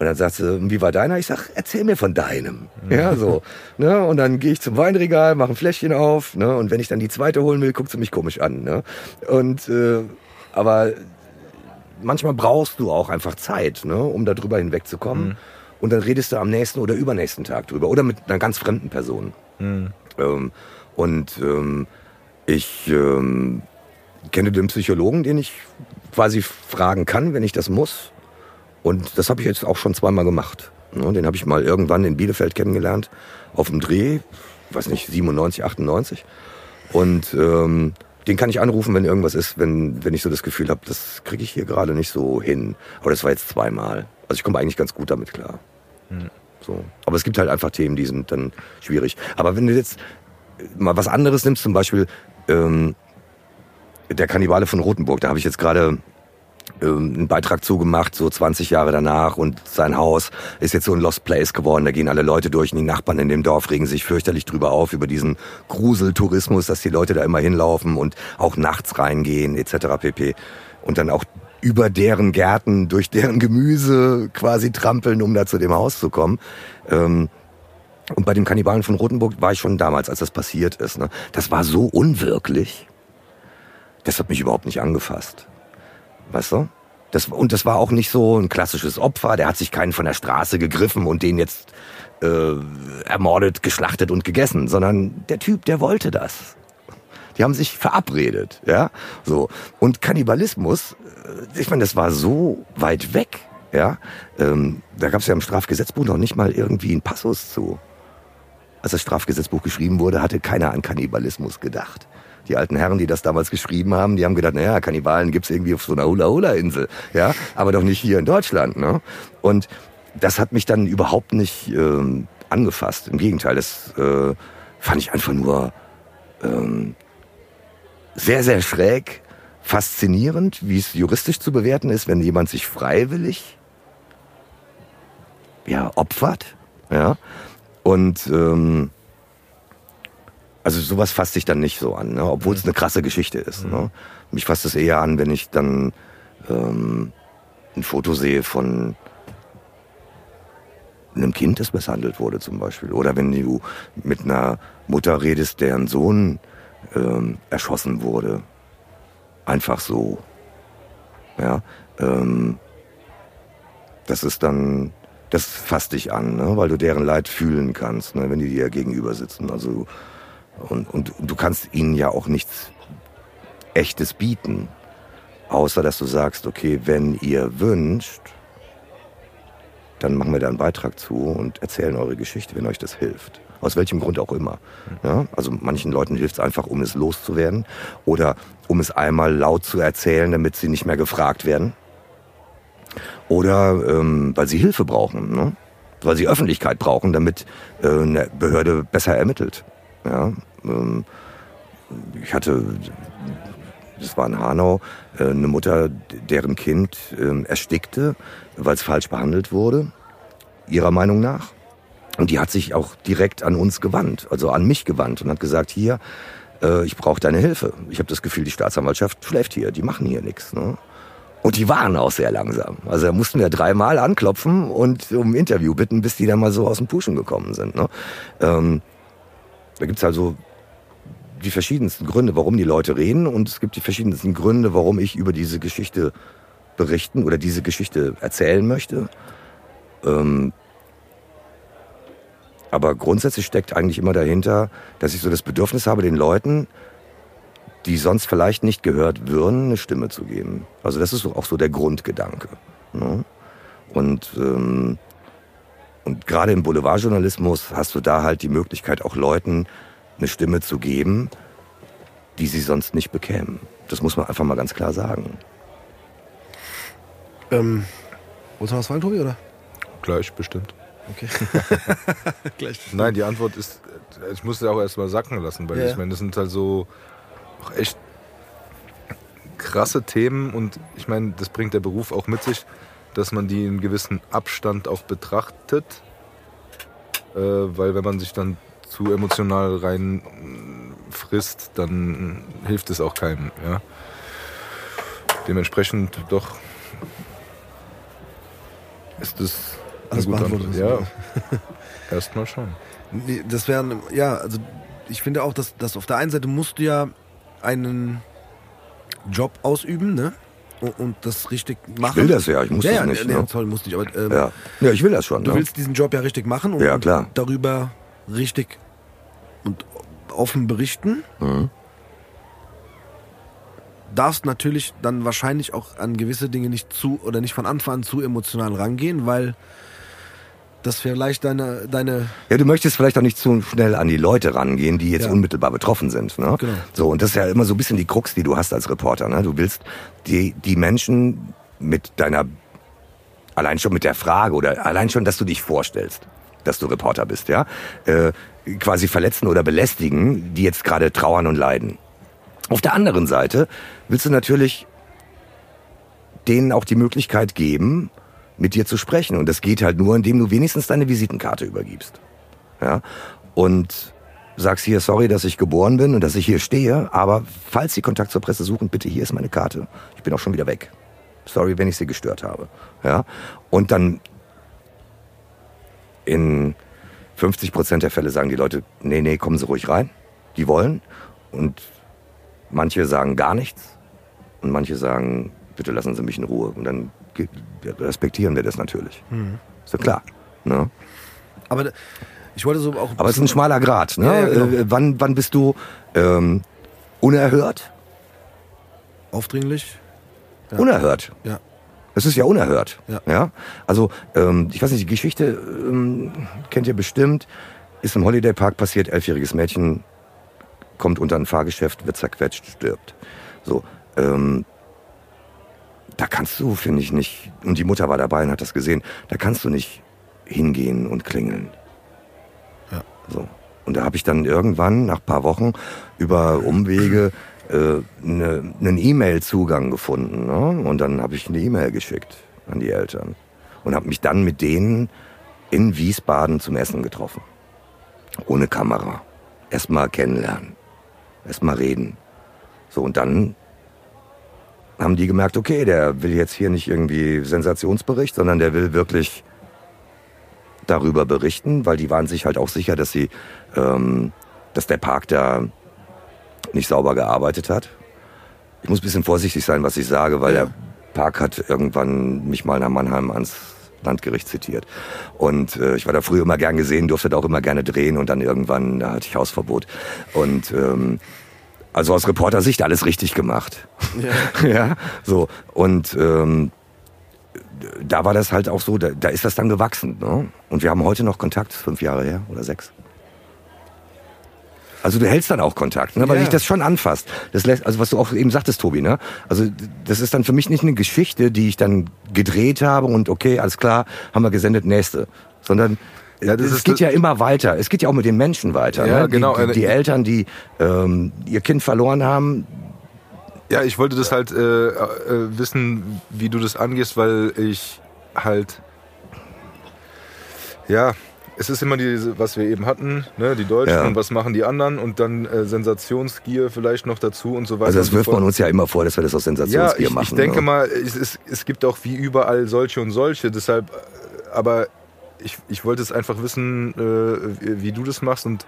Und dann sagt sie, wie war deiner? Ich sag, erzähl mir von deinem. Ja, so. Ne? Und dann gehe ich zum Weinregal, mache ein Fläschchen auf. Ne? Und wenn ich dann die zweite holen will, guckt sie mich komisch an. Ne? Und äh, aber manchmal brauchst du auch einfach Zeit, ne? um da drüber hinwegzukommen. Und dann redest du am nächsten oder übernächsten Tag drüber. Oder mit einer ganz fremden Person. Ähm, und ähm, ich ähm, kenne den Psychologen, den ich quasi fragen kann, wenn ich das muss. Und das habe ich jetzt auch schon zweimal gemacht. Ne, Den habe ich mal irgendwann in Bielefeld kennengelernt, auf dem Dreh, weiß nicht, 97, 98. Und ähm, den kann ich anrufen, wenn irgendwas ist, wenn, wenn ich so das Gefühl habe, das kriege ich hier gerade nicht so hin. Aber das war jetzt zweimal. Also ich komme eigentlich ganz gut damit klar. So. Aber es gibt halt einfach Themen, die sind dann schwierig. Aber wenn du jetzt mal was anderes nimmst, zum Beispiel ähm, der Kannibale von Rothenburg, da habe ich jetzt gerade einen Beitrag zugemacht, so 20 Jahre danach und sein Haus ist jetzt so ein Lost Place geworden. Da gehen alle Leute durch und die Nachbarn in dem Dorf regen sich fürchterlich drüber auf, über diesen Gruseltourismus, dass die Leute da immer hinlaufen und auch nachts reingehen etc. pp. Und dann auch über deren Gärten, durch deren Gemüse quasi trampeln, um da zu dem Haus zu kommen. Ähm, und bei dem Kannibalen von Rothenburg war ich schon damals, als das passiert ist. Ne? Das war so unwirklich. Das hat mich überhaupt nicht angefasst. Weißt du? Das, und das war auch nicht so ein klassisches Opfer. Der hat sich keinen von der Straße gegriffen und den jetzt äh, ermordet, geschlachtet und gegessen, sondern der Typ, der wollte das. Die haben sich verabredet, ja, so. Und Kannibalismus, äh, ich meine, das war so weit weg, ja. Ähm, da gab es ja im Strafgesetzbuch noch nicht mal irgendwie einen Passus zu. Als das Strafgesetzbuch geschrieben wurde, hatte keiner an Kannibalismus gedacht. Die alten Herren, die das damals geschrieben haben, die haben gedacht, naja, Kannibalen gibt's irgendwie auf so einer Hula-Hula-Insel, ja, aber doch nicht hier in Deutschland, ne? Und das hat mich dann überhaupt nicht ähm, angefasst. Im Gegenteil, das äh, fand ich einfach nur ähm, sehr, sehr schräg, faszinierend, wie es juristisch zu bewerten ist, wenn jemand sich freiwillig ja, opfert. Ja. Und ähm, also sowas fasst sich dann nicht so an, ne? obwohl es eine krasse Geschichte ist. Ne? Mich fasst es eher an, wenn ich dann ähm, ein Foto sehe von einem Kind, das misshandelt wurde zum Beispiel. Oder wenn du mit einer Mutter redest, deren Sohn ähm, erschossen wurde. Einfach so. Ja. Ähm, das ist dann, das fasst dich an, ne? weil du deren Leid fühlen kannst, ne? wenn die dir gegenüber sitzen. Also, und, und, du kannst ihnen ja auch nichts Echtes bieten. Außer dass du sagst, okay, wenn ihr wünscht, dann machen wir da einen Beitrag zu und erzählen eure Geschichte, wenn euch das hilft. Aus welchem Grund auch immer. Ja? Also manchen Leuten hilft es einfach, um es loszuwerden oder um es einmal laut zu erzählen, damit sie nicht mehr gefragt werden. Oder ähm, weil sie Hilfe brauchen, ne? weil sie Öffentlichkeit brauchen, damit äh, eine Behörde besser ermittelt. Ja? Ähm, ich hatte, das war in Hanau, äh, eine Mutter, deren Kind ähm, erstickte, weil es falsch behandelt wurde, ihrer Meinung nach. Und die hat sich auch direkt an uns gewandt, also an mich gewandt und hat gesagt, hier, äh, ich brauche deine Hilfe. Ich habe das Gefühl, die Staatsanwaltschaft schläft hier, die machen hier nichts. Ne? Und die waren auch sehr langsam. Also da mussten wir dreimal anklopfen und um ein Interview bitten, bis die dann mal so aus dem Puschen gekommen sind. Ne? Ähm, da gibt's also die verschiedensten Gründe, warum die Leute reden und es gibt die verschiedensten Gründe, warum ich über diese Geschichte berichten oder diese Geschichte erzählen möchte. Ähm, aber grundsätzlich steckt eigentlich immer dahinter, dass ich so das Bedürfnis habe, den Leuten, die sonst vielleicht nicht gehört würden, eine Stimme zu geben. Also das ist auch so der Grundgedanke. Ne? Und, ähm, und gerade im Boulevardjournalismus hast du da halt die Möglichkeit, auch Leuten eine Stimme zu geben, die sie sonst nicht bekämen. Das muss man einfach mal ganz klar sagen. Ähm, wolltest du was fragen, Tobi, oder? Gleich, bestimmt. Okay. Gleich. Nein, die Antwort ist, ich muss ja auch erstmal sacken lassen, weil Ja. ich meine, das sind halt so auch echt krasse Themen und ich meine, das bringt der Beruf auch mit sich, dass man die in gewissen Abstand auch betrachtet, äh, weil wenn man sich dann zu emotional rein frisst, dann hilft es auch keinem. Ja? Dementsprechend doch ist das eine Alles beantwortet, Ja, erstmal schon. Nee, Das wären, ja, also ich finde auch, dass, dass auf der einen Seite musst du ja einen Job ausüben, ne? Und, das richtig machen. will das ja, ich muss ja, das ja, nicht, Nee, ne? toll, musst nicht, aber ähm, Ja, ja ich will das schon. du ne? willst diesen Job ja richtig machen und, Ja, klar. und darüber richtig und offen berichten. Mhm. Darfst natürlich dann wahrscheinlich auch an gewisse Dinge nicht zu oder nicht von Anfang an zu emotional rangehen, weil das vielleicht deine, deine Ja, du möchtest vielleicht auch nicht zu schnell an die Leute rangehen, die jetzt Ja. unmittelbar betroffen sind. Ne? Genau. So, und das ist ja immer so ein bisschen die Krux, die du hast als Reporter. Ne? Du willst die, die Menschen mit deiner, allein schon mit der Frage oder allein schon, dass du dich vorstellst, dass du Reporter bist, ja, äh, quasi verletzen oder belästigen, die jetzt gerade trauern und leiden. Auf der anderen Seite willst du natürlich denen auch die Möglichkeit geben, mit dir zu sprechen. Und das geht halt nur, indem du wenigstens deine Visitenkarte übergibst. Ja? Und sagst hier, sorry, dass ich geboren bin und dass ich hier stehe, aber falls Sie Kontakt zur Presse suchen, bitte, hier ist meine Karte. Ich bin auch schon wieder weg. Sorry, wenn ich Sie gestört habe. Ja? Und dann in 50 Prozent der Fälle sagen die Leute, nee, nee, kommen Sie ruhig rein. Die wollen. Und manche sagen gar nichts. Und manche sagen, bitte lassen Sie mich in Ruhe. Und dann respektieren wir das natürlich. Ist ja klar. Ne? Aber ich wollte so auch. Aber es ist ein schmaler Grad. Ne? Ja, ja, genau. Äh, wann, wann bist du ähm, unerhört? aufdringlich. Ja. Unerhört. Ja. Es ist ja unerhört. Ja. Also, ähm, ich weiß nicht, die Geschichte ähm, kennt ihr bestimmt. Ist im Holiday Park passiert, elfjähriges Mädchen kommt unter ein Fahrgeschäft, wird zerquetscht, stirbt. So, ähm, da kannst du, finde ich, nicht, und die Mutter war dabei und hat das gesehen, da kannst du nicht hingehen und klingeln. Ja. So. Und da habe ich dann irgendwann, nach paar Wochen, über Umwege äh, ne, einen E-Mail-Zugang gefunden. Ne? Und dann habe ich eine E-Mail geschickt an die Eltern. Und habe mich dann mit denen in Wiesbaden zum Essen getroffen. Ohne Kamera. Erstmal kennenlernen. Erstmal reden. So, und dann haben die gemerkt, okay, der will jetzt hier nicht irgendwie Sensationsbericht, sondern der will wirklich darüber berichten, weil die waren sich halt auch sicher, dass sie, ähm, dass der Park da nicht sauber gearbeitet hat. Ich muss ein bisschen vorsichtig sein, was ich sage, weil Ja. der Park hat irgendwann mich mal nach Mannheim ans Landgericht zitiert. Und äh, ich war da früher immer gern gesehen, durfte da auch immer gerne drehen und dann irgendwann da hatte ich Hausverbot. Und ähm, also aus Reportersicht alles richtig gemacht. Ja. ja, so. Und ähm, da war das halt auch so, da, da ist das dann gewachsen. Ne? Und wir haben heute noch Kontakt, fünf Jahre her oder sechs. Also du hältst dann auch Kontakt, ne? weil Ja. dich das schon anfasst. Das lässt, also was du auch eben sagtest, Tobi, ne? Also das ist dann für mich nicht eine Geschichte, die ich dann gedreht habe und okay, alles klar, haben wir gesendet, nächste. Sondern Ja, das es ist geht das- ja immer weiter. Es geht ja auch mit den Menschen weiter. Ja, ne? die, genau. Die, die Eltern, die ähm, ihr Kind verloren haben, Ja, ich wollte das halt äh, äh, wissen, wie du das angehst, weil ich halt ja es ist immer diese, was wir eben hatten, ne, die Deutschen Ja. und was machen die anderen und dann äh, Sensationsgier vielleicht noch dazu und so weiter. Also das so wirft fort. man uns ja immer vor, dass wir das aus Ja, Sensationsgier ich, machen. ich denke ne? mal, es, es, es gibt auch wie überall solche und solche, deshalb, äh, aber ich, ich wollte es einfach wissen, äh, wie, du das machst und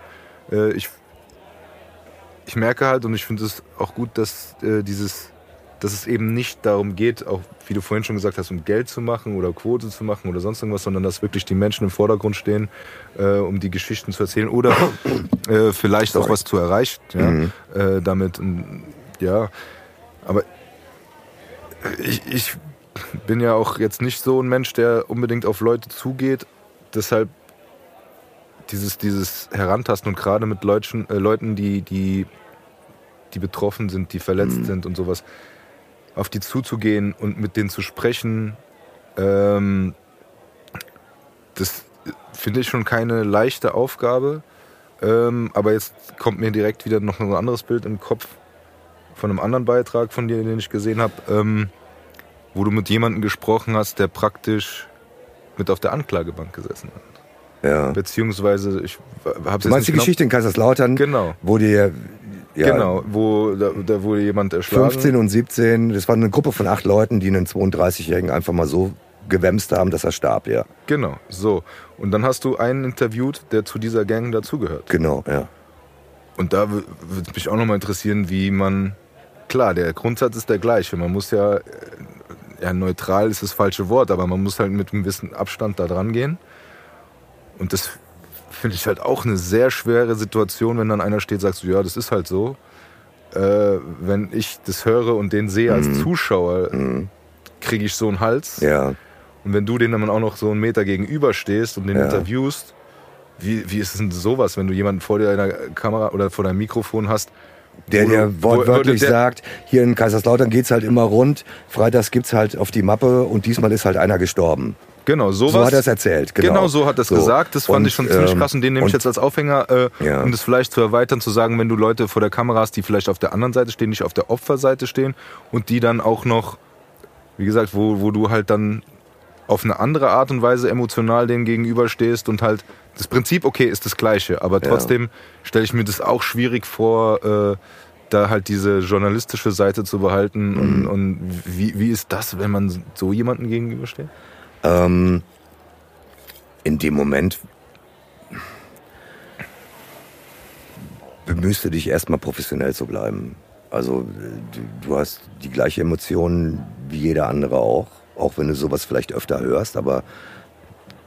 äh, ich, ich merke halt und ich finde es auch gut, dass äh, dieses, dass es eben nicht darum geht, auch wie du vorhin schon gesagt hast, um Geld zu machen oder Quote zu machen oder sonst irgendwas, sondern dass wirklich die Menschen im Vordergrund stehen, äh, um die Geschichten zu erzählen oder äh, vielleicht auch Sorry. was zu erreichen, ja, Mhm. äh, damit, und, ja, aber ich, ich bin ja auch jetzt nicht so ein Mensch, der unbedingt auf Leute zugeht. Deshalb dieses, dieses Herantasten und gerade mit Leutchen, äh, Leuten, die, die, die betroffen sind, die verletzt Mhm. sind und sowas, auf die zuzugehen und mit denen zu sprechen, ähm, das finde ich schon keine leichte Aufgabe. Ähm, aber jetzt kommt mir direkt wieder noch ein anderes Bild im Kopf von einem anderen Beitrag von dir, den ich gesehen habe, ähm, wo du mit jemandem gesprochen hast, der praktisch mit auf der Anklagebank gesessen hat. Ja. Beziehungsweise, ich habe Du meinst die Geschichte in Kaiserslautern, Genau, wo dir ja, genau, wo da, da wurde jemand erschlagen. 15 und 17, das war eine Gruppe von acht Leuten, die einen 32-Jährigen einfach mal so gewämst haben, dass er starb, ja. Genau, so. Und dann hast du einen interviewt, der zu dieser Gang dazugehört. Genau, ja. Und da wü- würde mich auch nochmal interessieren, wie man. Klar, der Grundsatz ist der gleiche. Man muss ja. Ja, neutral ist das falsche Wort, aber man muss halt mit einem gewissen Abstand da dran gehen. Und das finde ich halt auch eine sehr schwere Situation, wenn dann einer steht, sagst du, ja, das ist halt so. Äh, wenn ich das höre und den sehe als Zuschauer, Mhm. kriege ich so einen Hals. Ja, Und wenn du den dann auch noch so einen Meter gegenüber stehst und den Ja. interviewst, wie, wie ist es denn sowas, wenn du jemanden vor deiner Kamera oder vor deinem Mikrofon hast, der dir wortwörtlich der- sagt, hier in Kaiserslautern geht's halt immer rund, freitags gibt's halt auf die Mappe und diesmal ist halt einer gestorben. Genau, sowas. So hat er es erzählt, genau. Genau, so hat er es So. gesagt. Das fand Und, ich schon ziemlich ähm, krass und den nehme ich jetzt als Aufhänger, äh, Ja. um das vielleicht zu erweitern, zu sagen, wenn du Leute vor der Kamera hast, die vielleicht auf der anderen Seite stehen, nicht auf der Opferseite stehen und die dann auch noch, wie gesagt, wo, wo du halt dann auf eine andere Art und Weise emotional denen gegenüberstehst und halt das Prinzip, okay, ist das gleiche, aber Ja. trotzdem stelle ich mir das auch schwierig vor, äh, da halt diese journalistische Seite zu behalten und, Mhm. und wie, wie ist das, wenn man so jemanden gegenübersteht? Ähm, in dem Moment bemühst du dich erstmal professionell zu bleiben. Also du, du hast die gleiche Emotion wie jeder andere auch, auch wenn du sowas vielleicht öfter hörst, aber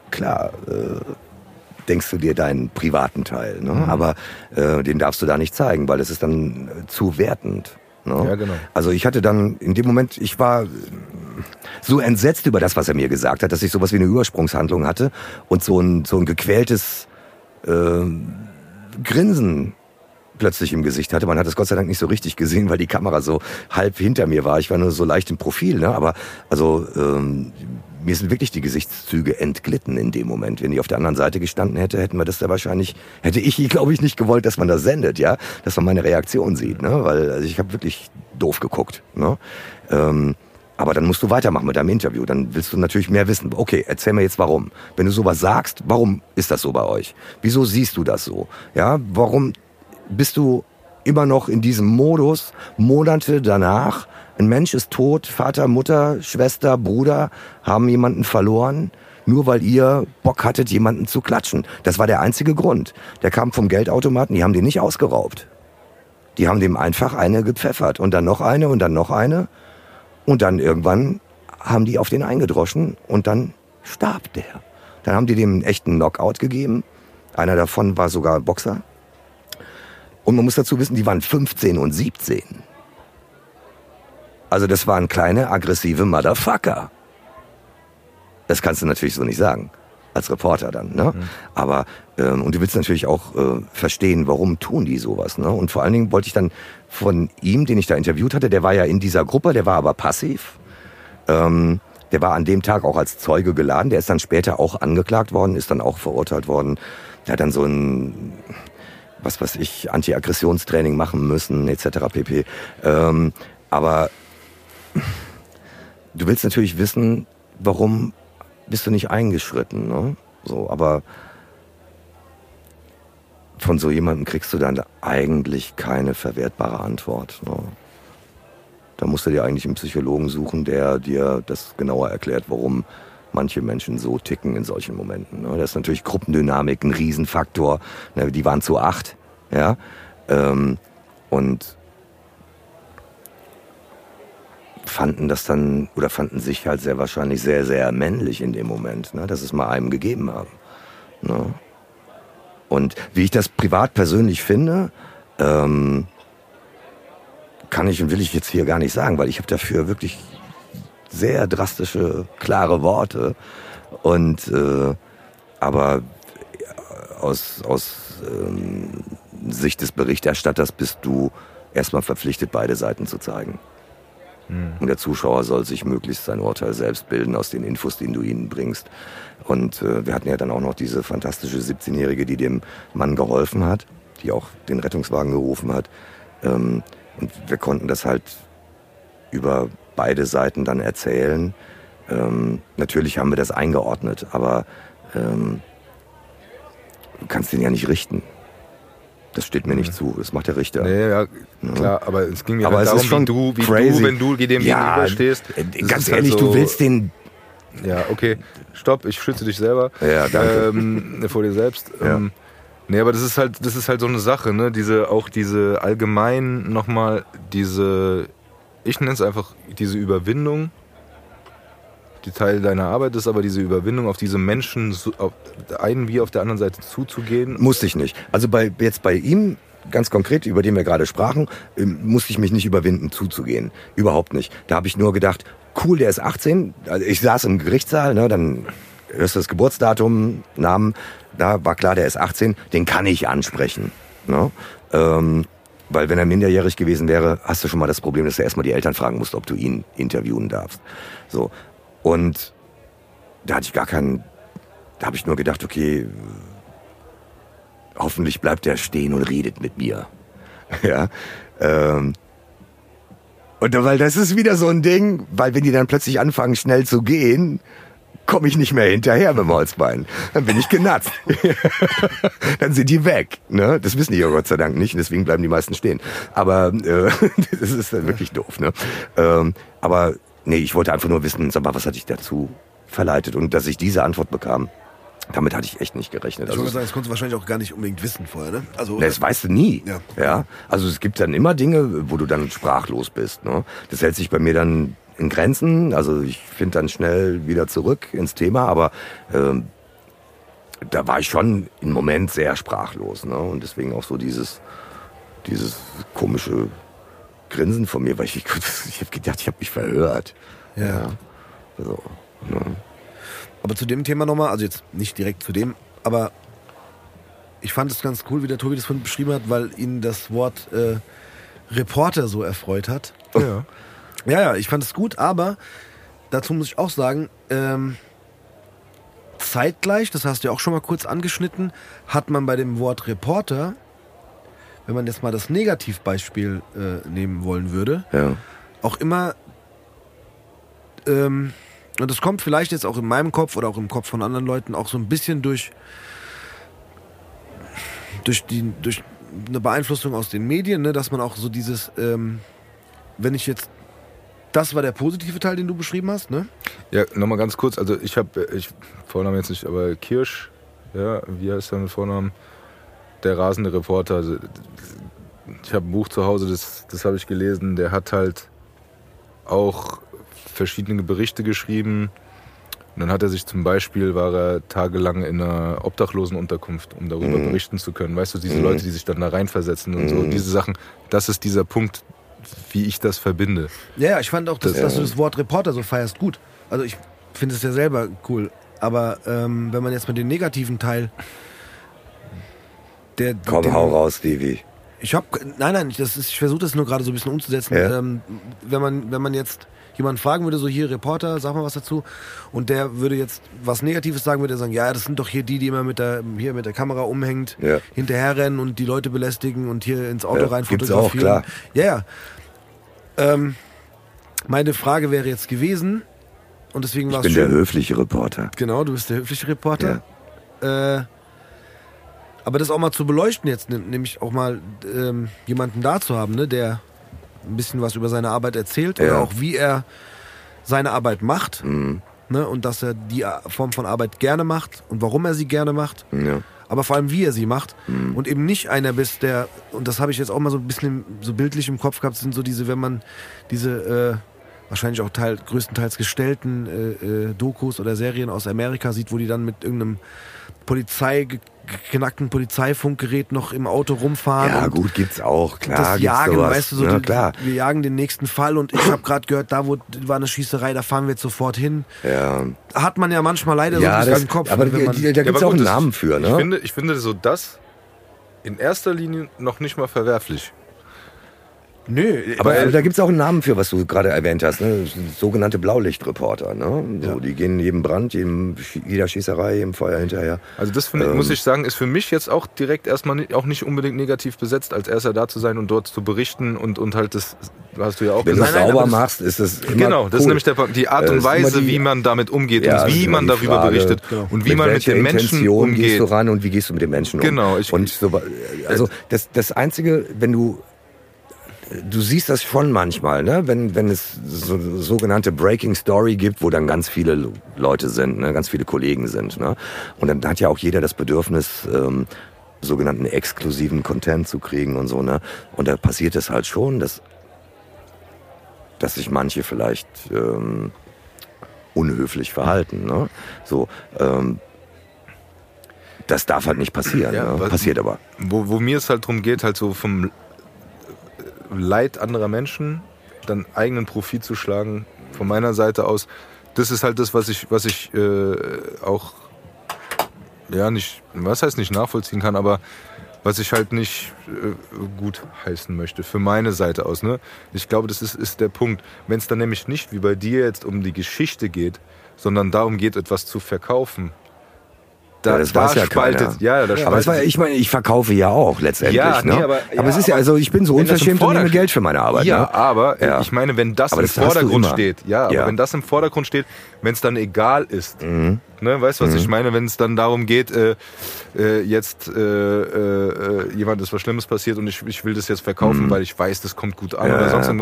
klar, äh, denkst du dir deinen privaten Teil, ne? aber äh, den darfst du da nicht zeigen, weil das ist dann äh, zu wertend. Ne? Ja, genau. Also ich hatte dann in dem Moment, ich war äh, so entsetzt über das, was er mir gesagt hat, dass ich sowas wie eine Übersprungshandlung hatte und so ein, so ein gequältes äh, Grinsen plötzlich im Gesicht hatte. Man hat es Gott sei Dank nicht so richtig gesehen, weil die Kamera so halb hinter mir war. Ich war nur so leicht im Profil, ne? aber also ähm, mir sind wirklich die Gesichtszüge entglitten in dem Moment. Wenn ich auf der anderen Seite gestanden hätte, hätten wir das da wahrscheinlich, hätte ich, glaube ich, nicht gewollt, dass man das sendet, ja, dass man meine Reaktion sieht, ne? weil also ich habe wirklich doof geguckt. Ne? Ähm, aber dann musst du weitermachen mit deinem Interview. Dann willst du natürlich mehr wissen. Okay, erzähl mir jetzt warum. Wenn du sowas sagst, warum ist das so bei euch? Wieso siehst du das so? Ja, warum bist du immer noch in diesem Modus, Monate danach, ein Mensch ist tot, Vater, Mutter, Schwester, Bruder haben jemanden verloren, nur weil ihr Bock hattet, jemanden zu klatschen. Das war der einzige Grund. Der kam vom Geldautomaten, die haben den nicht ausgeraubt. Die haben dem einfach eine gepfeffert und dann noch eine und dann noch eine. Und dann irgendwann haben die auf den eingedroschen und dann starb der. Dann haben die dem einen echten Knockout gegeben. Einer davon war sogar Boxer. Und man muss dazu wissen, die waren 15 und 17. Also das waren kleine, aggressive Motherfucker. Das kannst du natürlich so nicht sagen. Als Reporter dann, ne? Aber, ähm, und du willst natürlich auch äh, verstehen, warum tun die sowas, ne? Und vor allen Dingen wollte ich dann von ihm, den ich da interviewt hatte, der war ja in dieser Gruppe, der war aber passiv. Ähm, der war an dem Tag auch als Zeuge geladen, der ist dann später auch angeklagt worden, ist dann auch verurteilt worden. Der hat dann so ein, was weiß ich, Anti-Aggressionstraining machen müssen, etc. pp. Ähm, aber du willst natürlich wissen, warum bist du nicht eingeschritten, ne? So, aber von so jemandem kriegst du dann eigentlich keine verwertbare Antwort. Ne? Da musst du dir eigentlich einen Psychologen suchen, der dir das genauer erklärt, warum manche Menschen so ticken in solchen Momenten. Ne? Das ist natürlich Gruppendynamik ein Riesenfaktor. Ne? Die waren zu acht, ja. Ähm, und fanden das dann oder fanden sich halt sehr wahrscheinlich sehr, sehr männlich in dem Moment, ne? dass es mal einem gegeben haben. Ne? Und wie ich das privat persönlich finde, ähm, kann ich und will ich jetzt hier gar nicht sagen, weil ich habe dafür wirklich sehr drastische, klare Worte. Und äh, aber aus, aus ähm, Sicht des Berichterstatters bist du erstmal verpflichtet, beide Seiten zu zeigen. Mhm. Und der Zuschauer soll sich möglichst sein Urteil selbst bilden aus den Infos, die du ihnen bringst. Und äh, wir hatten ja dann auch noch diese fantastische 17-Jährige, die dem Mann geholfen hat, die auch den Rettungswagen gerufen hat. Ähm, und wir konnten das halt über beide Seiten dann erzählen. Ähm, natürlich haben wir das eingeordnet, aber ähm, du kannst den ja nicht richten. Das steht mir nicht zu. Das macht der Richter. Nee, ja, klar, aber es ging mir aber halt es darum, ist schon wie du, wie crazy. du, wenn du dem Ja, gegenüberstehst. äh, Ganz halt ehrlich, so, du willst den. Ja, okay, stopp, ich schütze dich selber. Ja, danke. Ähm, vor dir selbst. Ja. Ähm, nee, aber das ist halt, das ist halt so eine Sache, ne? Diese, auch diese allgemein nochmal, diese, ich nenne es einfach diese Überwindung, die Teil deiner Arbeit ist, aber diese Überwindung auf diese Menschen, so- auf einen wie auf der anderen Seite zuzugehen. Musste ich nicht. Also bei, jetzt bei ihm, ganz konkret, über den wir gerade sprachen, ähm, musste ich mich nicht überwinden, zuzugehen. Überhaupt nicht. Da habe ich nur gedacht, cool, der ist 18. Also ich saß im Gerichtssaal, ne, dann hörst du das Geburtsdatum, Namen, da war klar, der ist 18, den kann ich ansprechen. Ne? Ähm, weil wenn er minderjährig gewesen wäre, hast du schon mal das Problem, dass du erstmal die Eltern fragen musst, ob du ihn interviewen darfst. So. Und da hatte ich gar keinen, da habe ich nur gedacht, okay, hoffentlich bleibt er stehen und redet mit mir. Ja. Ähm, und weil das ist wieder so ein Ding, weil wenn die dann plötzlich anfangen, schnell zu gehen, komme ich nicht mehr hinterher mit dem Holzbein. Dann bin ich genatzt. dann sind die weg. Ne? Das wissen die ja Gott sei Dank nicht, und deswegen bleiben die meisten stehen. Aber äh, das ist dann wirklich doof. Ne? Ähm, aber nee, ich wollte einfach nur wissen, sag mal, was hat dich dazu verleitet? Und dass ich diese Antwort bekam, damit hatte ich echt nicht gerechnet. Ich Also wollte es- sagen, das konntest du wahrscheinlich auch gar nicht unbedingt wissen vorher, ne? Also, das weißt du nie. Ja. Ja. Also es gibt dann immer Dinge, wo du dann sprachlos bist. Ne? Das hält sich bei mir dann in Grenzen. Also ich finde dann schnell wieder zurück ins Thema, aber ähm, da war ich schon im Moment sehr sprachlos. Ne? Und deswegen auch so dieses, dieses komische Grinsen von mir, weil ich, ich habe gedacht, ich habe mich verhört. Ja. So, ne? Aber zu dem Thema nochmal, also jetzt nicht direkt zu dem, aber ich fand es ganz cool, wie der Tobi das vorhin beschrieben hat, weil ihn das Wort äh, Reporter so erfreut hat. Ja. Ja, ja, ich fand es gut, aber dazu muss ich auch sagen, ähm, zeitgleich, das hast du ja auch schon mal kurz angeschnitten, hat man bei dem Wort Reporter, wenn man jetzt mal das Negativbeispiel äh, nehmen wollen würde, ja. auch immer, ähm, und das kommt vielleicht jetzt auch in meinem Kopf oder auch im Kopf von anderen Leuten auch so ein bisschen durch, durch, die, durch eine Beeinflussung aus den Medien, ne, dass man auch so dieses, ähm, wenn ich jetzt, das war der positive Teil, den du beschrieben hast, ne? Ja, nochmal ganz kurz. Also ich habe, ich Vornamen jetzt nicht, aber Kirsch, ja, wie heißt er mit Vornamen? Der rasende Reporter. Also, ich habe ein Buch zu Hause, das, das habe ich gelesen. Der hat halt auch verschiedene Berichte geschrieben. Und dann hat er sich zum Beispiel, war er tagelang in einer Obdachlosenunterkunft, um darüber Mhm. berichten zu können. Weißt du, diese Mhm. Leute, die sich dann da reinversetzen und so, Mhm. diese Sachen, das ist dieser Punkt, wie ich das verbinde. Ja, ja, ich fand auch, dass, Das- dass du das Wort Reporter so feierst, gut. Also ich finde es ja selber cool. Aber ähm, wenn man jetzt mit dem negativen Teil der, Komm, den, hau raus, Stevie. Ich habe nein, nein, das ist, ich versuche das nur gerade so ein bisschen umzusetzen. Ja. Ähm, wenn man wenn man jetzt jemanden fragen würde, so hier Reporter, sag mal was dazu, und der würde jetzt was Negatives sagen, würde er sagen, ja, das sind doch hier die, die immer mit der hier mit der Kamera umhängt, Ja. hinterherrennen und die Leute belästigen und hier ins Auto Ja, rein gibt's fotografieren. auch, klar. Ja, ja. Ähm, meine Frage wäre jetzt gewesen und deswegen war Ich bin der schön. höfliche Reporter. Genau, du bist der höfliche Reporter. Äh, Aber das auch mal zu beleuchten jetzt, nämlich auch mal ähm, jemanden da zu haben, ne, der ein bisschen was über seine Arbeit erzählt oder Ja. auch wie er seine Arbeit macht. Mhm. Ne, und dass er die Form von Arbeit gerne macht und warum er sie gerne macht. Ja. Aber vor allem wie er sie macht Mhm. und eben nicht einer bist, der und das habe ich jetzt auch mal so ein bisschen so bildlich im Kopf gehabt, sind so diese, wenn man diese äh, wahrscheinlich auch teil, größtenteils gestellten äh, äh, Dokus oder Serien aus Amerika sieht, wo die dann mit irgendeinem Polizei geknackten Polizeifunkgerät noch im Auto rumfahren Ja, gut, gibt's auch, klar. das gibt's Jagen, sowas. weißt du, so ja, die, klar. wir jagen den nächsten Fall und ich habe gerade gehört, da wo war eine Schießerei, da fahren wir jetzt sofort hin. Ja, Hat man ja manchmal leider so ja bisschen das, im Kopf. aber ne, wenn man, die- da Ja, gibt's aber auch gut, einen Namen für, ne? Ich finde, ich finde so das in erster Linie noch nicht mal verwerflich. Nö, Aber Weil- äh, da gibt's auch einen Namen für, was du gerade erwähnt hast, ne? Sogenannte Blaulichtreporter, ne? So, Ja. Die gehen jedem Brand, jedem, jeder Schießerei, jedem Feuer hinterher. Also das finde, Ähm. muss ich sagen, ist für mich jetzt auch direkt erstmal nicht, auch nicht unbedingt negativ besetzt, als erster da zu sein und dort zu berichten und, und halt das, hast du ja auch Wenn du es gesagt. nein, sauber das- machst, ist es immer Genau, das ist cool. nämlich der. Die Art Äh, und ist immer Weise, die- wie man damit umgeht Ja, und das wie ist man darüber Frage, berichtet genau. und wie mit man mit den Menschen Intention umgeht. gehst du ran und wie gehst du mit den Menschen um? Genau, ich- und so, also das, das Einzige, wenn du du siehst das schon manchmal, ne? wenn, wenn es so sogenannte Breaking Story gibt, wo dann ganz viele Leute sind, ne? ganz viele Kollegen sind. Ne? Und dann hat ja auch jeder das Bedürfnis, ähm, sogenannten exklusiven Content zu kriegen und so. Ne? Und da passiert es halt schon, dass, dass sich manche vielleicht ähm, unhöflich verhalten. Ne? So, ähm, das darf halt nicht passieren. Ja, ne? Passiert aber. Wo, wo mir es halt drum geht, halt so vom Leid anderer Menschen dann eigenen Profit zu schlagen, von meiner Seite aus, das ist halt das, was ich, was ich äh, auch, ja, nicht, was heißt nicht nachvollziehen kann, aber was ich halt nicht äh, gut heißen möchte, für meine Seite aus. Ne? Ich glaube, das ist, ist der Punkt. Wenn es dann nämlich nicht wie bei dir jetzt um die Geschichte geht, sondern darum geht, etwas zu verkaufen, da, Ja, das da weiß ja spaltet, keiner. ja, da Aber war, ich meine, ich verkaufe ja auch letztendlich. Ja, nee, ne? aber- ja, es ist ja, aber also ich bin so das unverschämt und nehme Geld für meine Arbeit. Ja, ne? aber Ja. ich meine, wenn das Aber im das Vordergrund steht, ja, aber wenn das im Vordergrund steht, wenn es dann egal ist, Mhm. ne, weißt du, was ich meine, wenn es dann darum geht, äh, äh, jetzt äh, äh, äh, jemand ist was Schlimmes passiert und ich, ich will das jetzt verkaufen, weil ich weiß, das kommt gut an Mhm. Oder sonst ja.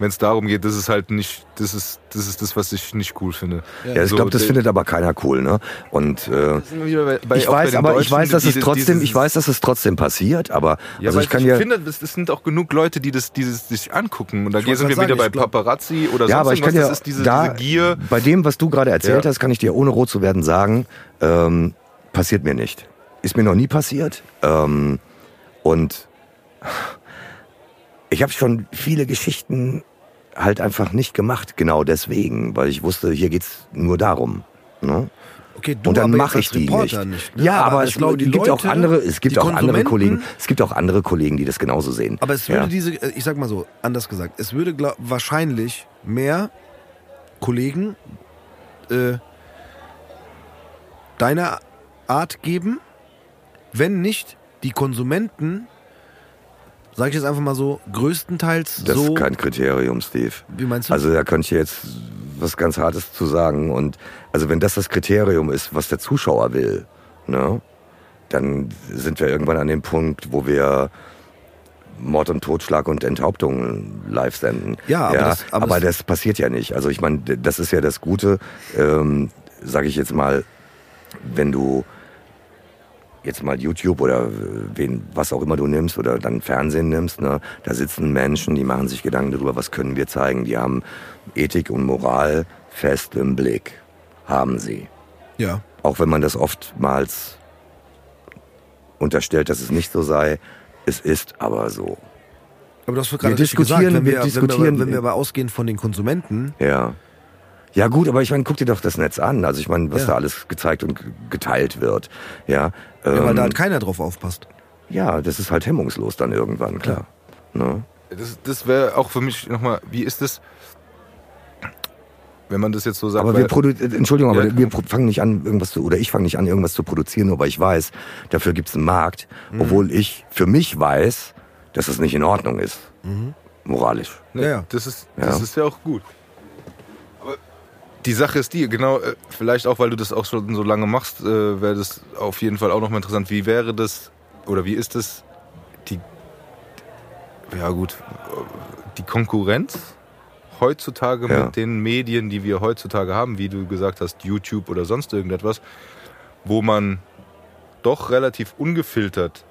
Wenn es darum geht, das ist halt nicht, das ist, das ist das, was ich nicht cool finde. Ja, ich So, glaube, das findet aber keiner cool, ne? Und äh, sind wir wieder bei- bei- ich weiß, aber ich weiß, dass die- es die- trotzdem, dieses- ich weiß, dass es trotzdem passiert, aber Ja, also aber ich kann ich ja, finde, es sind auch genug Leute, die das, dieses sich angucken. Und da sind wir grad wieder sagen, bei glaub- Paparazzi oder ja, sonst aber ich kann ja das ist diese, da, diese Gier. bei dem, was du gerade erzählt Ja. hast, kann ich dir ohne rot zu werden sagen, ähm, passiert mir nicht. Ist mir noch nie passiert. Ähm, und ich habe schon viele Geschichten halt einfach nicht gemacht, genau deswegen, weil ich wusste, hier geht's nur darum. Ne? Okay, du Und dann aber mache ich die als nicht. Reporter nicht. ne? Ja, aber, es ich glaube, gibt auch Leute, andere, es gibt auch andere Kollegen, es gibt auch andere Kollegen, die das genauso sehen. Aber es würde ja. diese, äh, ich sag mal so, anders gesagt, es würde glaub, wahrscheinlich mehr Kollegen äh, deiner Art geben, wenn nicht die Konsumenten, sag ich jetzt einfach mal so, größtenteils Das so. ist kein Kriterium, Steve. wie meinst du? Also da könnte ich jetzt was ganz Hartes zu sagen. Und also wenn das das Kriterium ist, was der Zuschauer will, ne, dann sind wir irgendwann an dem Punkt, wo wir Mord und Totschlag und Enthauptung live senden. Ja, aber das- aber aber das- das passiert ja nicht. Also ich meine, das ist ja das Gute, ähm, sage ich jetzt mal, wenn du jetzt mal YouTube oder wen, was auch immer du nimmst oder dann Fernsehen nimmst, ne, da sitzen Menschen, die machen sich Gedanken darüber, was können wir zeigen. Die haben Ethik und Moral fest im Blick. Haben sie. ja. Auch wenn man das oftmals unterstellt, dass es nicht so sei. Es ist aber so. Aber das wird Wir gerade richtig diskutieren- gesagt, wenn wir wir, diskutieren- wenn wir, wenn wir aber ausgehen von den Konsumenten, Ja. Ja gut, aber ich meine, guck dir doch das Netz an. Also ich meine, was Ja. da alles gezeigt und ge- geteilt wird. Ja, ja, weil ähm, da halt keiner drauf aufpasst. ja, das ist halt hemmungslos dann irgendwann, klar. Ne? Das, das wäre auch für mich nochmal, wie ist das, wenn man das jetzt so sagt? Aber wir weil- produ äh, Entschuldigung, Ja, aber wir fangen nicht an, irgendwas zu, oder ich fange nicht an, irgendwas zu produzieren, nur weil ich weiß, dafür gibt es einen Markt, Mhm. obwohl ich für mich weiß, dass es nicht in Ordnung ist. Moralisch. Nee, Ja, ja. Das, ist, Ja. das ist ja auch gut. Die Sache ist die, genau, äh, vielleicht auch, weil du das auch schon so lange machst, äh, wäre das auf jeden Fall auch nochmal interessant. Wie wäre das, oder wie ist es, die, ja gut, die Konkurrenz heutzutage Ja. mit den Medien, die wir heutzutage haben, wie du gesagt hast, YouTube oder sonst irgendetwas, wo man doch relativ ungefiltert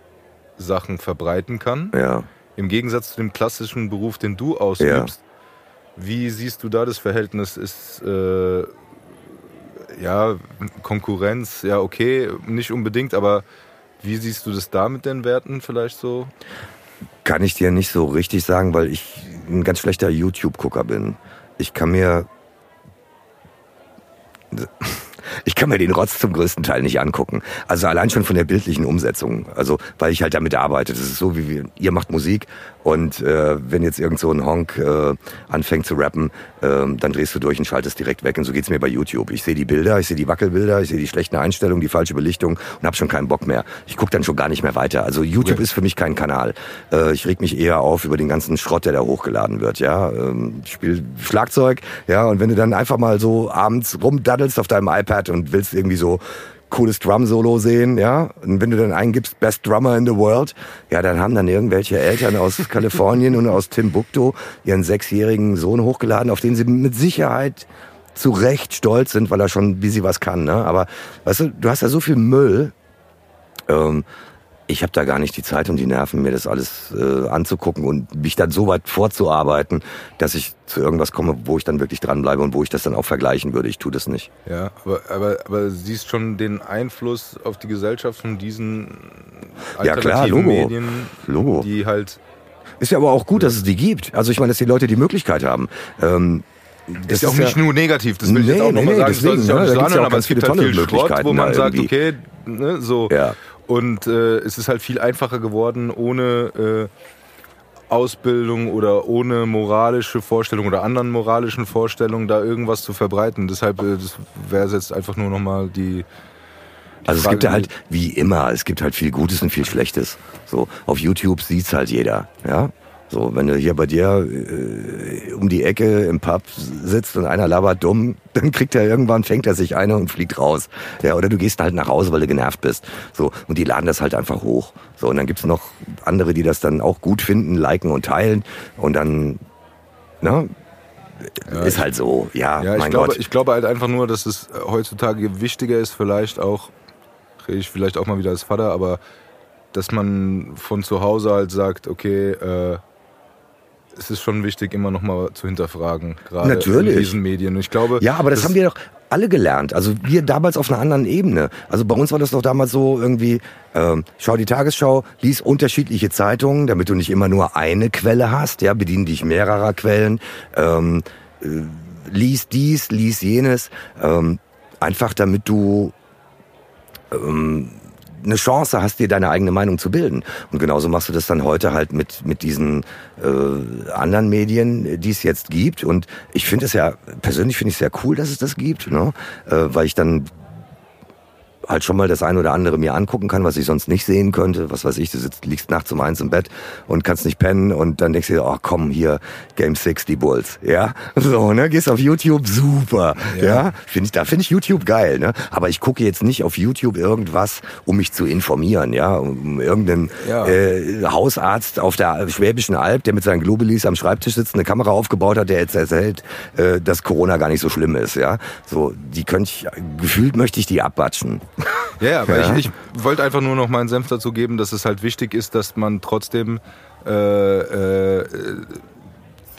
Sachen verbreiten kann, Ja. im Gegensatz zu dem klassischen Beruf, den du ausübst. Wie siehst du da das Verhältnis? Ist äh, ja Konkurrenz, ja okay, nicht unbedingt, aber wie siehst du das da mit den Werten vielleicht so? Kann ich dir nicht so richtig sagen, weil ich ein ganz schlechter YouTube-Gucker bin. Ich kann mir. Ich kann mir den Rotz zum größten Teil nicht angucken. Also allein schon von der bildlichen Umsetzung. Also weil ich halt damit arbeite. Das ist so wie wir, ihr macht Musik und äh, wenn jetzt irgend so ein Honk äh, anfängt zu rappen, ähm, dann drehst du durch und schaltest direkt weg. Und so geht's mir bei YouTube. Ich sehe die Bilder, ich sehe die Wackelbilder, ich sehe die schlechten Einstellungen, die falsche Belichtung und habe schon keinen Bock mehr. Ich gucke dann schon gar nicht mehr weiter. Also YouTube Okay. ist für mich kein Kanal. Äh, ich reg mich eher auf über den ganzen Schrott, der da hochgeladen wird. Ja, ähm, ich spiele Schlagzeug. Ja, und wenn du dann einfach mal so abends rumdaddelst auf deinem iPad und willst irgendwie so cooles Drum-Solo sehen, ja, und wenn du dann eingibst Best Drummer in the World, ja, dann haben dann irgendwelche Eltern aus Kalifornien und aus Timbuktu ihren sechsjährigen Sohn hochgeladen, auf den sie mit Sicherheit zu Recht stolz sind, weil er schon wie sie was kann, ne? Aber weißt du, du hast da so viel Müll, ähm, ich habe da gar nicht die Zeit und die Nerven, mir das alles äh, anzugucken und mich dann so weit vorzuarbeiten, dass ich zu irgendwas komme, wo ich dann wirklich dranbleibe und wo ich das dann auch vergleichen würde. Ich tue das nicht. Ja, aber, aber, aber siehst schon den Einfluss auf die Gesellschaft von diesen Ja, klar, alternativen Logo. Medien, Logo. die halt Ist ja aber auch gut, dass es die gibt. Also ich meine, dass die Leute die Möglichkeit haben. Ähm, das ist ja auch nicht nur negativ, das will ich Nee, jetzt auch nee, nochmal nee, sagen, das soll deswegen, sich auch ne, nicht da so gibt's ja anhören, auch aber ganz es gibt viele halt viel Schrott, wo man sagt, irgendwie. okay, ne, so. Ja. Und äh, es ist halt viel einfacher geworden, ohne äh, Ausbildung oder ohne moralische Vorstellung oder anderen moralischen Vorstellungen da irgendwas zu verbreiten. Deshalb äh, wäre jetzt einfach nur nochmal die, Also es gibt ja halt, wie immer, es gibt halt viel Gutes und viel Schlechtes. So, auf YouTube sieht's halt jeder, ja. So, wenn du hier bei dir äh, um die Ecke im Pub sitzt und einer labert dumm, dann kriegt er irgendwann, fängt er sich eine und fliegt raus. Ja, oder du gehst halt nach Hause, weil du genervt bist. So, und die laden das halt einfach hoch. So, und dann gibt's noch andere, die das dann auch gut finden, liken und teilen. Und dann, ne, ist halt so, ja, Ja, ich mein glaube, Gott. ich glaube halt einfach nur, dass es heutzutage wichtiger ist, vielleicht auch, rede ich vielleicht auch mal wieder als Vater, aber dass man von zu Hause halt sagt, okay, äh, es ist schon wichtig, immer noch mal zu hinterfragen, gerade Natürlich. in diesen Medien. Ich glaube, Ja, aber das, haben wir doch alle gelernt. Also wir damals auf einer anderen Ebene. Also bei uns war das doch damals so irgendwie, ähm, schau die Tagesschau, lies unterschiedliche Zeitungen, damit du nicht immer nur eine Quelle hast, ja, bedien dich mehrerer Quellen, ähm, äh, lies dies, lies jenes, ähm, einfach damit du ähm, eine Chance hast, dir deine eigene Meinung zu bilden. Und genauso machst du das dann heute halt mit, mit diesen äh, anderen Medien, die es jetzt gibt. Und ich finde es ja, persönlich finde ich es sehr cool, dass es das gibt, ne? äh, weil ich dann halt schon mal das ein oder andere mir angucken kann, was ich sonst nicht sehen könnte. Was weiß ich, du sitzt, liegst nachts um eins im Bett und kannst nicht pennen und dann denkst du dir, oh komm, hier, Game 6, die Bulls, ja? So, ne? Gehst auf YouTube, super, ja? Find ich, da finde ich YouTube geil, ne? Aber ich gucke jetzt nicht auf YouTube irgendwas, um mich zu informieren, ja? Um irgendeinen Ja. äh, Hausarzt auf der Schwäbischen Alb, der mit seinen Globulis am Schreibtisch sitzt, eine Kamera aufgebaut hat, der jetzt erzählt, äh, dass Corona gar nicht so schlimm ist, ja? So, die könnte ich, gefühlt möchte ich die abwatschen. Ja, ja, aber Ja. ich, ich wollte einfach nur noch meinen Senf dazu geben, dass es halt wichtig ist, dass man trotzdem äh, äh,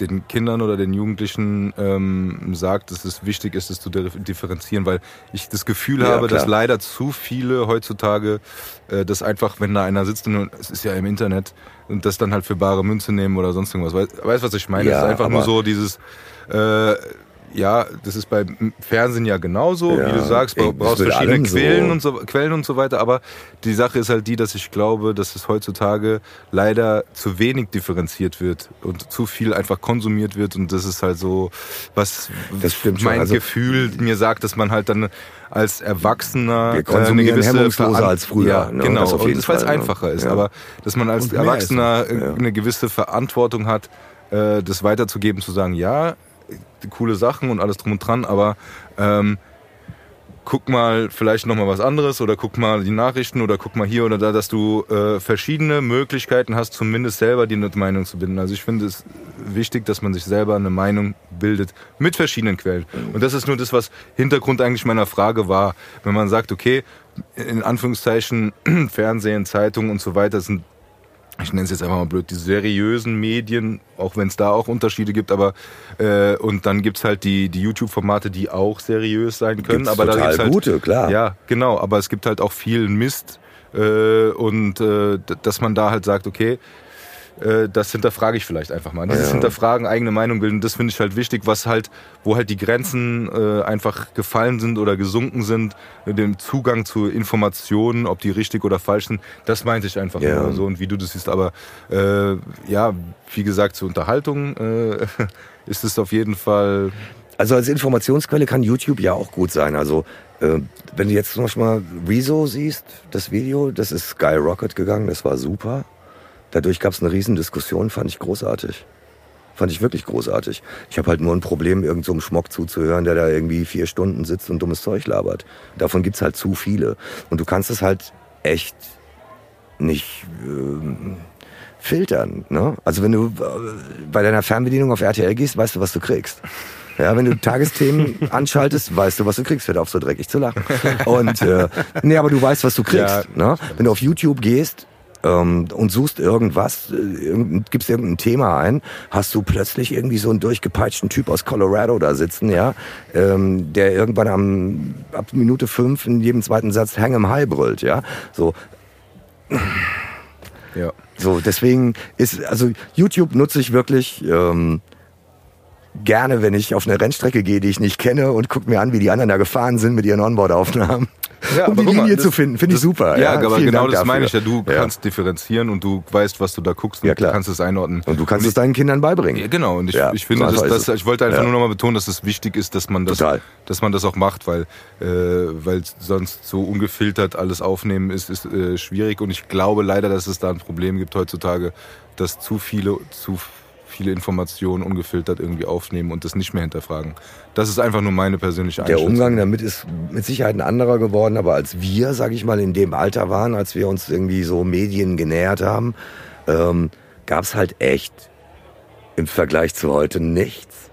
den Kindern oder den Jugendlichen ähm, sagt, dass es wichtig ist, das zu dif- differenzieren, weil ich das Gefühl Ja, habe, klar. dass leider zu viele heutzutage äh, das einfach, wenn da einer sitzt und es ist ja im Internet und das dann halt für bare Münze nehmen oder sonst irgendwas. Weißt weißt, was ich meine? Ja, es ist einfach nur so dieses äh, ja, das ist beim Fernsehen ja genauso, Ja, wie du sagst, du brauchst verschiedene allem so. Quellen und so Quellen und so weiter, aber die Sache ist halt die, dass ich glaube, dass es heutzutage leider zu wenig differenziert wird und zu viel einfach konsumiert wird und das ist halt so, was mein Also- Gefühl mir sagt, dass man halt dann als Erwachsener Wir äh, eine gewisse hemmungsloser als früher, Ja, ne? genau. Und jeden das, weil es ne? einfacher ist, Ja. aber dass man als Erwachsener ist ja. eine gewisse Verantwortung hat, äh, das weiterzugeben, zu sagen, ja, coole Sachen und alles drum und dran, aber ähm, guck mal vielleicht noch mal was anderes oder guck mal die Nachrichten oder guck mal hier oder da, dass du äh, verschiedene Möglichkeiten hast, zumindest selber die Meinung zu bilden. Also ich finde es wichtig, dass man sich selber eine Meinung bildet mit verschiedenen Quellen. Und das ist nur das, was Hintergrund eigentlich meiner Frage war. Wenn man sagt, okay, in Anführungszeichen Fernsehen, Zeitungen und so weiter sind ich nenne es jetzt einfach mal blöd, die seriösen Medien, auch wenn es da auch Unterschiede gibt, aber äh, und dann gibt's halt die, die YouTube-Formate, die auch seriös sein können. Gibt's aber total da gibt's halt, gute, klar. Ja, genau, aber es gibt halt auch viel Mist äh, und äh, dass man da halt sagt, okay, das hinterfrage ich vielleicht einfach mal. Dieses Ja. Hinterfragen, eigene Meinung bilden, das finde ich halt wichtig, was halt, wo halt die Grenzen äh, einfach gefallen sind oder gesunken sind, mit dem Zugang zu Informationen, ob die richtig oder falsch sind, das meinte ich einfach Ja. nur so und wie du das siehst. Aber äh, ja, wie gesagt, zur Unterhaltung äh, ist es auf jeden Fall. Also als Informationsquelle kann YouTube ja auch gut sein. Also äh, wenn du jetzt zum Beispiel mal Rezo siehst, das Video, das ist Skyrocket gegangen, das war super. Dadurch gab es eine Riesendiskussion, fand ich großartig. Fand ich wirklich großartig. Ich habe halt nur ein Problem, irgend so einem Schmock zuzuhören, der da irgendwie vier Stunden sitzt und dummes Zeug labert. Davon gibt's halt zu viele. Und du kannst es halt echt nicht ähm, filtern. Ne? Also wenn du äh, bei deiner Fernbedienung auf RTL gehst, weißt du, was du kriegst. Ja, wenn du Tagesthemen anschaltest, weißt du, was du kriegst. Hört auf, so dreckig zu lachen. Und äh, nee, aber du weißt, was du kriegst. Ja, ne? Wenn du auf YouTube gehst ähm, und suchst irgendwas, äh, gibst irgendein Thema ein, hast du plötzlich irgendwie so einen durchgepeitschten Typ aus Colorado da sitzen, ja, ähm, der irgendwann am ab Minute fünf in jedem zweiten Satz Hang 'em High brüllt, ja. So, Ja. so, deswegen ist, also YouTube nutze ich wirklich ähm, gerne, wenn ich auf eine Rennstrecke gehe, die ich nicht kenne und gucke mir an, wie die anderen da gefahren sind mit ihren Onboard-Aufnahmen. Ja, um aber die guck mal, Linie das- zu finden, finde ich super. Ja, aber vielen genau Dank das dafür. meine ich ja. Du Ja. kannst differenzieren und du weißt, was du da guckst und Ja, klar. du kannst es einordnen. Und du kannst ich, es deinen Kindern beibringen. Ja, genau, und ich, Ja, ich finde, so dass, ich wollte einfach Ja. nur nochmal betonen, dass es wichtig ist, dass man das, Total. dass man das auch macht, weil, äh, weil sonst so ungefiltert alles aufnehmen ist, ist äh, schwierig. Und ich glaube leider, dass es da ein Problem gibt heutzutage, dass zu viele, zu viele Informationen ungefiltert irgendwie aufnehmen und das nicht mehr hinterfragen. Das ist einfach nur meine persönliche Der Einschätzung. Umgang damit ist mit Sicherheit ein anderer geworden, aber als wir, sage ich mal, in dem Alter waren, als wir uns irgendwie so Medien genähert haben, ähm, gab es halt echt im Vergleich zu heute nichts.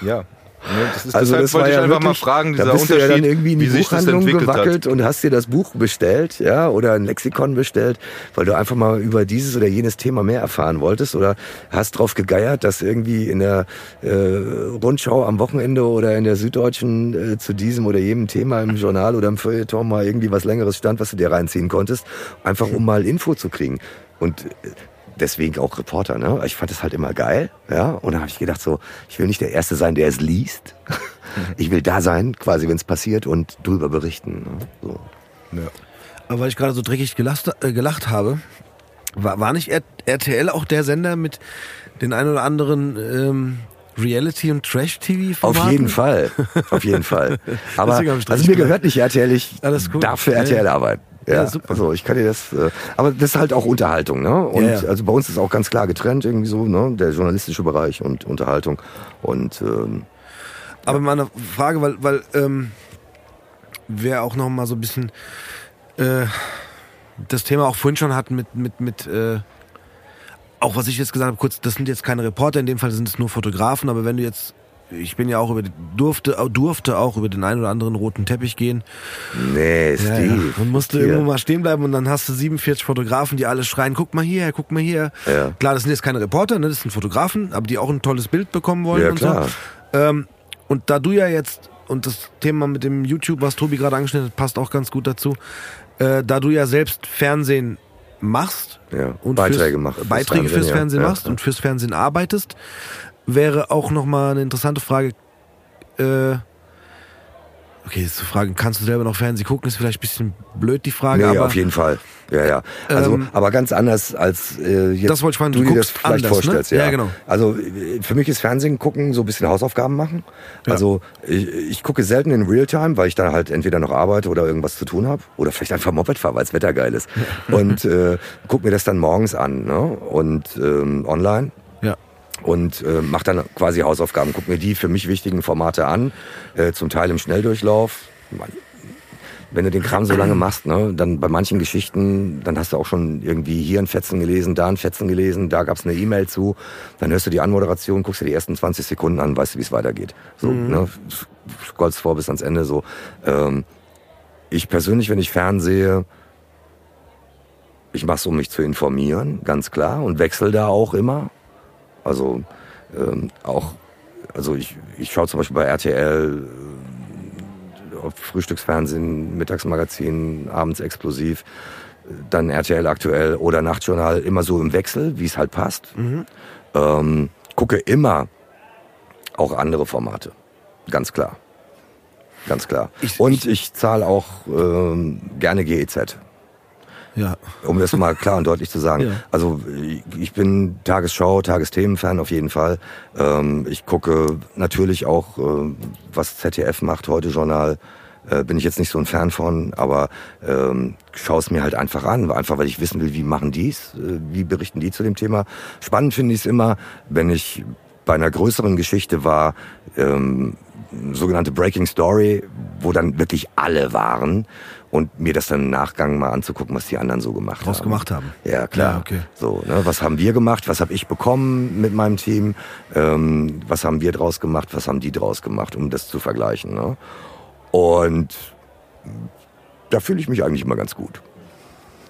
Ja. Ne, das Also deshalb das wollte ich ja einfach wirklich, mal fragen, dieser da bist du Unterschied, ja dann irgendwie in die Buchhandlung gewackelt hat. und hast dir das Buch bestellt, ja, oder ein Lexikon bestellt, weil du einfach mal über dieses oder jenes Thema mehr erfahren wolltest oder hast drauf gegeiert, dass irgendwie in der äh, Rundschau am Wochenende oder in der Süddeutschen äh, zu diesem oder jenem Thema im Journal oder im Feuilleton mal irgendwie was längeres stand, was du dir reinziehen konntest, einfach um mal Info zu kriegen. Und äh, deswegen auch Reporter, ne? Ich fand das halt immer geil, ja. Und da habe ich gedacht so, ich will nicht der Erste sein, der es liest. Ich will da sein, quasi, wenn es passiert und drüber berichten. Ne? So. Ja. Aber weil ich gerade so dreckig gelacht, äh, gelacht habe, war, war nicht RTL auch der Sender mit den ein oder anderen ähm, Reality- und Trash-TV? Auf jeden Fall, auf jeden Fall. Aber also mir gehört nicht RTL, ich Alles gut. darf für RTL ja. arbeiten. Ja, Ja, super. Also ich kann dir das, äh, aber das ist halt auch Unterhaltung, ne? Und Ja, ja. also bei uns ist auch ganz klar getrennt irgendwie so, ne? Der journalistische Bereich und Unterhaltung. Und ähm, Aber meine Frage, weil, weil ähm, wir auch noch mal so ein bisschen äh, das Thema auch vorhin schon hatten mit, mit, mit äh, auch was ich jetzt gesagt habe, kurz, das sind jetzt keine Reporter, in dem Fall sind es nur Fotografen, aber wenn du jetzt, ich bin ja auch über, durfte, durfte auch über den einen oder anderen roten Teppich gehen. nee, Ja, Steve. ja. Und musste hier. irgendwo mal stehen bleiben und dann hast du 47 Fotografen, die alle schreien, guck mal hier, guck mal hier. Ja. Klar, das sind jetzt keine Reporter, ne? das sind Fotografen, aber die auch ein tolles Bild bekommen wollen Ja, und klar. so. Ähm, und da du ja jetzt, und das Thema mit dem YouTube, was Tobi gerade angeschnitten hat, passt auch ganz gut dazu, äh, da du ja selbst Fernsehen machst Ja, und Beiträge fürs, machst fürs Beiträge fürs Fernsehen, Fernsehen ja. machst Ja. und fürs Fernsehen arbeitest, wäre auch nochmal eine interessante Frage, äh, okay, zu fragen, kannst du selber noch Fernsehen gucken, ist vielleicht ein bisschen blöd die Frage, Nee, aber auf jeden Fall. Ja, ja. Also, Ähm, aber ganz anders als äh, jetzt Das wollte ich fragen, du du dir das guckst vielleicht anders, vorstellst. ne? Ja. Ja, genau. Also äh, für mich ist Fernsehen gucken so ein bisschen Hausaufgaben machen. Ja. Also ich, ich gucke selten in Realtime, weil ich da halt entweder noch arbeite oder irgendwas zu tun habe oder vielleicht einfach Moped fahre, weil das Wetter geil ist. Und äh, guck mir das dann morgens an ne? und ähm, online. Und äh, mache dann quasi Hausaufgaben, guck mir die für mich wichtigen Formate an, äh, zum Teil im Schnelldurchlauf. Wenn du den Kram so lange machst, ne, dann bei manchen Geschichten, dann hast du auch schon irgendwie hier ein Fetzen gelesen, da ein Fetzen gelesen, da gab's eine E-Mail zu, dann hörst du die Anmoderation, guckst dir die ersten 20 Sekunden an, weißt du, wie es weitergeht. So, mhm. ne, scrollst vor bis ans Ende so. Ähm, ich persönlich, wenn ich fernsehe, ich mache es, um mich zu informieren, ganz klar, und wechsle da auch immer. Also ähm, auch, also ich, ich schaue zum Beispiel bei RTL äh, auf Frühstücksfernsehen, Mittagsmagazin, abends explosiv, dann RTL aktuell oder Nachtjournal immer so im Wechsel, wie es halt passt. Mhm. Ähm, gucke immer auch andere Formate, ganz klar. Ganz klar. Ich, und ich, ich zahle auch ähm, gerne GEZ. Ja. Um das mal klar und deutlich zu sagen. Ja. Also ich bin Tagesschau, Tagesthemen-Fan auf jeden Fall. Ähm, ich gucke natürlich auch, äh, was ZDF macht, heute Journal. Äh, bin ich jetzt nicht so ein Fan von, aber ähm, schaue es mir halt einfach an, einfach weil ich wissen will, wie machen die's, äh, wie berichten die zu dem Thema. Spannend finde ich es immer, wenn ich bei einer größeren Geschichte war, ähm, sogenannte Breaking Story, wo dann wirklich alle waren und mir das dann im Nachgang mal anzugucken, was die anderen so gemacht Draus haben. gemacht haben. Ja, klar. Ja, okay. So, ne, was haben wir gemacht? Was habe ich bekommen mit meinem Team? Ähm, was haben wir draus gemacht? Was haben die draus gemacht, um das zu vergleichen? Ne? Und da fühle ich mich eigentlich immer ganz gut.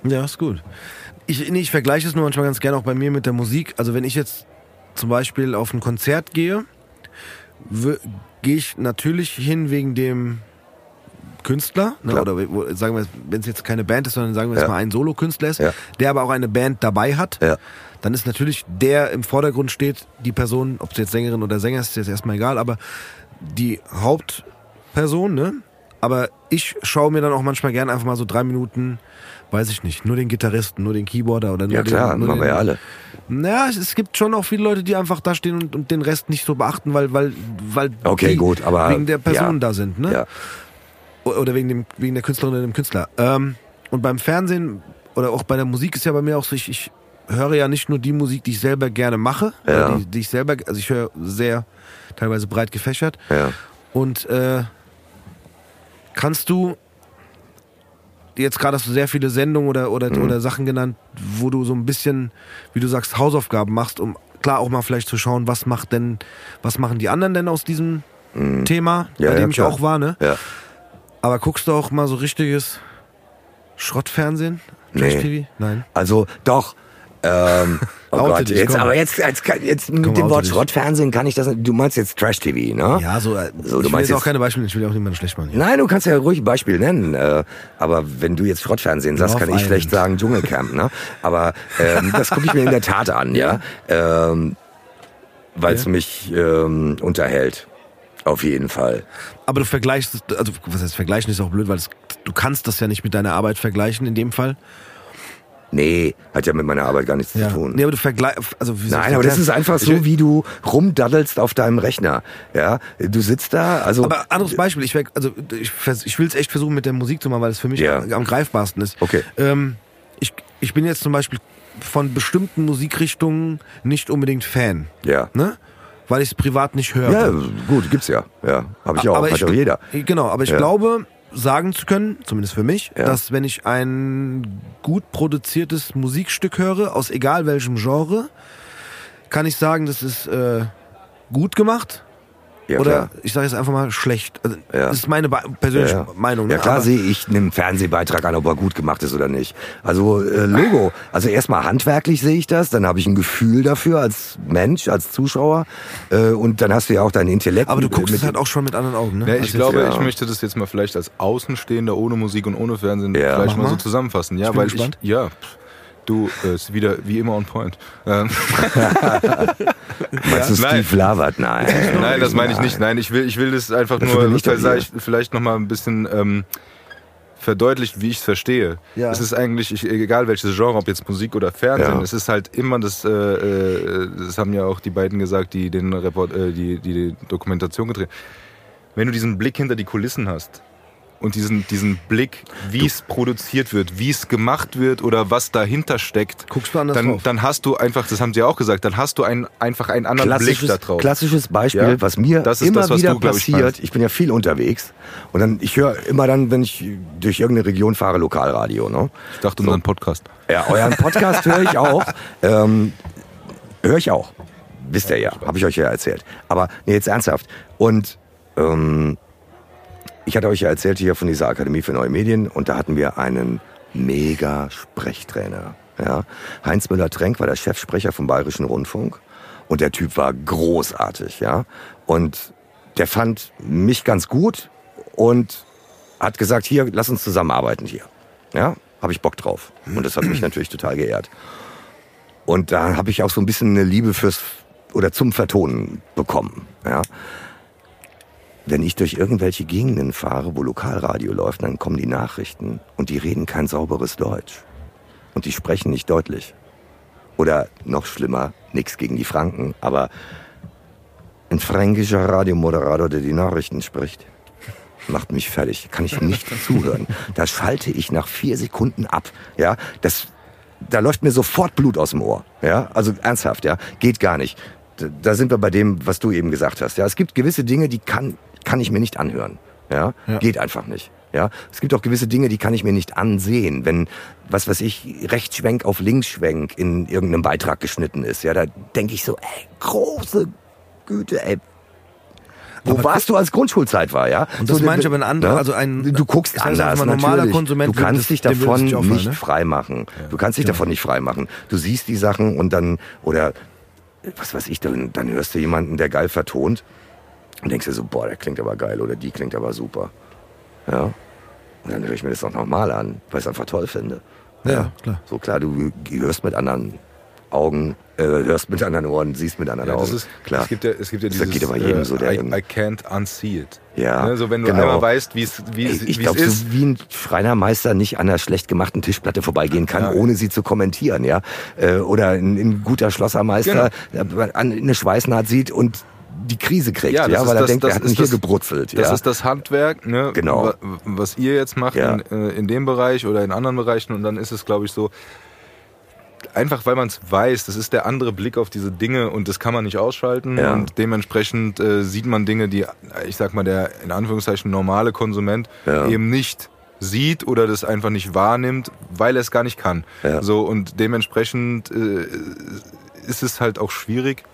Ja, ist gut. Ich, nee, ich vergleiche es nur manchmal ganz gerne auch bei mir mit der Musik. Also wenn ich jetzt zum Beispiel auf ein Konzert gehe, gehe ich natürlich hin wegen dem Künstler, ne, oder sagen wir, wenn es jetzt keine Band ist, sondern sagen wir jetzt ja. mal ein Solokünstler ist, ja. der aber auch eine Band dabei hat, ja. dann ist natürlich der im Vordergrund steht, die Person, ob es jetzt Sängerin oder Sänger ist, ist jetzt erstmal egal, aber die Hauptperson, ne? Aber ich schaue mir dann auch manchmal gerne einfach mal so drei Minuten, weiß ich nicht, nur den Gitarristen, nur den Keyboarder oder nur ja, den. Ja klar, machen wir ja alle. Naja, es gibt schon auch viele Leute, die einfach da stehen und, und den Rest nicht so beachten, weil, weil, weil okay, die gut, aber, wegen der Person ja, da sind, ne? Ja. Oder wegen, dem, wegen der Künstlerin oder dem Künstler. Ähm, und beim Fernsehen oder auch bei der Musik ist ja bei mir auch so, ich, ich höre ja nicht nur die Musik, die ich selber gerne mache, ja. die, die ich selber, also ich höre sehr teilweise breit gefächert. Ja. Und äh, kannst du jetzt gerade hast du sehr viele Sendungen oder, oder, mhm. oder Sachen genannt, wo du so ein bisschen, wie du sagst, Hausaufgaben machst, um klar auch mal vielleicht zu schauen, was macht denn, was machen die anderen denn aus diesem mhm. Thema, ja, bei dem ja, ich auch war, ne? Ja. Aber guckst du auch mal so richtiges Schrottfernsehen? Nee. TV? Nein. Also doch, ähm, oh Gott, dich, jetzt, aber jetzt, jetzt, jetzt mit komm, dem Wort Schrottfernsehen kann ich das, du meinst jetzt Trash-TV, ne? Ja, so, äh, so ich du will meinst jetzt auch keine Beispiele, ich will auch niemanden schlecht machen. Hier. Nein, du kannst ja ruhig ein Beispiel nennen, äh, aber wenn du jetzt Schrottfernsehen sagst, kann ich schlecht sagen Dschungelcamp, ne? Aber ähm, das gucke ich mir in der Tat an, ja, ähm, weil es ja. mich ähm, unterhält. Auf jeden Fall. Aber du vergleichst, also was heißt vergleichen ist auch blöd, weil es, du kannst das ja nicht mit deiner Arbeit vergleichen in dem Fall. Nee, hat ja mit meiner Arbeit gar nichts ja. zu tun. Nee, aber du vergleichst, also wie Nein, aber das ist einfach so, wie du rumdaddelst auf deinem Rechner. Ja, du sitzt da, also. Aber anderes Beispiel, ich, also ich, ich will es echt versuchen mit der Musik zu machen, weil es für mich ja. am greifbarsten ist. Okay. Ähm, ich, ich bin jetzt zum Beispiel von bestimmten Musikrichtungen nicht unbedingt Fan. Ja. Ne? Weil ich es privat nicht höre. Ja, gut, gibt's ja. Ja, habe ich auch, aber hat ich, auch jeder. Genau, aber ich ja. glaube, sagen zu können, zumindest für mich, ja. dass wenn ich ein gut produziertes Musikstück höre, aus egal welchem Genre, kann ich sagen, das ist äh, gut gemacht. Ja, Oder klar. ich sage jetzt einfach mal schlecht. Also, ja. Das ist meine persönliche ja, Meinung. Ne? Ja klar sehe ich einen Fernsehbeitrag an, ob er gut gemacht ist oder nicht. Also äh, Logo. Also erstmal handwerklich sehe ich das, dann habe ich ein Gefühl dafür als Mensch, als Zuschauer. Äh, und dann hast du ja auch dein Intellekt. Aber du guckst es halt auch schon mit anderen Augen, ne? Ja, ich also glaube, ich möchte das jetzt mal vielleicht als Außenstehender ohne Musik und ohne Fernsehen vielleicht mal, mal so zusammenfassen. Ja, ich weil gespannt. ich ja. Du, äh, ist wieder wie immer on point. Ähm. Meinst du Steve Nein. Lavert? Nein. Nein, das meine ich nicht. Nein, ich will, ich will das einfach das nur vielleicht, vielleicht nochmal ein bisschen ähm, verdeutlicht, wie ich es verstehe. Ja. Es ist eigentlich, ich, egal welches Genre, ob jetzt Musik oder Fernsehen, ja. es ist halt immer das, äh, äh, das haben ja auch die beiden gesagt, die den Report, äh, die, die, die Dokumentation gedreht. Wenn du diesen Blick hinter die Kulissen hast, und diesen, diesen Blick, wie es produziert wird, wie es gemacht wird oder was dahinter steckt, Guckst du anders dann, drauf. dann hast du einfach, das haben sie auch gesagt, dann hast du ein, einfach einen anderen Blick da drauf. klassisches Beispiel, Ja? was mir Das ist immer das, was wieder du, ich, passiert. meinst. Ich, bin ja viel unterwegs und dann ich höre immer dann, wenn ich durch irgendeine Region fahre, Lokalradio. Ne? Ich dachte, unseren Podcast. Ja, euren Podcast höre ich auch. Ähm, höre ich auch. Wisst ihr ja, habe ich euch ja erzählt. Aber nee, jetzt ernsthaft. Und ähm, ich hatte euch ja erzählt hier von dieser Akademie für neue Medien und da hatten wir einen mega Sprechtrainer. Ja? Heinz Müller-Trenk war der Chefsprecher vom Bayerischen Rundfunk und der Typ war großartig. Ja? Und der fand mich ganz gut und hat gesagt, hier, lass uns zusammenarbeiten hier. Ja, habe ich Bock drauf. Und das hat mich natürlich total geehrt. Und da habe ich auch so ein bisschen eine Liebe fürs oder zum Vertonen bekommen. Ja. Wenn ich durch irgendwelche Gegenden fahre, wo Lokalradio läuft, dann kommen die Nachrichten und die reden kein sauberes Deutsch. Und die sprechen nicht deutlich. Oder noch schlimmer, nichts gegen die Franken, aber ein fränkischer Radiomoderator, der die Nachrichten spricht, macht mich fertig. Kann ich nicht zuhören. Da schalte ich nach vier Sekunden ab. Ja, das, da läuft mir sofort Blut aus dem Ohr. Ja, also ernsthaft, ja, geht gar nicht. Da, sind wir bei dem, was du eben gesagt hast. Ja, es gibt gewisse Dinge, die kann, kann ich mir nicht anhören. Ja, Ja. geht einfach nicht. Ja, es gibt auch gewisse Dinge, die kann ich mir nicht ansehen, wenn, was weiß ich, Rechtsschwenk auf Linksschwenk in irgendeinem Beitrag geschnitten ist. Ja, da denke ich so, ey, große Güte, ey, wo Aber warst du, als Grundschulzeit war, ja? Und das So, meine ich aber ein anderer- ne? also ein- du guckst anders, mal, normaler natürlich. Konsument Du würde kannst dich es davon nicht ne? frei machen. Du kannst dich davon nicht frei machen. Du siehst die Sachen und dann, oder, was weiß ich, dann, dann hörst du jemanden, der geil vertont und denkst dir so, boah, der klingt aber geil oder die klingt aber super. Ja. Und dann höre ich mir das auch nochmal an, weil ich es einfach toll finde. Ja, klar. So klar, du hörst mit anderen Augen, äh, hörst mit anderen Ohren, siehst mit anderen Ja, das Augen. ist, klar. Es gibt ja, es gibt ja Das dieses, geht aber jedem äh, so, der I, I can't unsee it. Ja, Ne, so wenn du genau. einmal weißt, wie es wie es ich glaube, ist. so wie ein Schreinermeister nicht an einer schlecht gemachten Tischplatte vorbeigehen kann, Ja. ohne sie zu kommentieren, ja. Äh, Oder ein, ein guter Schlossermeister Genau. eine Schweißnaht sieht und die Krise kriegt, ja, Ja, weil er das- denkt, er das hat ist mich hier das- gebrutzelt. Das ja. ist das Handwerk, ne, Genau. wa- was ihr jetzt macht Ja. in, äh, in dem Bereich oder in anderen Bereichen. Und dann ist es, glaube ich, so, einfach weil man es weiß, das ist der andere Blick auf diese Dinge und das kann man nicht ausschalten. Ja. Und dementsprechend äh, sieht man Dinge, die, ich sag mal, der in Anführungszeichen normale Konsument Ja. eben nicht sieht oder das einfach nicht wahrnimmt, weil er es gar nicht kann. Ja. So und dementsprechend äh, ist es halt auch schwierig,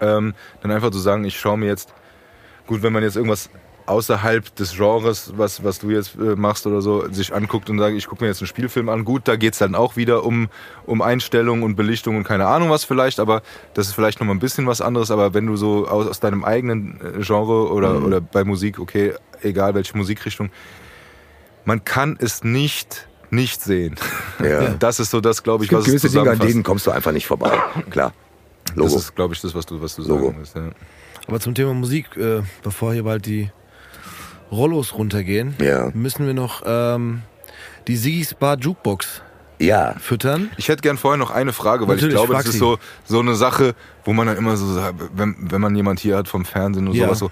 ähm, dann einfach zu sagen, ich schaue mir jetzt, gut, wenn man jetzt irgendwas außerhalb des Genres, was, was du jetzt äh, machst oder so, sich anguckt und sagt, ich gucke mir jetzt einen Spielfilm an, gut, da geht's dann auch wieder um, um Einstellung und Belichtung und keine Ahnung was vielleicht, aber das ist vielleicht nochmal ein bisschen was anderes, aber wenn du so aus, aus deinem eigenen äh, Genre oder, Mhm. oder bei Musik, okay, egal welche Musikrichtung, man kann es nicht nicht sehen. Ja. Das ist so das, glaube es ich, gibt was es gewisse Dinge, an denen kommst du einfach nicht vorbei. Klar. Das Logo. ist, glaube ich, das, was du, was du Logo. sagen willst. Ja. Aber zum Thema Musik, äh, bevor hier bald die Rollos runtergehen, Ja. müssen wir noch ähm, die Sigis Bar Jukebox Ja. füttern. Ich hätte gern vorher noch eine Frage, weil Natürlich, ich glaube, frag das ist so, so eine Sache, wo man dann immer so sagt, wenn, wenn man jemand hier hat vom Fernsehen und Ja. sowas so,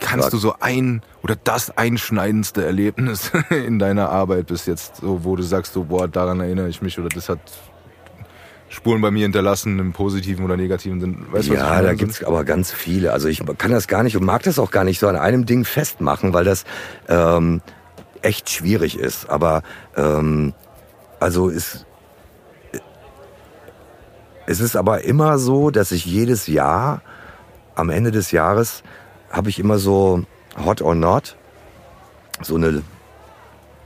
kannst Sag. du so ein oder das einschneidendste Erlebnis in deiner Arbeit bis jetzt, so, wo du sagst, so, boah, daran erinnere ich mich oder das hat Spuren bei mir hinterlassen, im positiven oder negativen Sinn. Weißt ja, da gibt's aber ganz viele. Also ich kann das gar nicht und mag das auch gar nicht so an einem Ding festmachen, weil das ähm, echt schwierig ist. Aber ähm, also ist es ist aber immer so, dass ich jedes Jahr am Ende des Jahres habe ich immer so Hot or Not, so eine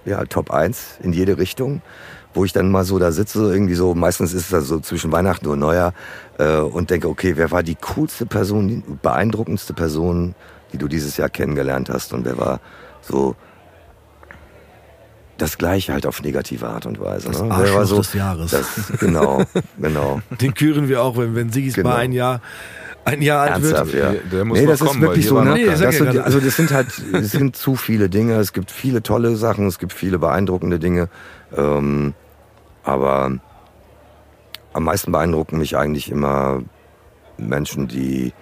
ja, Top 1 in jede Richtung, wo ich dann mal so da sitze, irgendwie so, meistens ist es da so zwischen Weihnachten und Neujahr äh, und denke, okay, wer war die coolste Person, die beeindruckendste Person, die du dieses Jahr kennengelernt hast und wer war so das Gleiche halt auf negative Art und Weise. Das ne? Arschloch war so, des Jahres. Das, genau, genau. Den küren wir auch, wenn, wenn Sigis Genau. Bar ein Jahr, ein Jahr alt Ernsthaft, wird. ja. Der- der muss nee, mal das ist kommen, weil wirklich so. Ne? Nee, das ja sind, also das sind halt, es sind zu viele Dinge. Es gibt viele tolle Sachen, es gibt viele beeindruckende Dinge. Ähm, aber am meisten beeindrucken mich eigentlich immer Menschen, die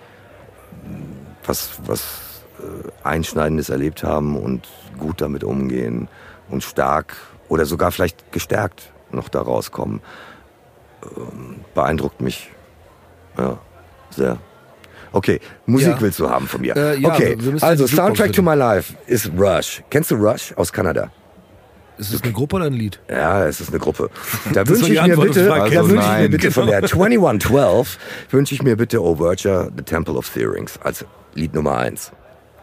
was, was äh, Einschneidendes erlebt haben und gut damit umgehen und stark oder sogar vielleicht gestärkt noch da rauskommen, ähm, beeindruckt mich ja, sehr. Okay, Musik Ja. willst du haben von mir. Äh, ja, okay, also Soundtrack to. My Life ist Rush. Kennst du Rush aus Kanada? Ist das eine Gruppe oder ein Lied? Ja, es ist eine Gruppe. Da wünsche ich mir bitte, da Also wünsche ich mir bitte von der 2112 wünsche ich mir bitte Overture, The Temple of Theorings als Lied Nummer eins.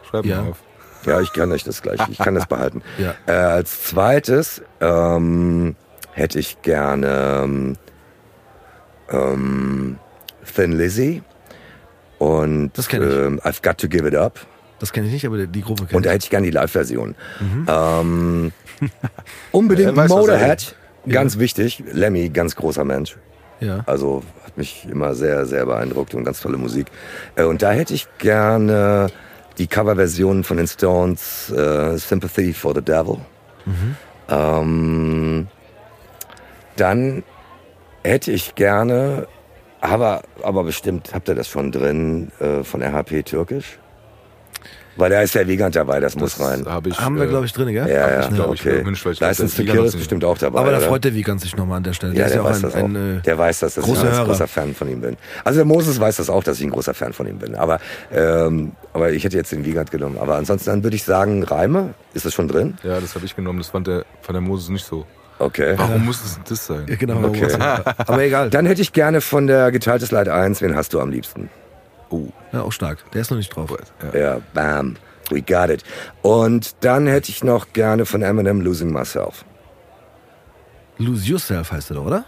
Schreib Ja. mal auf. Ja, ich kann euch das gleich, ich kann das behalten. Ja. Äh, als zweites ähm, hätte ich gerne ähm, ähm, Thin Lizzy und Das kenn ich. ähm, I've Got to Give It Up. Das kenne ich nicht, aber die Gruppe Und kenne da ich. hätte ich gerne die Live-Version. Mhm. Ähm, unbedingt Er weiß, Motorhead, ganz wichtig. Lemmy, ganz großer Mensch. Ja. Also hat mich immer sehr, sehr beeindruckt und ganz tolle Musik. Äh, Und da hätte ich gerne die Coverversion von den Stones, äh, Sympathy for the Devil. Ähm, dann hätte ich gerne, aber, aber bestimmt habt ihr das schon drin, äh, von RHP Türkisch. Weil da ist der Wiegand dabei, das, muss rein. Hab ich, Haben wir, äh, glaube ich, drin, gell? Ja, ja, ich, okay. gewünscht, weil ich der Wiegand Kill ist bestimmt auch dabei. Aber da freut der Wiegand sich nochmal an der Stelle. Ja, ist der weiß ein, das ein, auch. äh, der weiß das, dass ich ein großer Fan von ihm bin. Also der Moses weiß das auch, dass ich ein großer Fan von ihm bin. Aber, ähm, aber ich hätte jetzt den Wiegand genommen. Aber ansonsten dann würde ich sagen, Reime, ist das schon drin? Ja, das habe ich genommen. Das fand der, fand der Moses nicht so. Okay. Warum muss es das sein? Ja, genau. Okay. Aber egal. Dann hätte ich gerne von der Geteiltes Leid 1, wen hast du am liebsten? Oh, Ja, auch stark. Der ist noch nicht drauf. ja. Ja, bam, we got it. Und dann hätte ich noch gerne von Eminem Losing Myself. Lose Yourself heißt er doch, oder?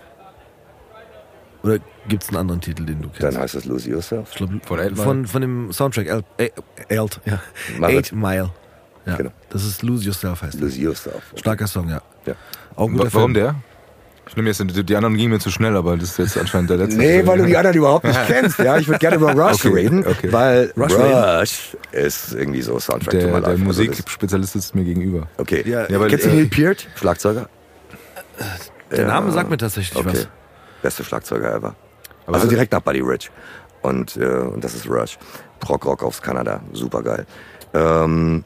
Oder gibt es einen anderen Titel, den du kennst? Dann heißt es Lose Yourself. ich glaub, Von von, von dem Soundtrack El, Elt, ja. Eight. Mile. Ja, Genau. Das ist Lose Yourself heißt. Lose Yourself. Starker Song, ja. Ja. Auch guter Warum Film. der? Ich nehme jetzt, die, die anderen gingen mir zu schnell, aber das ist jetzt anscheinend der letzte. Nee, weil du die anderen überhaupt nicht kennst. Ja, ich würde gerne über Rush Okay, reden, okay. weil Rush Rush, ist irgendwie so Soundtrack to my der, life. der Also Musikspezialist sitzt mir gegenüber. okay. Ja, Ja, weil, Kennst du äh, Neil Peart, Schlagzeuger? Der Ja. Name sagt mir tatsächlich Okay. was. Beste Schlagzeuger ever. Aber also direkt nach Buddy Rich. Und, äh, und das ist Rush. Rock Rock aus Kanada. Super geil. Ähm,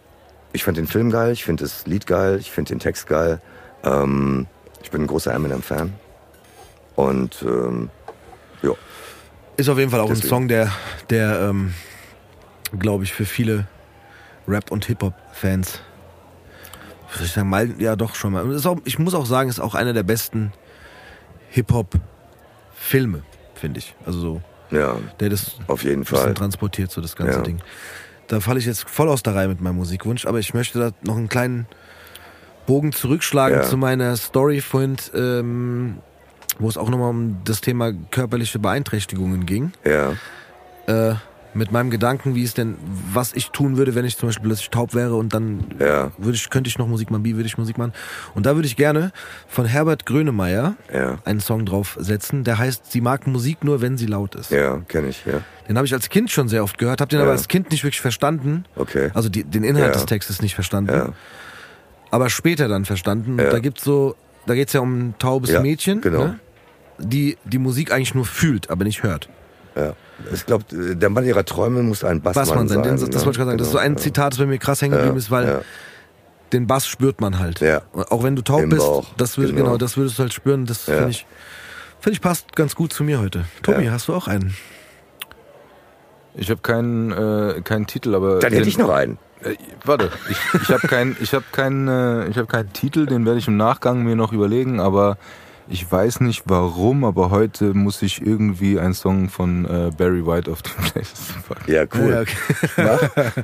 ich fand den Film geil, ich finde das Lied geil, ich finde den Text geil. Ähm, ich bin ein großer Eminem-Fan. Und ähm, ja, Ist auf jeden Fall auch Deswegen. ein Song, der, der ähm, glaube ich, für viele Rap- und Hip-Hop-Fans, würde ich sagen, mal, ja doch schon mal. Auch, ich muss auch sagen, ist auch einer der besten Hip-Hop-Filme, finde ich. Also so, ja, der das auf jeden Fall. transportiert, so das ganze Ja. Ding. Da falle ich jetzt voll aus der Reihe mit meinem Musikwunsch, aber ich möchte da noch einen kleinen Bogen zurückschlagen Ja. zu meiner Story vorhin, ähm, wo es auch nochmal um das Thema körperliche Beeinträchtigungen ging Ja, äh, mit meinem Gedanken, wie es denn, was ich tun würde, wenn ich zum Beispiel plötzlich taub wäre und dann ja, würde ich, könnte ich noch Musik machen, wie würde ich Musik machen? Und da würde ich gerne von Herbert Grönemeyer ja, einen Song draufsetzen, der heißt, sie mag Musik nur, wenn sie laut ist. ja, kenne ich, ja. Den habe ich als Kind schon sehr oft gehört, habe den aber Ja. als Kind nicht wirklich verstanden. Okay. Also die, den Inhalt des Textes nicht verstanden. Ja, Aber später dann verstanden. Ja. Und da gibt's so, da geht's ja um ein taubes Ja, Mädchen, genau. ne? die die Musik eigentlich nur fühlt, aber nicht hört. ja. Ich glaube, der Mann ihrer Träume muss ein Bassmann, Bassmann sein, sein. den, das ne? wollte ich gerade sagen. Das ist so ein Genau, Zitat, das bei mir krass hängen geblieben Ja, ist, weil ja. den Bass spürt man halt. Ja. Auch wenn du taub Im bist, Bauch, das würd, genau. genau. das würdest du halt spüren. Das Ja. finde ich, finde ich passt ganz gut zu mir heute. Tobi, Ja. hast du auch einen? Ich habe keinen, äh, keinen Titel, aber. Dann hätte ich noch einen. Äh, warte, ich, ich habe keinen, ich habe keinen, äh, ich habe keinen Titel, den werde ich im Nachgang mir noch überlegen, aber ich weiß nicht warum, aber heute muss ich irgendwie einen Song von äh, Barry White auf die Playlist packen. Ja, cool. Ja, okay.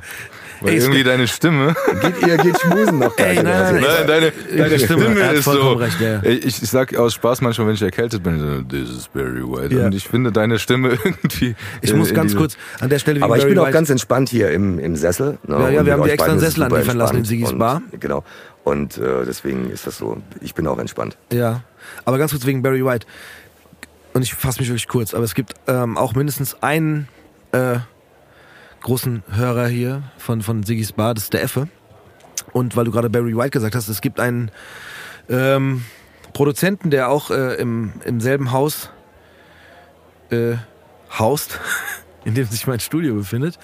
Weil Ey, irgendwie deine Stimme, Geht, ihr geht schmusen noch gleich. Ey, nein, oder? nein, nein, deine, deine Stimme, ist so. vollkommen recht, ja, Ich, ich sag aus Spaß manchmal, wenn ich erkältet bin, so, this is Barry White. Ja. Und ich finde deine Stimme irgendwie. Ich in- muss ganz kurz an der Stelle Aber ich bin auch ganz entspannt hier im, im Sessel. Ne? Ja, ja, wir haben euch extra einen Sessel anliefern lassen in entspannt. Sigis Und- Bar. Genau. Und äh, deswegen ist das so. Ich bin auch entspannt. Ja, aber ganz kurz wegen Barry White. Und ich fasse mich wirklich kurz, aber es gibt ähm, auch mindestens einen äh, großen Hörer hier von, von Sigis Bar, das ist der Effe. Und weil du gerade Barry White gesagt hast, es gibt einen ähm, Produzenten, der auch äh, im, im selben Haus äh, haust, in dem sich mein Studio befindet.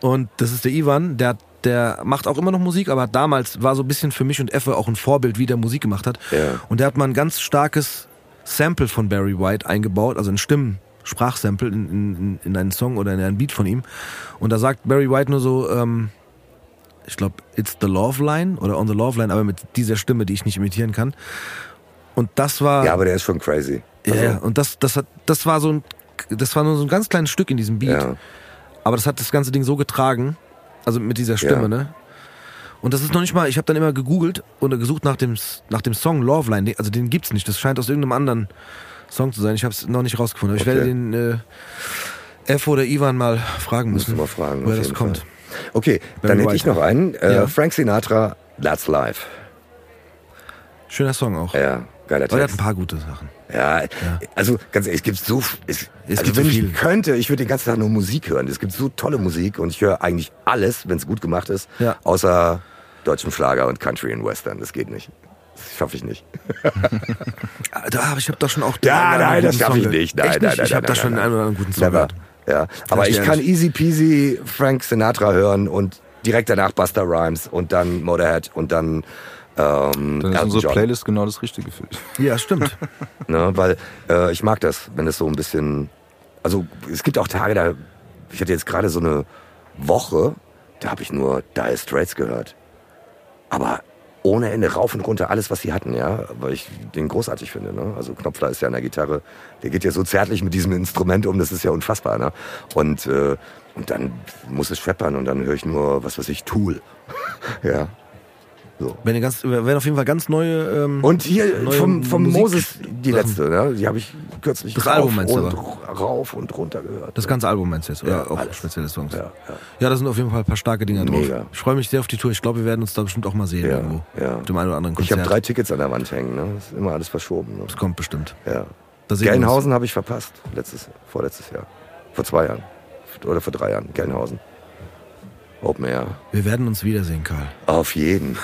Und das ist der Ivan, der, der macht auch immer noch Musik, aber damals war so ein bisschen für mich und Effe auch ein Vorbild, wie der Musik gemacht hat. Ja. Und der hat mal ein ganz starkes Sample von Barry White eingebaut, also ein Stimmen. Sprachsample in, in, in einen Song oder in einen Beat von ihm. Und da sagt Barry White nur so, ähm, ich glaube, It's the Love Line oder On the Love Line, aber mit dieser Stimme, die ich nicht imitieren kann. Und das war. Ja, aber der ist schon crazy. Ja, Also, ja. und das, das hat, das war so ein, das war nur so ein ganz kleines Stück in diesem Beat. ja. Aber das hat das ganze Ding so getragen, also mit dieser Stimme, Ja. ne? Und das ist noch nicht mal, ich habe dann immer gegoogelt oder gesucht nach dem, nach dem Song Love Line. Also den gibt's nicht. Das scheint aus irgendeinem anderen Song zu sein. Ich habe es noch nicht rausgefunden. Aber ich Okay. werde den äh, F oder Ivan mal fragen müssen, mal fragen. woher das kommt. Fall. Okay, dann Barry hätte White. ich noch einen. Äh, Ja. Frank Sinatra, That's Life. Schöner Song auch. Ja, geiler Aber der hat Text. ein paar gute Sachen. Ja, also ganz ehrlich, es gibt so, es, Es also gibt wenn so ich viel. könnte, ich würde den ganzen Tag nur Musik hören. Es gibt so tolle Musik und ich höre eigentlich alles, wenn es gut gemacht ist, Ja. außer deutschen Schlager und Country und Western. Das geht nicht. Das schaffe ich nicht. Da, aber ich habe da schon auch den Ja, nein, das schaffe ich nicht. Nein, Echt nein, nicht? nein, Ich habe da schon nein. einen oder anderen guten Song gehört. Ja, aber ich kann easy peasy Frank Sinatra hören und direkt danach Buster Rhymes und dann Motorhead und dann ähm, Dann ist unsere John. Playlist genau das Richtige für dich. Ja, stimmt. Ne, weil äh, ich mag das, wenn es so ein bisschen. Also es gibt auch Tage, da. Ich hatte jetzt gerade so eine Woche, da habe ich nur Dire Straits gehört. Aber ohne Ende rauf und runter alles, was sie hatten, ja, weil ich den großartig finde. Ne? Also Knopfler ist ja an der Gitarre, der geht ja so zärtlich mit diesem Instrument um, das ist ja unfassbar. Ne? Und, äh, und dann muss es scheppern und dann höre ich nur, was weiß ich, Tool. ja. So. Wenn ihr ganz, werden auf jeden Fall ganz neue. Ähm, Und hier Neue vom, vom Musik- Moses, die letzte, ne? die habe ich kürzlich Das Album meinst und, aber? rauf und runter gehört. das ganze Album meinst du jetzt? Oder Ja, auch alles. spezielle Songs? ja, ja. Ja, da sind auf jeden Fall ein paar starke Dinger drauf. Mega. Ich freue mich sehr auf die Tour. Ich glaube, wir werden uns da bestimmt auch mal sehen Ja, irgendwo. ja. Mit dem einen oder anderen Ich Konzert. habe drei Tickets an der Wand hängen, ne? Das ist immer alles verschoben. Ne? Das kommt bestimmt. Ja. Gelnhausen habe ich verpasst, letztes, vorletztes Jahr. Vor zwei Jahren. Oder vor drei Jahren. Gelnhausen. Open Air. Wir werden uns wiedersehen, Karl. Auf jeden.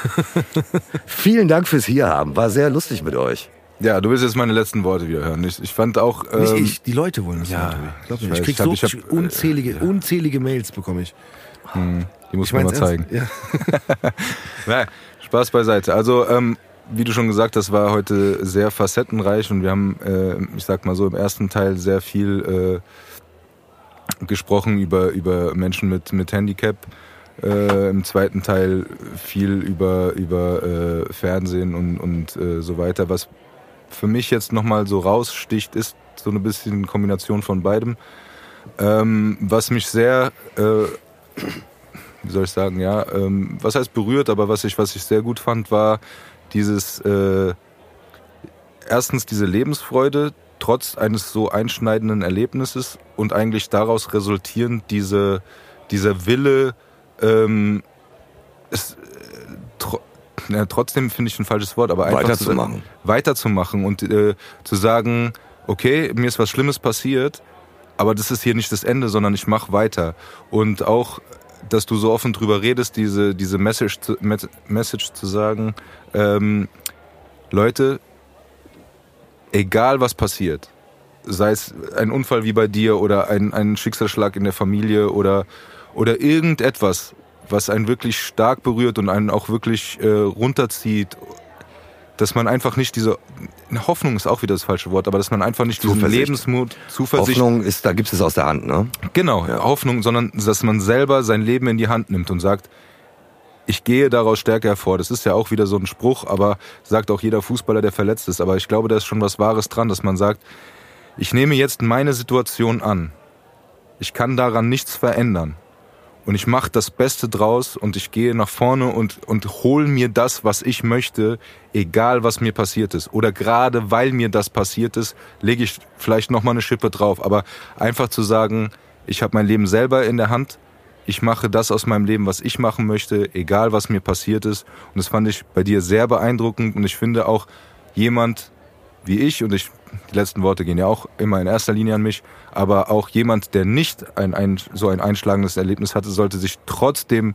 Vielen Dank fürs Hierhaben. War sehr lustig mit euch. Ja, du willst jetzt meine letzten Worte wieder hören. Ich, ich fand auch. Nicht ähm, ich, die Leute wollen das ja, ja, Glaub ich mir. Ich, weiß, krieg ich hab- so ich hab, äh, unzählige, unzählige Mails bekomme ich. Die muss Ich man mal zeigen. Ja. Nein, Spaß beiseite. Also, ähm, wie du schon gesagt hast, war heute sehr facettenreich und wir haben, äh, ich sag mal so, im ersten Teil sehr viel äh, gesprochen über, über Menschen mit, mit Handicap. Äh, Im zweiten Teil viel über, über äh, Fernsehen und, und äh, so weiter. Was für mich jetzt nochmal so raussticht, ist so eine bisschen Kombination von beidem. Ähm, was mich sehr äh, wie soll ich sagen, ja, ähm, was heißt berührt, aber was ich, was ich sehr gut fand, war dieses, äh, erstens diese Lebensfreude, trotz eines so einschneidenden Erlebnisses und eigentlich daraus resultierend diese, dieser Wille, ähm, es, äh, tro ja, trotzdem finde ich ein falsches Wort, aber einfach zu- Weiterzumachen. weiterzumachen und äh, zu sagen, okay, mir ist was Schlimmes passiert, aber das ist hier nicht das Ende, sondern ich mache weiter. Und auch, dass du so offen drüber redest, diese, diese Message, zu, Message zu sagen, ähm, Leute, egal was passiert, sei es ein Unfall wie bei dir oder ein, ein Schicksalsschlag in der Familie oder, oder irgendetwas, was einen wirklich stark berührt und einen auch wirklich äh, runterzieht, dass man einfach nicht diese Hoffnung ist auch wieder das falsche Wort, aber dass man einfach nicht diesen. Lebensmut, Zuversicht, Hoffnung ist, da gibt es aus der Hand, ne? genau, Hoffnung, sondern dass man selber sein Leben in die Hand nimmt und sagt, ich gehe daraus stärker hervor. Das ist ja auch wieder so ein Spruch, aber sagt auch jeder Fußballer, der verletzt ist. Aber ich glaube, da ist schon was Wahres dran, dass man sagt, ich nehme jetzt meine Situation an. Ich kann daran nichts verändern. Und ich mache das Beste draus und ich gehe nach vorne und, und hol mir das, was ich möchte, egal was mir passiert ist. Oder gerade weil mir das passiert ist, lege ich vielleicht nochmal eine Schippe drauf. Aber einfach zu sagen, ich habe mein Leben selber in der Hand, ich mache das aus meinem Leben, was ich machen möchte, egal was mir passiert ist. Und das fand ich bei dir sehr beeindruckend. Und ich finde auch jemand wie ich, und ich, die letzten Worte gehen ja auch immer in erster Linie an mich, aber auch jemand, der nicht ein, ein, so ein einschlagendes Erlebnis hatte, sollte sich trotzdem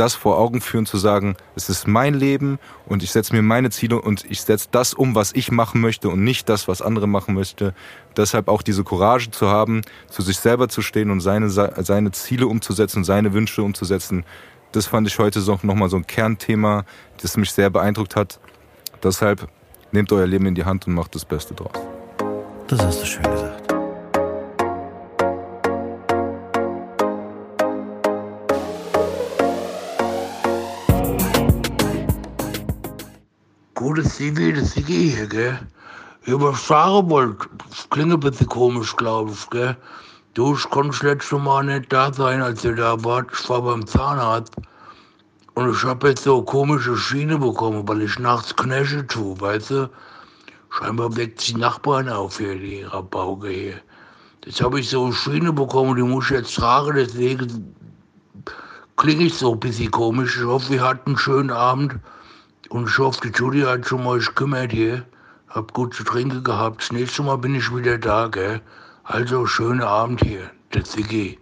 das vor Augen führen, zu sagen, es ist mein Leben und ich setze mir meine Ziele und ich setze das um, was ich machen möchte und nicht das, was andere machen möchte. Deshalb auch diese Courage zu haben, zu sich selber zu stehen und seine, seine Ziele umzusetzen, seine Wünsche umzusetzen. Das fand ich heute so nochmal so ein Kernthema, das mich sehr beeindruckt hat. Deshalb nehmt euer Leben in die Hand und macht das Beste draus. Das hast du schön gesagt. Gutes CV, das CV hier, gell? Ich was sagen wollte, das klingt ein bisschen komisch, glaube ich, gell? Du, ich konnte das letzte Mal nicht da sein, als ihr da wart. Ich war beim Zahnarzt. Und ich habe jetzt so komische Schiene bekommen, weil ich nachts Knäsche tue, weißt du? Scheinbar weckt sich Nachbarn auf hier, die Rabauke hier. Jetzt habe ich so eine Schiene bekommen, die muss ich jetzt tragen, deswegen klinge ich so ein bisschen komisch. Ich hoffe, ihr hattet einen schönen Abend. Und ich hoffe, die Judy hat schon mal gekümmert hier. Hab gut zu trinken gehabt. Das nächste Mal bin ich wieder da, gell? Also, schönen Abend hier. Der CG.